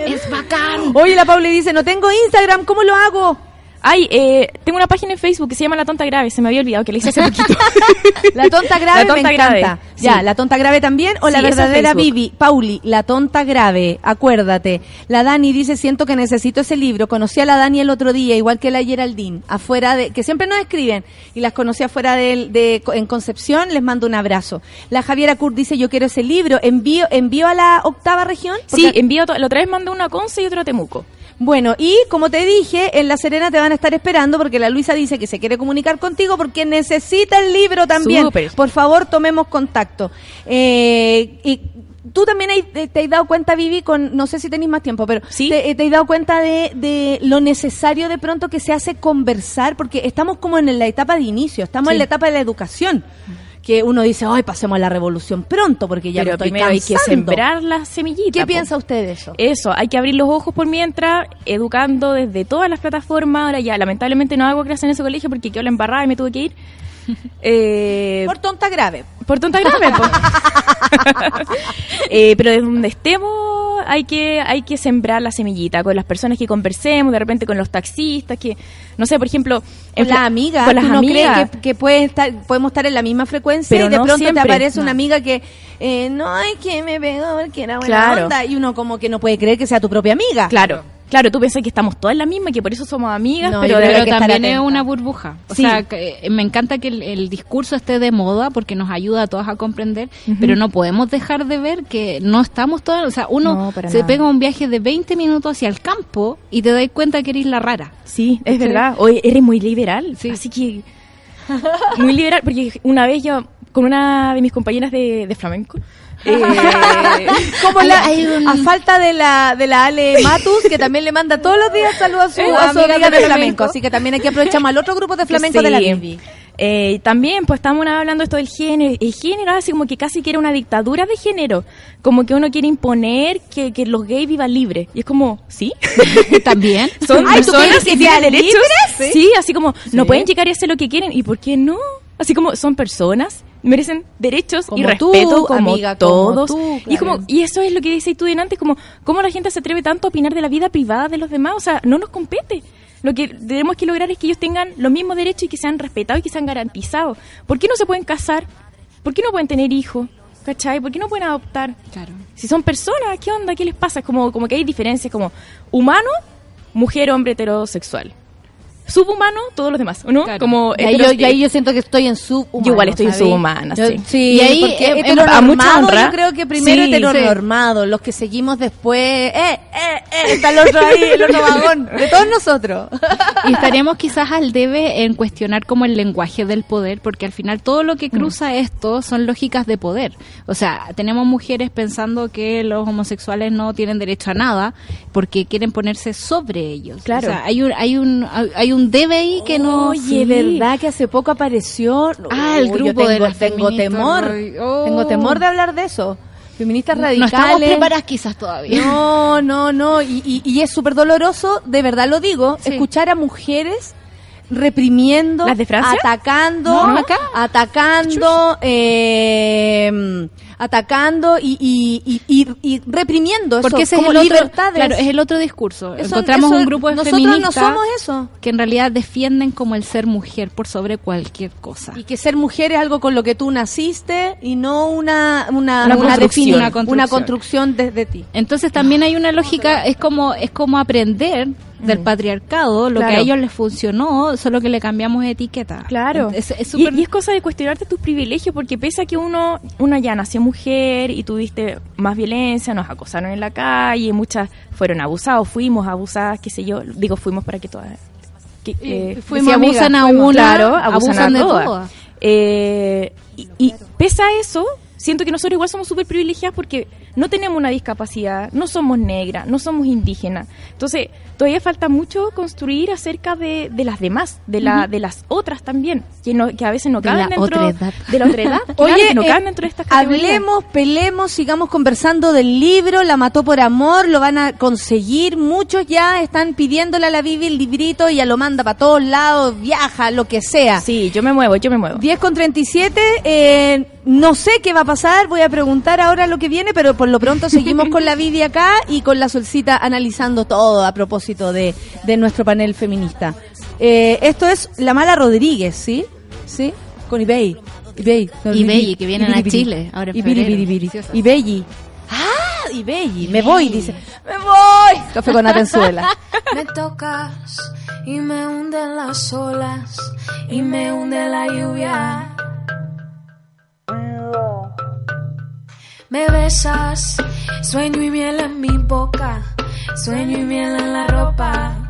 Es bacán. Oye, la Pauli dice, no tengo Instagram, ¿cómo lo hago? Ay, eh, tengo una página en Facebook que se llama La Tonta Grave. Se me había olvidado que la hice hace poquito. (laughs) La tonta (laughs) grave La tonta me grave, encanta. sí. Ya, la tonta grave también o la Sí, verdadera. Vivi. Pauli, la tonta grave, acuérdate. La Dani dice, siento que necesito ese libro. Conocí a la Dani el otro día, igual que la Geraldine, afuera de, que siempre nos escriben, y las conocí afuera de, de- en Concepción, les mando un abrazo. La Javiera Kurt dice, yo quiero ese libro. Envío, envío a la octava región. sí, envío la otra vez mandé una a Conce y otra a Temuco. Bueno, y como te dije, en La Serena te van a estar esperando porque la Luisa dice que se quiere comunicar contigo porque necesita el libro también. Súper. Por favor, tomemos contacto. Eh, y tú también hay- te, te has dado cuenta, Vivi, con, no sé si tenéis más tiempo, pero Sí. te, te has dado cuenta de, de lo necesario de pronto que se hace conversar porque estamos como en la etapa de inicio, estamos Sí. en la etapa de la educación. Que uno dice, ay, pasemos a la revolución pronto porque ya Pero estoy primero hay que cansando". sembrar la semillita. ¿Qué po. piensa usted de eso? Eso, hay que abrir los ojos por mientras, educando desde todas las plataformas. Ahora ya, lamentablemente no hago clase en ese colegio porque quedó la embarrada y me tuve que ir. (laughs) Eh, Por tonta grave. por tonta grave, po. (laughs) (laughs) Eh, pero desde donde estemos hay que hay que sembrar la semillita con las personas que conversemos, de repente con los taxistas, que no sé, por ejemplo, Con en las fla- amigas, con las ¿tú no amigas. crees que, que puede estar, podemos estar en la misma frecuencia Pero y de no pronto te aparece una amiga que eh, no hay que me pegó porque era buena Claro. onda y uno como que no puede creer que sea tu propia amiga. Claro, claro, tú pensás que estamos todas en la misma y que por eso somos amigas, No, pero que también es una burbuja. O Sí. sea, que, eh, me encanta que el, el discurso esté de moda porque nos ayuda a todas a comprender, pero no podemos dejar de ver que no estamos todas, o sea, uno No, se nada. pega un viaje de 20 minutos hacia el campo y te das cuenta que eres la rara. Sí, es Sí. verdad. Hoy eres muy liberal. Sí. Así que. Muy liberal, porque una vez yo, con una de mis compañeras de, de flamenco. Eh, (laughs) Como la, hay un- a falta de la de la Ale Matus que también le manda todos los días saludos a su, Eh, a su amiga amiga de flamenco, flamenco. así que también aquí aprovechamos al otro grupo de flamenco de la Sí. Vivi. Eh, también, pues estamos hablando esto del género. El género así como que casi quiere una dictadura de género. Como que uno quiere imponer que, que los gays vivan libres. Y es como, ¿sí? (laughs) También. (laughs) Son Ay, ¿tú personas que que tienen derechos. libres? Sí, así como, no pueden llegar y hacer lo que quieren. ¿Y por qué no? Así como son personas, merecen derechos y Como tú, respeto como amiga, como todos. tú, Y como y eso es lo que dices tú delante, como cómo la gente se atreve tanto a opinar de la vida privada de los demás, o sea, no nos compete. Lo que tenemos que lograr es que ellos tengan los mismos derechos y que sean respetados y que sean garantizados. ¿Por qué no se pueden casar? ¿Por qué no pueden tener hijos? ¿Cachai? ¿Por qué no pueden adoptar? Claro. Si son personas, ¿qué onda? ¿Qué les pasa? Como, como que hay diferencias como humano, mujer, hombre, heterosexual. Subhumano, todos los demás, ¿o ¿no? Claro. Como Y ahí, yo, heteros- y ahí yo siento que estoy en subhumano. Yo igual estoy en subhumana, Yo- sí. Sí, Y ahí, porque eh, heteronormado, a mucha honra. yo creo que primero Sí, heteronormado, los que seguimos después, eh, eh, eh, está el otro ahí, el otro vagón, de todos nosotros. (laughs) Y estaríamos quizás al debe en cuestionar como el lenguaje del poder, porque al final todo lo Mm. que cruza esto son lógicas de poder. O sea, tenemos mujeres pensando que los homosexuales no tienen derecho a nada porque quieren ponerse sobre ellos. Claro. O sea, hay un, hay un, hay un debe ahí que no... Oye, Sí. ¿verdad que hace poco apareció? Ah, el grupo yo tengo, de las tengo temor. Oh. tengo temor de hablar de eso. Feministas No radicales. estamos preparadas quizás todavía. No, no, no. Y, y- y es súper doloroso, de verdad lo digo, Sí. escuchar a mujeres reprimiendo, ¿Las de Francia? atacando, No, atacando, eh, atacando y, y, y, y- reprimiendo eso Porque ese es el otro, libertades. claro, es el otro discurso. Eso- Encontramos eso- un grupo de nosotros feministas no somos eso. que en realidad defienden como el ser mujer por sobre cualquier cosa. Y que ser mujer es algo con lo que tú naciste y no una una, Una una construcción. defini- Una construcción. una construcción desde ti. Entonces también hay una lógica, es como es como aprender del patriarcado, lo que a ellos les funcionó, solo que le cambiamos etiqueta. Claro. Es, es y, es cosa de cuestionarte tus privilegios, porque pese a que uno, una ya nació mujer y tuviste más violencia, nos acosaron en la calle, muchas fueron abusados, fuimos abusadas, qué sé yo, digo fuimos para que todas... Que, eh, fuimos si abusan a fuimos. una, claro, abusan, abusan a de todas. todas. Eh, y, y pese a eso, siento que nosotros igual somos súper privilegiadas porque no tenemos una discapacidad, no somos negras, no somos indígenas. Entonces, todavía falta mucho construir acerca de, de las demás, de la de las otras también, que, no, que a veces no De caben la dentro otredad. de la otra edad. (laughs) Oye, que no eh, caben dentro de estas categorías. hablemos, pelemos, sigamos conversando del libro, La mató por amor, lo van a conseguir, muchos ya están pidiéndole a la Bibi el librito y ya lo manda para todos lados, viaja, lo que sea. Sí, yo me muevo, yo me muevo. 10 con 37, eh, no sé qué va a pasar, voy a preguntar ahora lo que viene, pero por lo pronto seguimos con la Vivi acá y con la Solcita analizando todo a propósito de, de nuestro panel feminista. Eh, esto es La Mala Rodríguez, ¿sí? ¿Sí? Con Ibey. Ibey. no, Ibey, que vienen a Ibiri, Chile ahora en Ibiri, febrero. Ibiri, Ibiri. Preciosas. Ibelli. Ah, Ibelli. Me voy, dice. Me voy. Café con (laughs) Atenzuela. Me tocas y me hunden las olas y me hunde la lluvia. Me besas, sueño y miel en mi boca, sueño y miel en la ropa.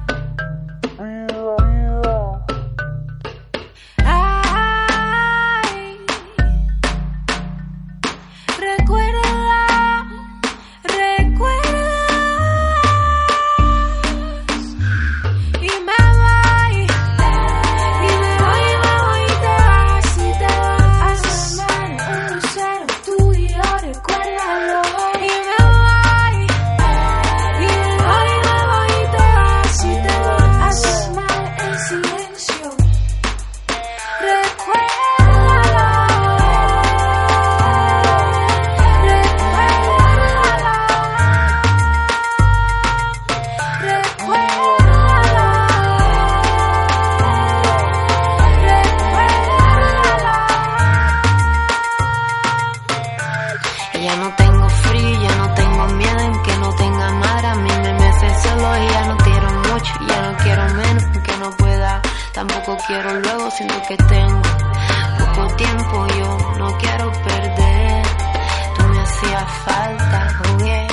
Tiempo, yo no quiero perder. Tú me hacías falta, jugué,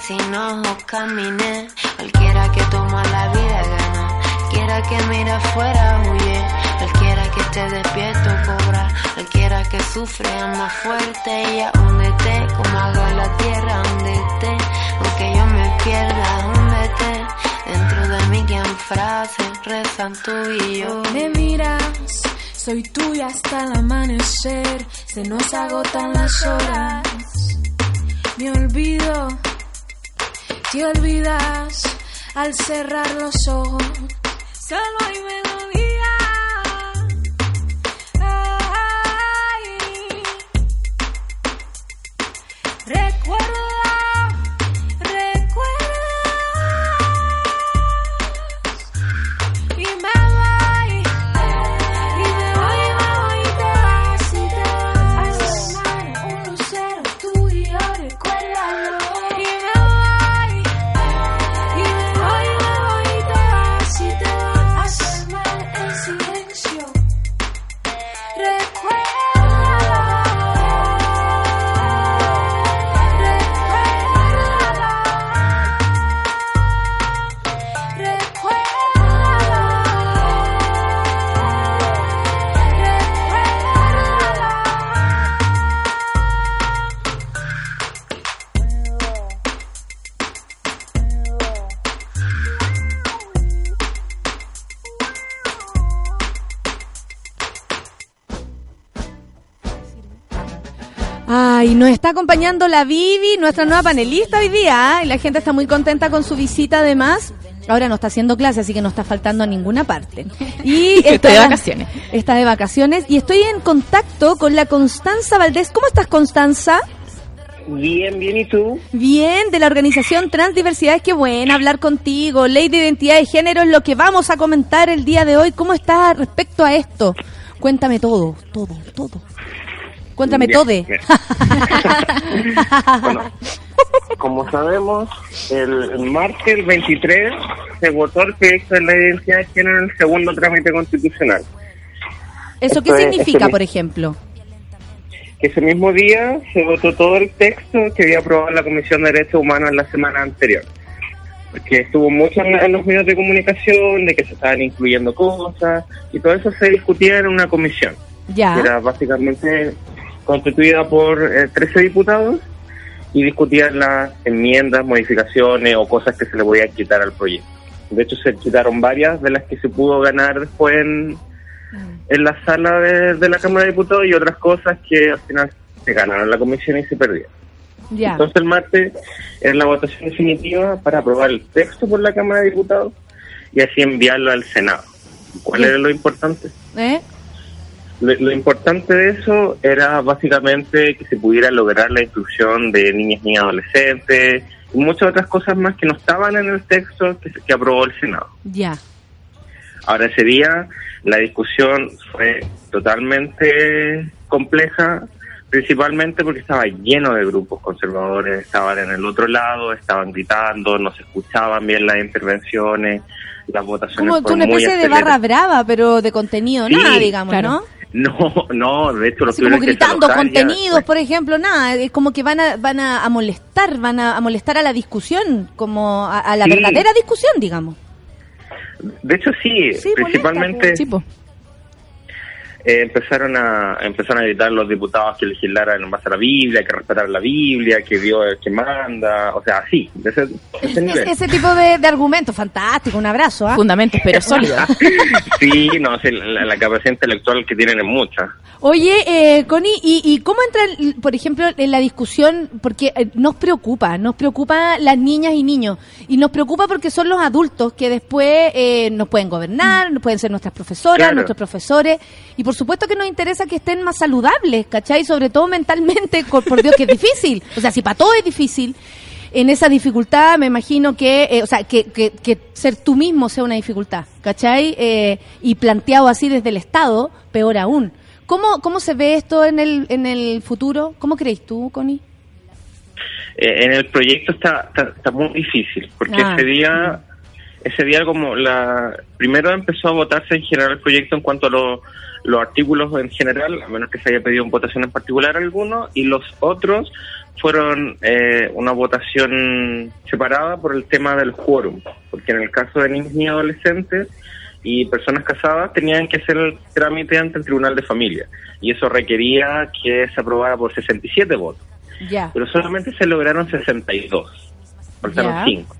sin ojos caminé. Cualquiera que toma la vida gana, cualquiera que mira afuera huye. Cualquiera que esté despierto cobra, cualquiera que sufre ama fuerte y ahúndete como haga la tierra, húndete, aunque yo me pierda, húndete, dentro de mí que han frases rezan tú y yo. Me miras, soy tuya hasta el amanecer, se nos agotan las horas. Me olvido, te olvidas al cerrar los ojos. Solo hay. Está acompañando la Vivi, nuestra nueva panelista hoy día, ¿eh? y la gente está muy contenta con su visita además. Ahora no está haciendo clase, así que no está faltando a ninguna parte. (laughs) Y Está de vacaciones. Está de vacaciones y estoy en contacto con la Constanza Valdés. ¿Cómo estás, Constanza? Bien, bien, ¿y tú? Bien, de la organización Transdiversidades, qué buena hablar contigo. Ley de Identidad de Género es lo que vamos a comentar el día de hoy. ¿Cómo estás respecto a esto? Cuéntame todo, todo, todo. Cuéntame todo. (laughs) Bueno, como sabemos, el, martes el 23 se votó el proyecto de la identidad de género en el segundo trámite constitucional. ¿Eso qué es- significa, esto es- por ejemplo? Que ese mismo día se votó todo el texto que había aprobado la Comisión de Derechos Humanos en la semana anterior. Porque estuvo mucho en, en los medios de comunicación de que se estaban incluyendo cosas y todo eso se discutía en una comisión. Ya. que era básicamente constituida por eh, 13 diputados y discutían las enmiendas, modificaciones o cosas que se le podían quitar al proyecto. De hecho, se quitaron varias de las que se pudo ganar después en, en la sala de, de la Cámara de Diputados y otras cosas que al final se ganaron en la comisión y se perdieron. Entonces el martes era la votación definitiva para aprobar el texto por la Cámara de Diputados y así enviarlo al Senado. ¿Cuál era lo importante? ¿Eh? Lo, lo importante de eso era básicamente que se pudiera lograr la inclusión de niñas y adolescentes y muchas otras cosas más que no estaban en el texto que, se- que aprobó el Senado. Ya. Ahora ese día la discusión fue totalmente compleja, principalmente porque estaba lleno de grupos conservadores, estaban en el otro lado, estaban gritando, no se escuchaban bien las intervenciones, las votaciones Como una muy especie de barra brava, pero de contenido, Sí, nada, digamos, claro. ¿no? No, no, de hecho lo Así como gritando contenidos, por ejemplo, nada, es como que van a, van a, a molestar, van a, a molestar a la discusión, como a, a la Sí. verdadera discusión, digamos. De hecho sí, Sí, principalmente molesta, po. Eh, empezaron a empezaron a gritar los diputados que legislaran en base a la Biblia, que respetaran la Biblia, que Dios es el que manda, o sea, sí, de ese, de ese nivel. Es- ese tipo de, de argumento, fantástico, un abrazo, ¿ah? Fundamentos, pero (laughs) sólidos. Sí, no, sí, la, la capacidad intelectual que tienen es mucha. Oye, eh, Connie, ¿y, ¿y cómo entra, por ejemplo, en la discusión? Porque eh, nos preocupa, nos preocupa las niñas y niños, y nos preocupa porque son los adultos que después eh, nos pueden gobernar, nos pueden ser nuestras profesoras, Claro. nuestros profesores, y por supuesto que nos interesa que estén más saludables, ¿cachai? Sobre todo mentalmente, por, (laughs) por Dios que es difícil, o sea, si para todo es difícil, en esa dificultad me imagino que, eh, o sea, que, que, que ser tú mismo sea una dificultad, ¿cachai? Eh, y planteado así desde el Estado, peor aún. ¿Cómo, ¿Cómo se ve esto en el, en el futuro? ¿Cómo crees tú, Connie? Eh, en el proyecto está, está, está muy difícil, porque Ah. ese día, ese día como la, primero empezó a votarse en general el proyecto en cuanto a los los artículos en general, a menos que se haya pedido en votación en particular alguno, y los otros fueron eh, una votación separada por el tema del quórum, porque en el caso de niños y adolescentes y personas casadas tenían que hacer el trámite ante el Tribunal de Familia, y eso requería que se aprobara por 67 votos Ya. pero solamente se lograron 62, faltaron Ya. 5.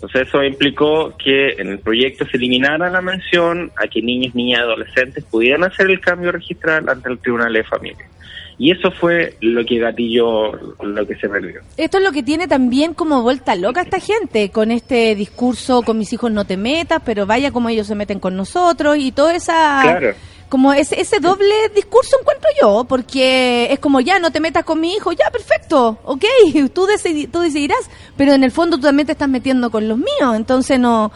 Entonces eso implicó que en el proyecto se eliminara la mención a que niños, niñas y adolescentes pudieran hacer el cambio registral ante el Tribunal de Familia. Y eso fue lo que gatilló lo que se perdió. Esto es lo que tiene también como vuelta loca esta gente, con este discurso, con mis hijos no te metas, pero vaya como ellos se meten con nosotros y toda esa... Claro. Como ese, ese doble discurso encuentro yo, porque es como ya no te metas con mi hijo, ya perfecto, ok, (laughs) tú, decidi- tú decidirás, pero en el fondo tú también te estás metiendo con los míos, entonces no,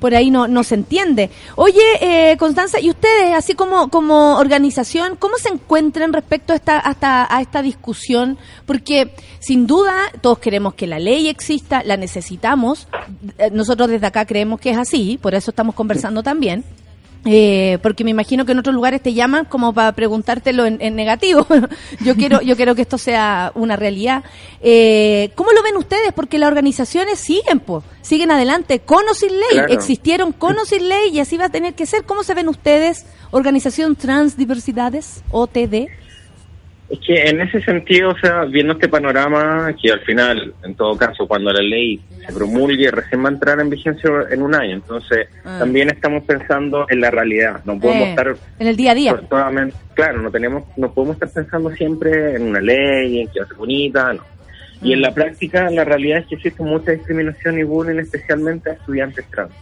por ahí no, no se entiende. Oye, eh, Constanza, ¿y ustedes, así como, como organización, cómo se encuentran respecto a esta, hasta, a esta discusión? Porque sin duda todos queremos que la ley exista, la necesitamos, Eh, nosotros desde acá creemos que es así, por eso estamos conversando también. Eh, porque me imagino que en otros lugares te llaman como para preguntártelo en, en negativo. (laughs) yo quiero, yo quiero que esto sea una realidad. Eh, ¿Cómo lo ven ustedes? Porque las organizaciones siguen, pues, siguen adelante, con o sin ley. Claro. Existieron con o sin ley y así va a tener que ser. ¿Cómo se ven ustedes, Organización Transdiversidades, OTD? Es que en ese sentido, o sea, viendo este panorama, que al final, en todo caso, cuando la ley se promulgue, recién va a entrar en vigencia en un año. Entonces, Ah. también estamos pensando en la realidad. No podemos Eh, estar en el día a día. claro, no tenemos, no podemos estar pensando siempre en una ley, en que va a ser bonita, no. Y en la Mm. práctica, la realidad es que existe mucha discriminación y bullying, especialmente a estudiantes trans.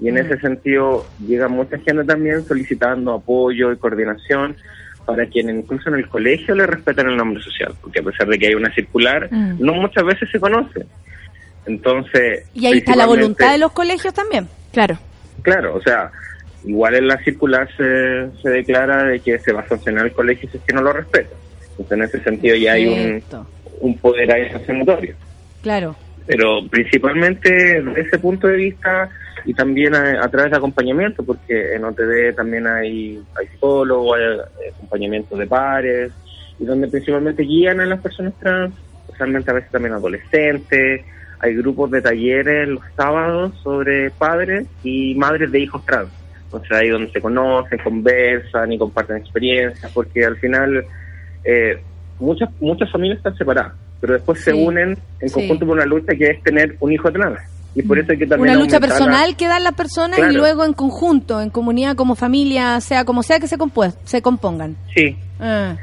Y en Mm. ese sentido, llega mucha gente también solicitando apoyo y coordinación para quienes incluso en el colegio le respeten el nombre social, porque a pesar de que hay una circular, Mm. no muchas veces se conoce. Entonces, Y ahí está la voluntad de los colegios también. Claro. Claro, o sea, igual en la circular se, se declara de que se va a sancionar el colegio si es que no lo respeta. Entonces, en ese sentido ya hay un, un poder ahí sancionatorio. Claro. Pero principalmente desde ese punto de vista y también a, a través de acompañamiento, porque en OTD también hay, hay psicólogos, hay eh, acompañamiento de pares, y donde principalmente guían a las personas trans, especialmente a veces también adolescentes. Hay grupos de talleres los sábados sobre padres y madres de hijos trans. Entonces ahí donde se conocen, conversan y comparten experiencias, porque al final eh, muchas muchas familias están separadas, pero después se unen en sí. conjunto por una lucha que es tener un hijo trans. Y por eso hay que también Una lucha la- personal que dan las personas y luego en conjunto, en comunidad, como familia, sea como sea que se, compu- se compongan. Sí. Ah.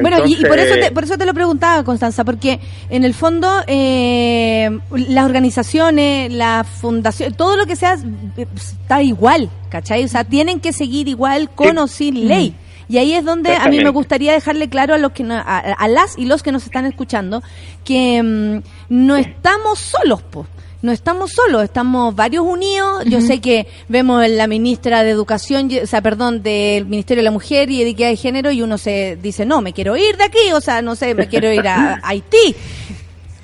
Bueno, y, y por eso te, por eso te lo preguntaba, Constanza, porque en el fondo eh, las organizaciones, la fundación, todo lo que sea está igual, ¿cachai? O sea, tienen que seguir igual con Sí. o sin ley. Y ahí es donde a mí me gustaría dejarle claro a los que no- a, a las y los que nos están escuchando que mm, no estamos solos, pues. No estamos solos, estamos varios unidos. Yo sé que vemos en la ministra de Educación, o sea, perdón, del Ministerio de la Mujer y Equidad de Género y uno se dice, no, me quiero ir de aquí, o sea, no sé, me quiero ir a, a (laughs) Haití.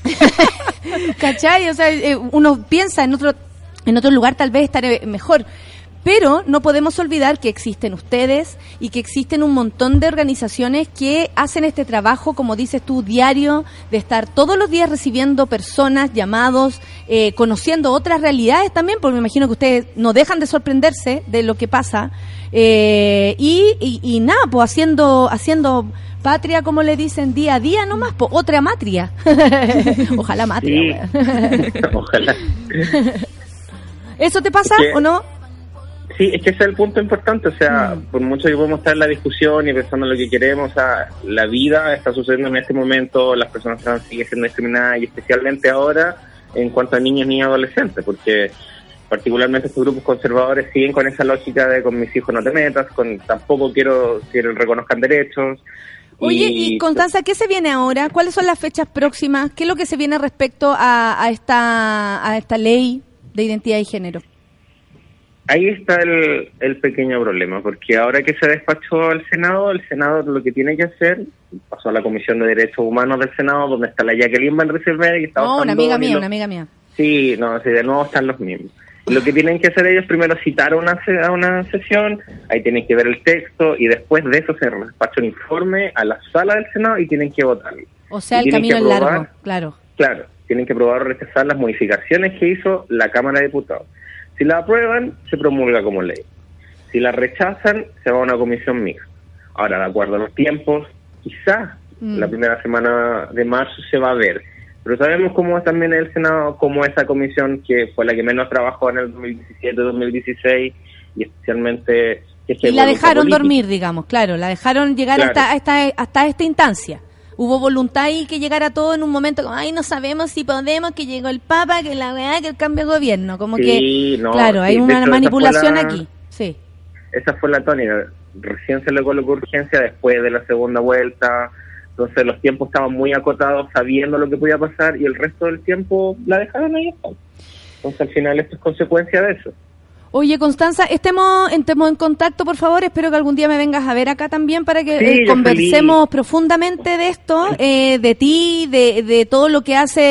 (laughs) ¿Cachai? O sea, eh, uno piensa en otro, en otro lugar tal vez estaré mejor. Pero no podemos olvidar que existen ustedes y que existen un montón de organizaciones que hacen este trabajo, como dices tú, diario, de estar todos los días recibiendo personas, llamados, eh, conociendo otras realidades también, porque me imagino que ustedes no dejan de sorprenderse de lo que pasa. Eh, y, y, y nada, pues haciendo, haciendo patria, como le dicen, día a día nomás, pues otra matria. (laughs) Ojalá matria. Sí. (laughs) Ojalá. ¿Eso te pasa o no? Sí, es que ese es el punto importante, o sea, por mucho que podemos estar en la discusión y pensando en lo que queremos, o sea, la vida está sucediendo en este momento, las personas trans siguen siendo discriminadas y especialmente ahora en cuanto a niños, niñas y adolescentes, porque particularmente estos grupos conservadores siguen con esa lógica de con mis hijos no te metas, con tampoco quiero que reconozcan derechos. Oye, y Constanza, ¿qué se viene ahora? ¿Cuáles son las fechas próximas? ¿Qué es lo que se viene respecto a, a esta, a esta ley de identidad y género? Ahí está el, el pequeño problema, porque ahora que se despachó al Senado, el Senado lo que tiene que hacer, pasó a la Comisión de Derechos Humanos del Senado, donde está la Jacqueline Van Rieselberg y está No, una Osvaldo amiga mía, los- una amiga mía. Sí, no, sí, de nuevo están los mismos. Lo que tienen que hacer ellos primero citar a una, a una sesión, ahí tienen que ver el texto y después de eso se despacha un informe a la sala del Senado y tienen que votarlo. O sea, Y el camino es largo, claro. Claro, tienen que aprobar o rechazar las modificaciones que hizo la Cámara de Diputados. Si la aprueban, se promulga como ley. Si la rechazan, se va a una comisión mixta. Ahora, de acuerdo a los tiempos, quizás Mm. la primera semana de marzo se va a ver. Pero sabemos cómo es también el Senado, cómo esa comisión que fue la que menos trabajó en el 2017-2016 y especialmente... que Y la voluntad dejaron política. dormir, digamos, claro, la dejaron llegar Claro. hasta, hasta, hasta esta instancia. Hubo voluntad y que llegara todo en un momento como, ay, no sabemos si podemos, que llegó el Papa, que la weá, que el cambio de gobierno. Como Sí, que, no, claro, sí, hay una hecho, manipulación la- aquí. Sí. esa fue la tónica. Recién se le colocó urgencia después de la segunda vuelta. Entonces los tiempos estaban muy acotados sabiendo lo que podía pasar y el resto del tiempo la dejaron ahí. Entonces al final esto es consecuencia de eso. Oye, Constanza, estemos, estemos en contacto, por favor. Espero que algún día me vengas a ver acá también para que Sí, eh, conversemos feliz. profundamente de esto, eh, de ti, de, de todo lo que hace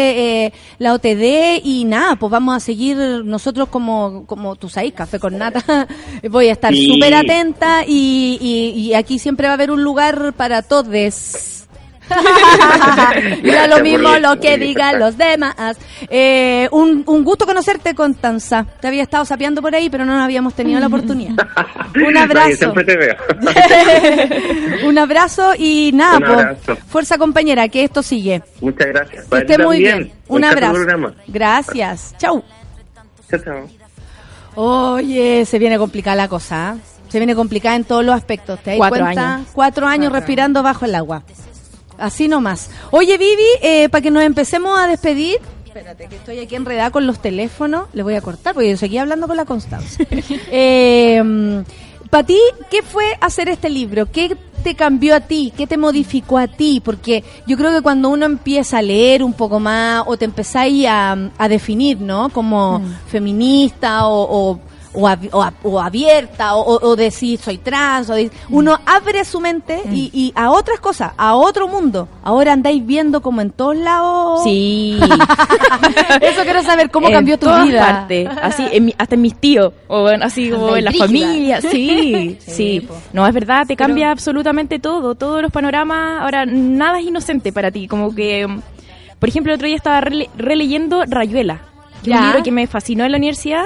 eh, la OTD y nada, pues vamos a seguir nosotros como, como tú sabes, Café con Nata. (laughs) Voy a estar Sí. súper atenta y, y, y aquí siempre va a haber un lugar para todos. (laughs) y da lo mismo lo que digan los demás. Eh, un, un gusto conocerte, Constanza. Te había estado sapeando por ahí, pero no habíamos tenido la oportunidad. (laughs) Un abrazo. siempre te veo. (laughs) un abrazo y nada, abrazo. fuerza compañera, que esto sigue. Muchas gracias. Que esté muy bien. Un abrazo. Gracias. Chau. Chao, chao. Oye, se viene complicada la cosa. ¿ah? Se viene complicada en todos los aspectos. ¿Te das Cuatro cuenta? años. Cuatro años respirando bajo el agua. Así nomás. Oye, Vivi, para que nos empecemos a despedir. Espérate, que estoy aquí enredada con los teléfonos. Le voy a cortar porque yo seguía hablando con la Constanza. (laughs) eh, para ti, ¿qué fue hacer este libro? ¿Qué te cambió a ti? ¿Qué te modificó a ti? Porque yo creo que cuando uno empieza a leer un poco más o te empezáis a, a definir, ¿no? Como feminista o, o, o, ab- o ab- o abierta o, o- decir soy trans, o de- uno abre su mente y, y a otras cosas, a otro mundo. Ahora andáis viendo como en todos lados. Sí. (laughs) Eso quiero saber, ¿cómo En cambió tu todas vida? partes, así, en mi- hasta en mis tíos, o en- así como en la familia, sí, (laughs) Sí. No, es verdad, te cambia absolutamente todo, todos los panoramas, ahora nada es inocente para ti, como que, mm, por ejemplo, el otro día estaba rele- releyendo Rayuela, que es Ya. un libro que me fascinó en la universidad,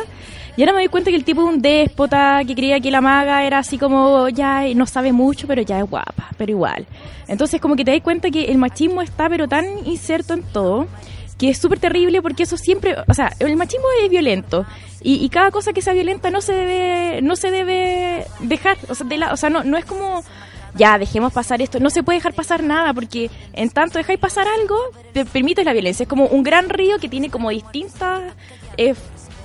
y ahora me doy cuenta que el tipo es un déspota, que creía que la maga era así como, ya no sabe mucho, pero ya es guapa, pero igual. Entonces como que te das cuenta que el machismo está pero tan inserto en todo, que es súper terrible porque eso siempre, o sea, el machismo es violento y, y cada cosa que sea violenta no se debe, no se debe dejar, o sea, de la, o sea no, no es como ya dejemos pasar esto, no se puede dejar pasar nada porque en tanto dejáis pasar algo, te permites la violencia, es como un gran río que tiene como distintas eh,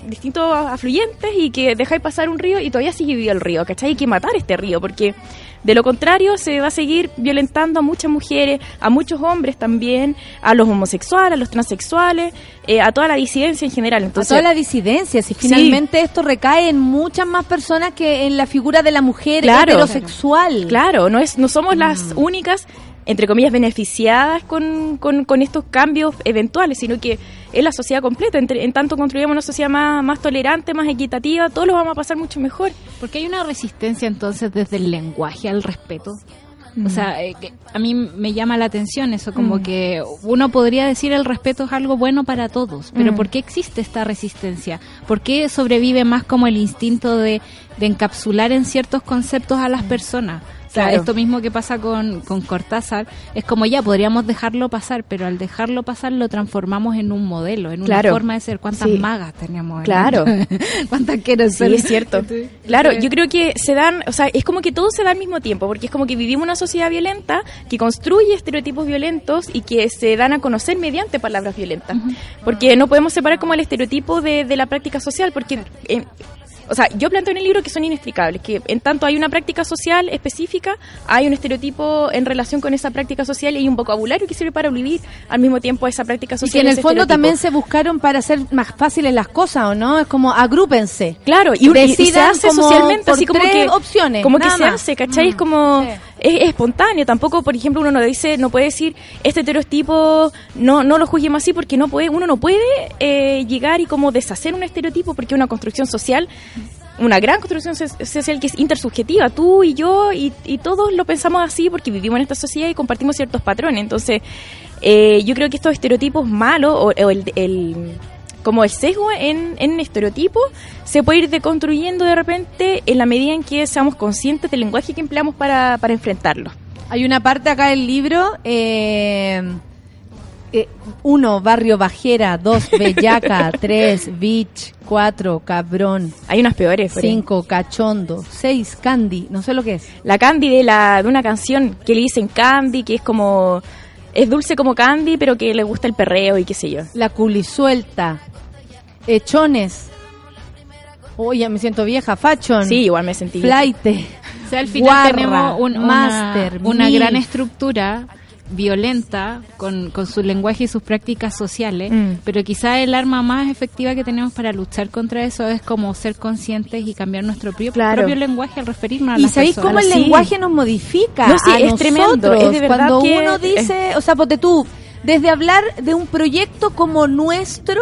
distintos afluentes y que dejáis pasar un río y todavía sigue vivo el río, ¿cachai? Hay que matar este río porque de lo contrario se va a seguir violentando a muchas mujeres, a muchos hombres también, a los homosexuales, a los transexuales, eh, a toda la disidencia en general. a Entonces, toda la disidencia, si Sí. finalmente esto recae en muchas más personas que en la figura de la mujer Claro. heterosexual. Claro, no es no somos las únicas entre comillas beneficiadas con, con, con estos cambios eventuales, sino que es la sociedad completa. Entre- en tanto construyamos una sociedad más, más tolerante, más equitativa, todos lo vamos a pasar mucho mejor. Porque hay una resistencia entonces desde el lenguaje al respeto. Mm. O sea, eh, que a mí me llama la atención eso, como Mm. que uno podría decir el respeto es algo bueno para todos, pero Mm. ¿por qué existe esta resistencia? ¿Por qué sobrevive más como el instinto de, de encapsular en ciertos conceptos a las personas? O sea. Claro. esto mismo que pasa con, con Cortázar, es como ya, podríamos dejarlo pasar, pero al dejarlo pasar lo transformamos en un modelo, en una forma de ser. ¿Cuántas Sí. magas teníamos? en- Claro. (laughs) ¿Cuántas quieren Sí, ser? es cierto. Claro, yo creo que se dan, o sea, es como que todo se da al mismo tiempo, porque es como que vivimos una sociedad violenta que construye estereotipos violentos y que se dan a conocer mediante palabras violentas. Porque no podemos separar como el estereotipo de, de la práctica social, porque... eh, o sea, yo planteo en el libro que son inexplicables, que en tanto hay una práctica social específica, hay un estereotipo en relación con esa práctica social y hay un vocabulario que sirve para vivir al mismo tiempo esa práctica Y social. que en el fondo estereotipo. también se buscaron para hacer más fáciles las cosas, ¿o no? Es como agrúpense. Claro, y, y- y se hace como socialmente así como que opciones, como que se hace, ¿cachai? Es Mm, como sí. Es, es espontáneo, tampoco, por ejemplo, uno no dice, no puede decir este estereotipo no no lo juzguemos así porque no puede, uno no puede eh, llegar y como deshacer un estereotipo porque es una construcción social una gran construcción so- social que es intersubjetiva, tú y yo y, y todos lo pensamos así porque vivimos en esta sociedad y compartimos ciertos patrones. Entonces, eh, yo creo que estos estereotipos malos o, o el, el- como el sesgo en, en estereotipos se puede ir deconstruyendo de repente en la medida en que seamos conscientes del lenguaje que empleamos para, para enfrentarlo. Hay una parte acá del libro, eh, eh, uno, Barrio Bajera, dos, Bellaca, (laughs) tres, Beach, cuatro, Cabrón, Hay unas peores. ahí. cinco, Cachondo, seis, Candy, no sé lo que es. La Candy de, la, de una canción que le dicen Candy, que es como... Es dulce como Candy, pero que le gusta el perreo y qué sé yo. La Culisuelta, Echones, oye, me siento vieja, Fashion, Sí, igual me sentí... Flaite, O sea, al final Guarra, tenemos un- una, Master, una gran estructura violenta con, con su lenguaje y sus prácticas sociales, Mm. pero quizá el arma más efectiva que tenemos para luchar contra eso es como ser conscientes y cambiar nuestro propio, Claro. propio lenguaje al referirnos a ¿Y las sabéis personas. cómo el Sí. lenguaje nos modifica? No, sí, a es tremendo, nosotros? es de verdad Cuando que- uno dice, o sea, ponte tú, desde hablar de un proyecto como nuestro,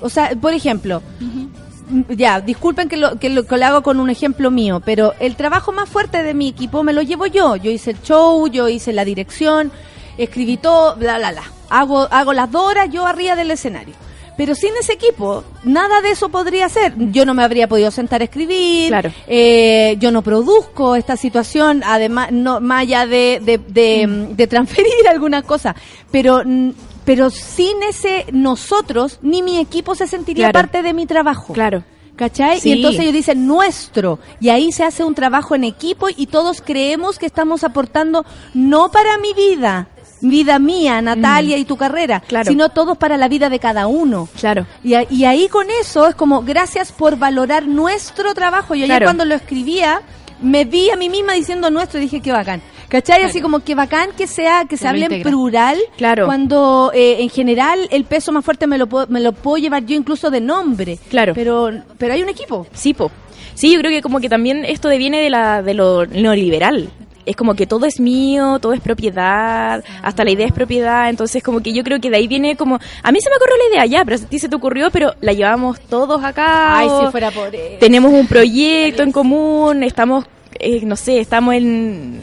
o sea, por ejemplo, ya, disculpen que lo, que lo que lo hago con un ejemplo mío, pero el trabajo más fuerte de mi equipo me lo llevo yo. Yo hice el show, yo hice la dirección. escribí todo, bla, bla, bla. Hago, hago las dos horas yo arriba del escenario. Pero sin ese equipo, nada de eso podría ser. Yo no me habría podido sentar a escribir. Claro. eh, yo no produzco esta situación, además, no, más allá de, de, de, de transferir (laughs) alguna cosa. Pero, mm, pero sin ese nosotros, ni mi equipo se sentiría Claro. parte de mi trabajo. Claro. ¿Cachai? Sí. Y entonces ellos dicen nuestro. Y ahí se hace un trabajo en equipo y todos creemos que estamos aportando no para mi vida, vida mía, Natalia y tu carrera, Claro. sino todos para la vida de cada uno. Claro. Y, a- y ahí con eso es como gracias por valorar nuestro trabajo. Yo ayer Claro. cuando lo escribía me vi a mí misma diciendo nuestro y dije qué bacán. ¿Cachai? Así como que bacán que sea que se hable en plural Claro. cuando eh, en general el peso más fuerte me lo, puedo, me lo puedo llevar yo incluso de nombre. Claro. Pero, pero hay un equipo. Sí, po. Sí, yo creo que como que también esto deviene de la de lo neoliberal. Es como que todo es mío, todo es propiedad, hasta la idea es propiedad, entonces como que yo creo que de ahí viene como, a mí se me ocurrió la idea ya, pero a ti se te ocurrió, pero la llevamos todos acá. Ay, si fuera por eso. Tenemos un proyecto en común, estamos, eh, no sé, estamos en...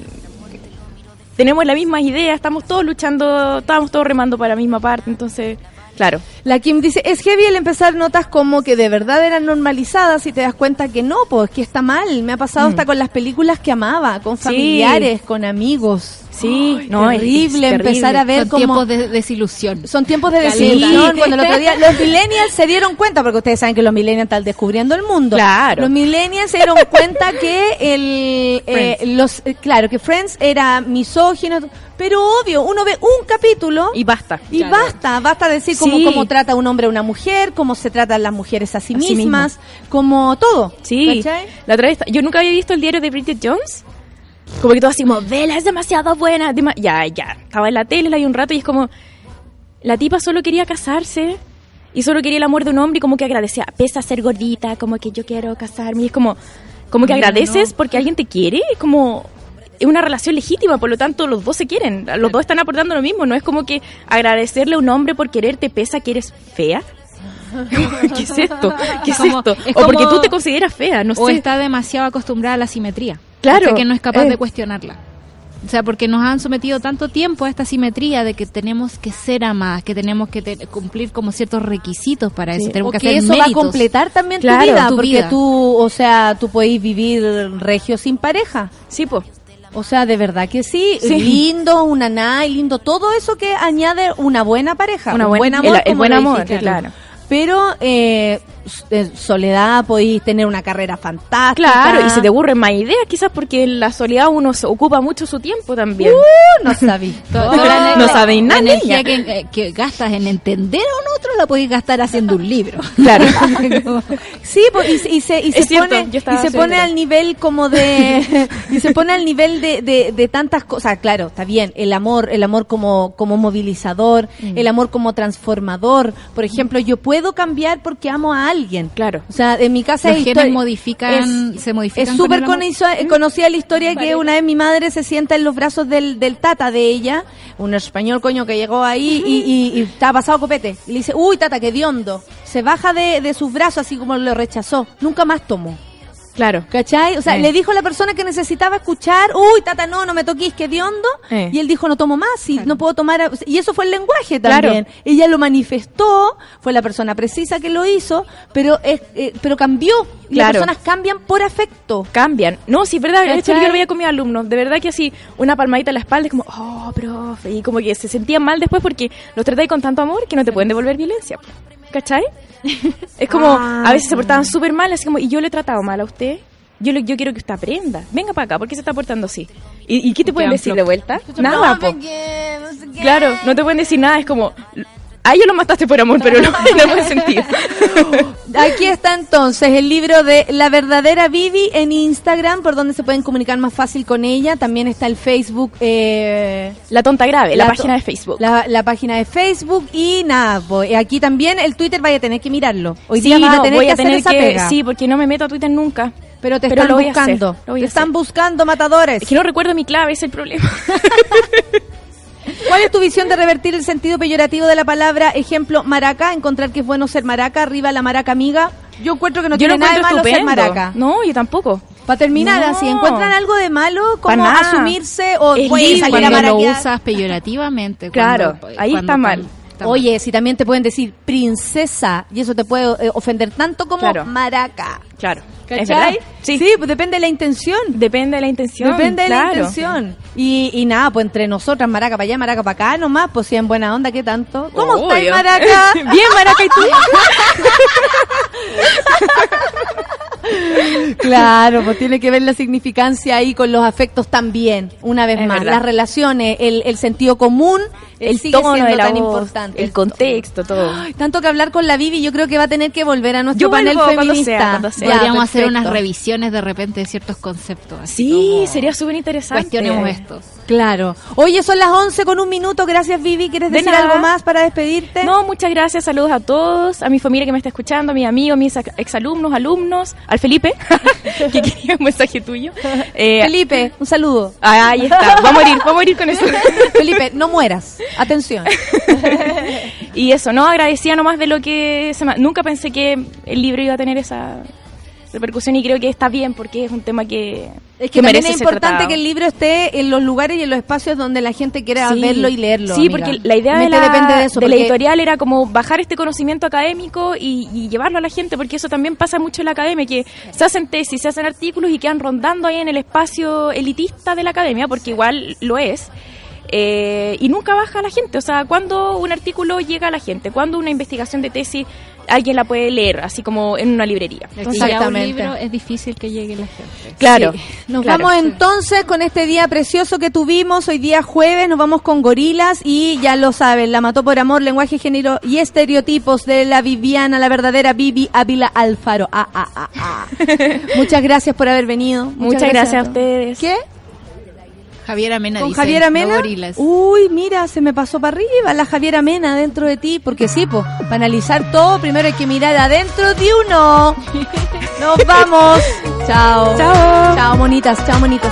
Tenemos las mismas ideas, estamos todos luchando, estamos todos remando para la misma parte, entonces, claro. La Kim dice, es heavy el empezar notas como que de verdad eran normalizadas y te das cuenta que no, pues que está mal. Me ha pasado hasta con las películas que amaba, con Sí. familiares, con amigos. Sí, Ay, no, es- terrible es empezar a ver Son como... tiempos de desilusión. Son tiempos de desilusión. Sí. Cuando el otro día (laughs) los millennials se dieron cuenta, porque ustedes saben que los millennials están descubriendo el mundo. Claro. Los millennials se dieron cuenta que el, eh, los, eh, claro, que Friends era misógino, pero obvio, uno ve un capítulo Y basta. y basta, basta decir cómo, Sí. cómo trata un hombre a una mujer, cómo se tratan las mujeres a sí A sí mismas, como todo. Sí, ¿Cachai? la otra vez, yo nunca había visto el diario de Bridget Jones. Como que todos así como, vela, es demasiado buena. dema-". ya, ya, estaba en la tele, la vi un rato y es como, la tipa solo quería casarse y solo quería el amor de un hombre y como que agradecía, pesa ser gordita, como que yo quiero casarme. Y es como, como que agradeces porque alguien te quiere, es como es una relación legítima, por lo tanto los dos se quieren, los dos están aportando lo mismo, no es como que agradecerle a un hombre por quererte pesa que eres fea. (laughs) ¿Qué es esto? ¿Qué es Como- esto? es o porque tú te consideras fea, no o sé. está demasiado acostumbrada a la simetría. Claro, O sea, que no es capaz eh. de cuestionarla. O sea, porque nos han sometido tanto tiempo a esta simetría de que tenemos que ser amadas, que tenemos que te- cumplir como ciertos requisitos para eso. Tenemos O que que hacer eso va a completar también Claro, tu vida, tu porque vida. tú, o sea, tú podéis vivir regio sin pareja. Sí, pues. O sea, de verdad que sí, Sí. lindo, una nai, lindo, todo eso que añade una buena pareja, Una un buena- buen amor, el- el buen amor, claro. Pero eh, soledad, podéis tener una carrera fantástica. Claro, y se te ocurren más ideas, quizás porque en la soledad uno se ocupa mucho su tiempo también. Uh, no la- (laughs) no sabéis nada, La energía que, que gastas en entender a un otro la podéis gastar haciendo un libro. (laughs) Claro. (laughs) Sí, po, y, se- y se, y se cierto, pone, y se pone al nivel como de y se pone al nivel de, de, de tantas cosas. Claro, está bien, el amor, el amor como, como movilizador, Mm. el amor como transformador. Por ejemplo, yo puedo cambiar porque amo a alguien. Claro. O sea, en mi casa Los genes modifican- se modifican Es con súper conocido- eh, conocida la historia que una vez mi madre se sienta en los brazos del, del tata de ella, un español coño que llegó ahí y, y, y (laughs) estaba pasado copete. Y le dice, uy tata, qué hondo. Se baja de, de sus brazos así como lo rechazó. Nunca más tomó. Claro. ¿Cachai? O sea, Eh. le dijo a la persona que necesitaba escuchar, uy, tata, no, no me toquís, que de hondo. Eh. Y él dijo, no tomo más, y no puedo tomar. a- Y eso fue el lenguaje Claro. también. Ella lo manifestó, fue la persona precisa que lo hizo, pero es, eh, pero cambió. Y las Claro. personas cambian por afecto. Cambian. No, sí, es verdad. De hecho, ¿Cachai? yo lo veía con mis alumnos. De verdad que así, una palmadita en la espalda es como, oh, profe. Y como que se sentían mal después porque los tratáis con tanto amor que no te pueden devolver violencia. ¿Cachai? Es como, Ah, a veces se portaban súper mal, así como, y yo le he tratado mal a usted. Yo, le- yo quiero que usted aprenda. Venga para acá, ¿por qué se está portando así? ¿Y, y qué te pueden decir de vuelta? Nada, po. Claro, no te pueden decir nada, es como, a ellos lo mataste por amor, pero no, no (laughs) en buen sentido. (laughs) Aquí está entonces el libro de La verdadera Vivi en Instagram, por donde se pueden comunicar más fácil con ella. También está el Facebook. Eh, La tonta grave, la, página de Facebook. La, la página de Facebook y nada, pues, aquí también el Twitter vaya a tener que mirarlo. Hoy sí, día vas a tener voy que a hacer tener esa que, pega. sí, porque no me meto a Twitter nunca. pero te pero están buscando. Te están buscando matadores. Es que no recuerdo mi clave, es el problema. (laughs) ¿Cuál es tu visión de revertir el sentido peyorativo de la palabra? Ejemplo, maraca, encontrar que es bueno ser maraca, arriba la maraca amiga. Yo encuentro que no yo tiene nada de malo ser estupendo. maraca. No, yo tampoco. Para terminar, No. así, ¿encuentran algo de malo? Como asumirse o Es puede a cuando lo usas peyorativamente. Claro, cuando- ahí cuando está mal. está mal. Oye, si también te pueden decir princesa y eso te puede eh, ofender tanto como Claro. maraca. Claro. ¿Es ¿Cachai? verdad? Sí, pues depende de la intención. Depende de la intención. Depende de la intención. Y, y nada, pues entre nosotras, maraca para allá, maraca para acá, nomás, pues si en buena onda, ¿qué tanto? ¿Cómo estáis, maraca? (laughs) Bien, Maraca, ¿y tú? (laughs) Claro, pues tiene que ver la significancia ahí con los afectos también, una vez Es más. verdad. Las relaciones, el, el sentido común, El sigue tono siendo de la tan voz, importante. el contexto, todo. Ay, Tanto que hablar con la Vivi, yo creo que va a tener que volver a nuestro Yo panel vuelvo cuando feminista. sea, cuando sea. Ya, Podríamos hacer unas revisiones de repente de ciertos conceptos. así Sí, como sería súper interesante. Cuestionemos esto. Claro. Oye, son las 11 con un minuto. Gracias, Vivi. ¿Quieres De decir nada. algo más para despedirte? No, muchas gracias, saludos a todos, a mi familia que me está escuchando, a mis amigos, mis ex- exalumnos, alumnos, al Felipe, (laughs) que quería un mensaje tuyo. Eh, Felipe, un saludo. ah, ahí está, va a morir, va a morir con eso. (laughs) Felipe, no mueras. Atención. (laughs) y eso, no, agradecía nomás de lo que se me- nunca pensé que el libro iba a tener esa repercusión y creo que está bien porque es un tema que, Es que, también merece es importante que el libro esté en los lugares y en los espacios donde la gente quiera Sí. verlo y leerlo. Sí, amiga. porque la idea de la, depende de eso. de la porque- editorial era como bajar este conocimiento académico y, y llevarlo a la gente, porque eso también pasa mucho en la academia, que se hacen tesis, se hacen artículos y quedan rondando ahí en el espacio elitista de la academia, porque igual lo es. eh, y nunca baja a la gente, o sea, cuando un artículo llega a la gente, cuando una investigación de tesis alguien la puede leer, así como en una librería. Entonces, ya un Exactamente. libro es difícil que llegue la gente. Claro, Sí. Nos claro. vamos entonces con este día precioso que tuvimos hoy día jueves, nos vamos con gorilas y ya lo saben, la mató por amor, lenguaje, género y estereotipos de la Viviana, la verdadera Vivi Ávila Alfaro. Ah, ah, ah, ah. (laughs) Muchas gracias por haber venido. Muchas gracias a todos. ustedes. ¿Qué? Javiera Mena ¿Con dice, Javiera no Mena? gorilas. Uy, mira, se me pasó para arriba la Javiera Mena dentro de ti, porque sí, pues, para analizar todo, primero hay que mirar adentro de uno. (laughs) Nos vamos. Chao. Chao. Chao, monitas, chao, monitos.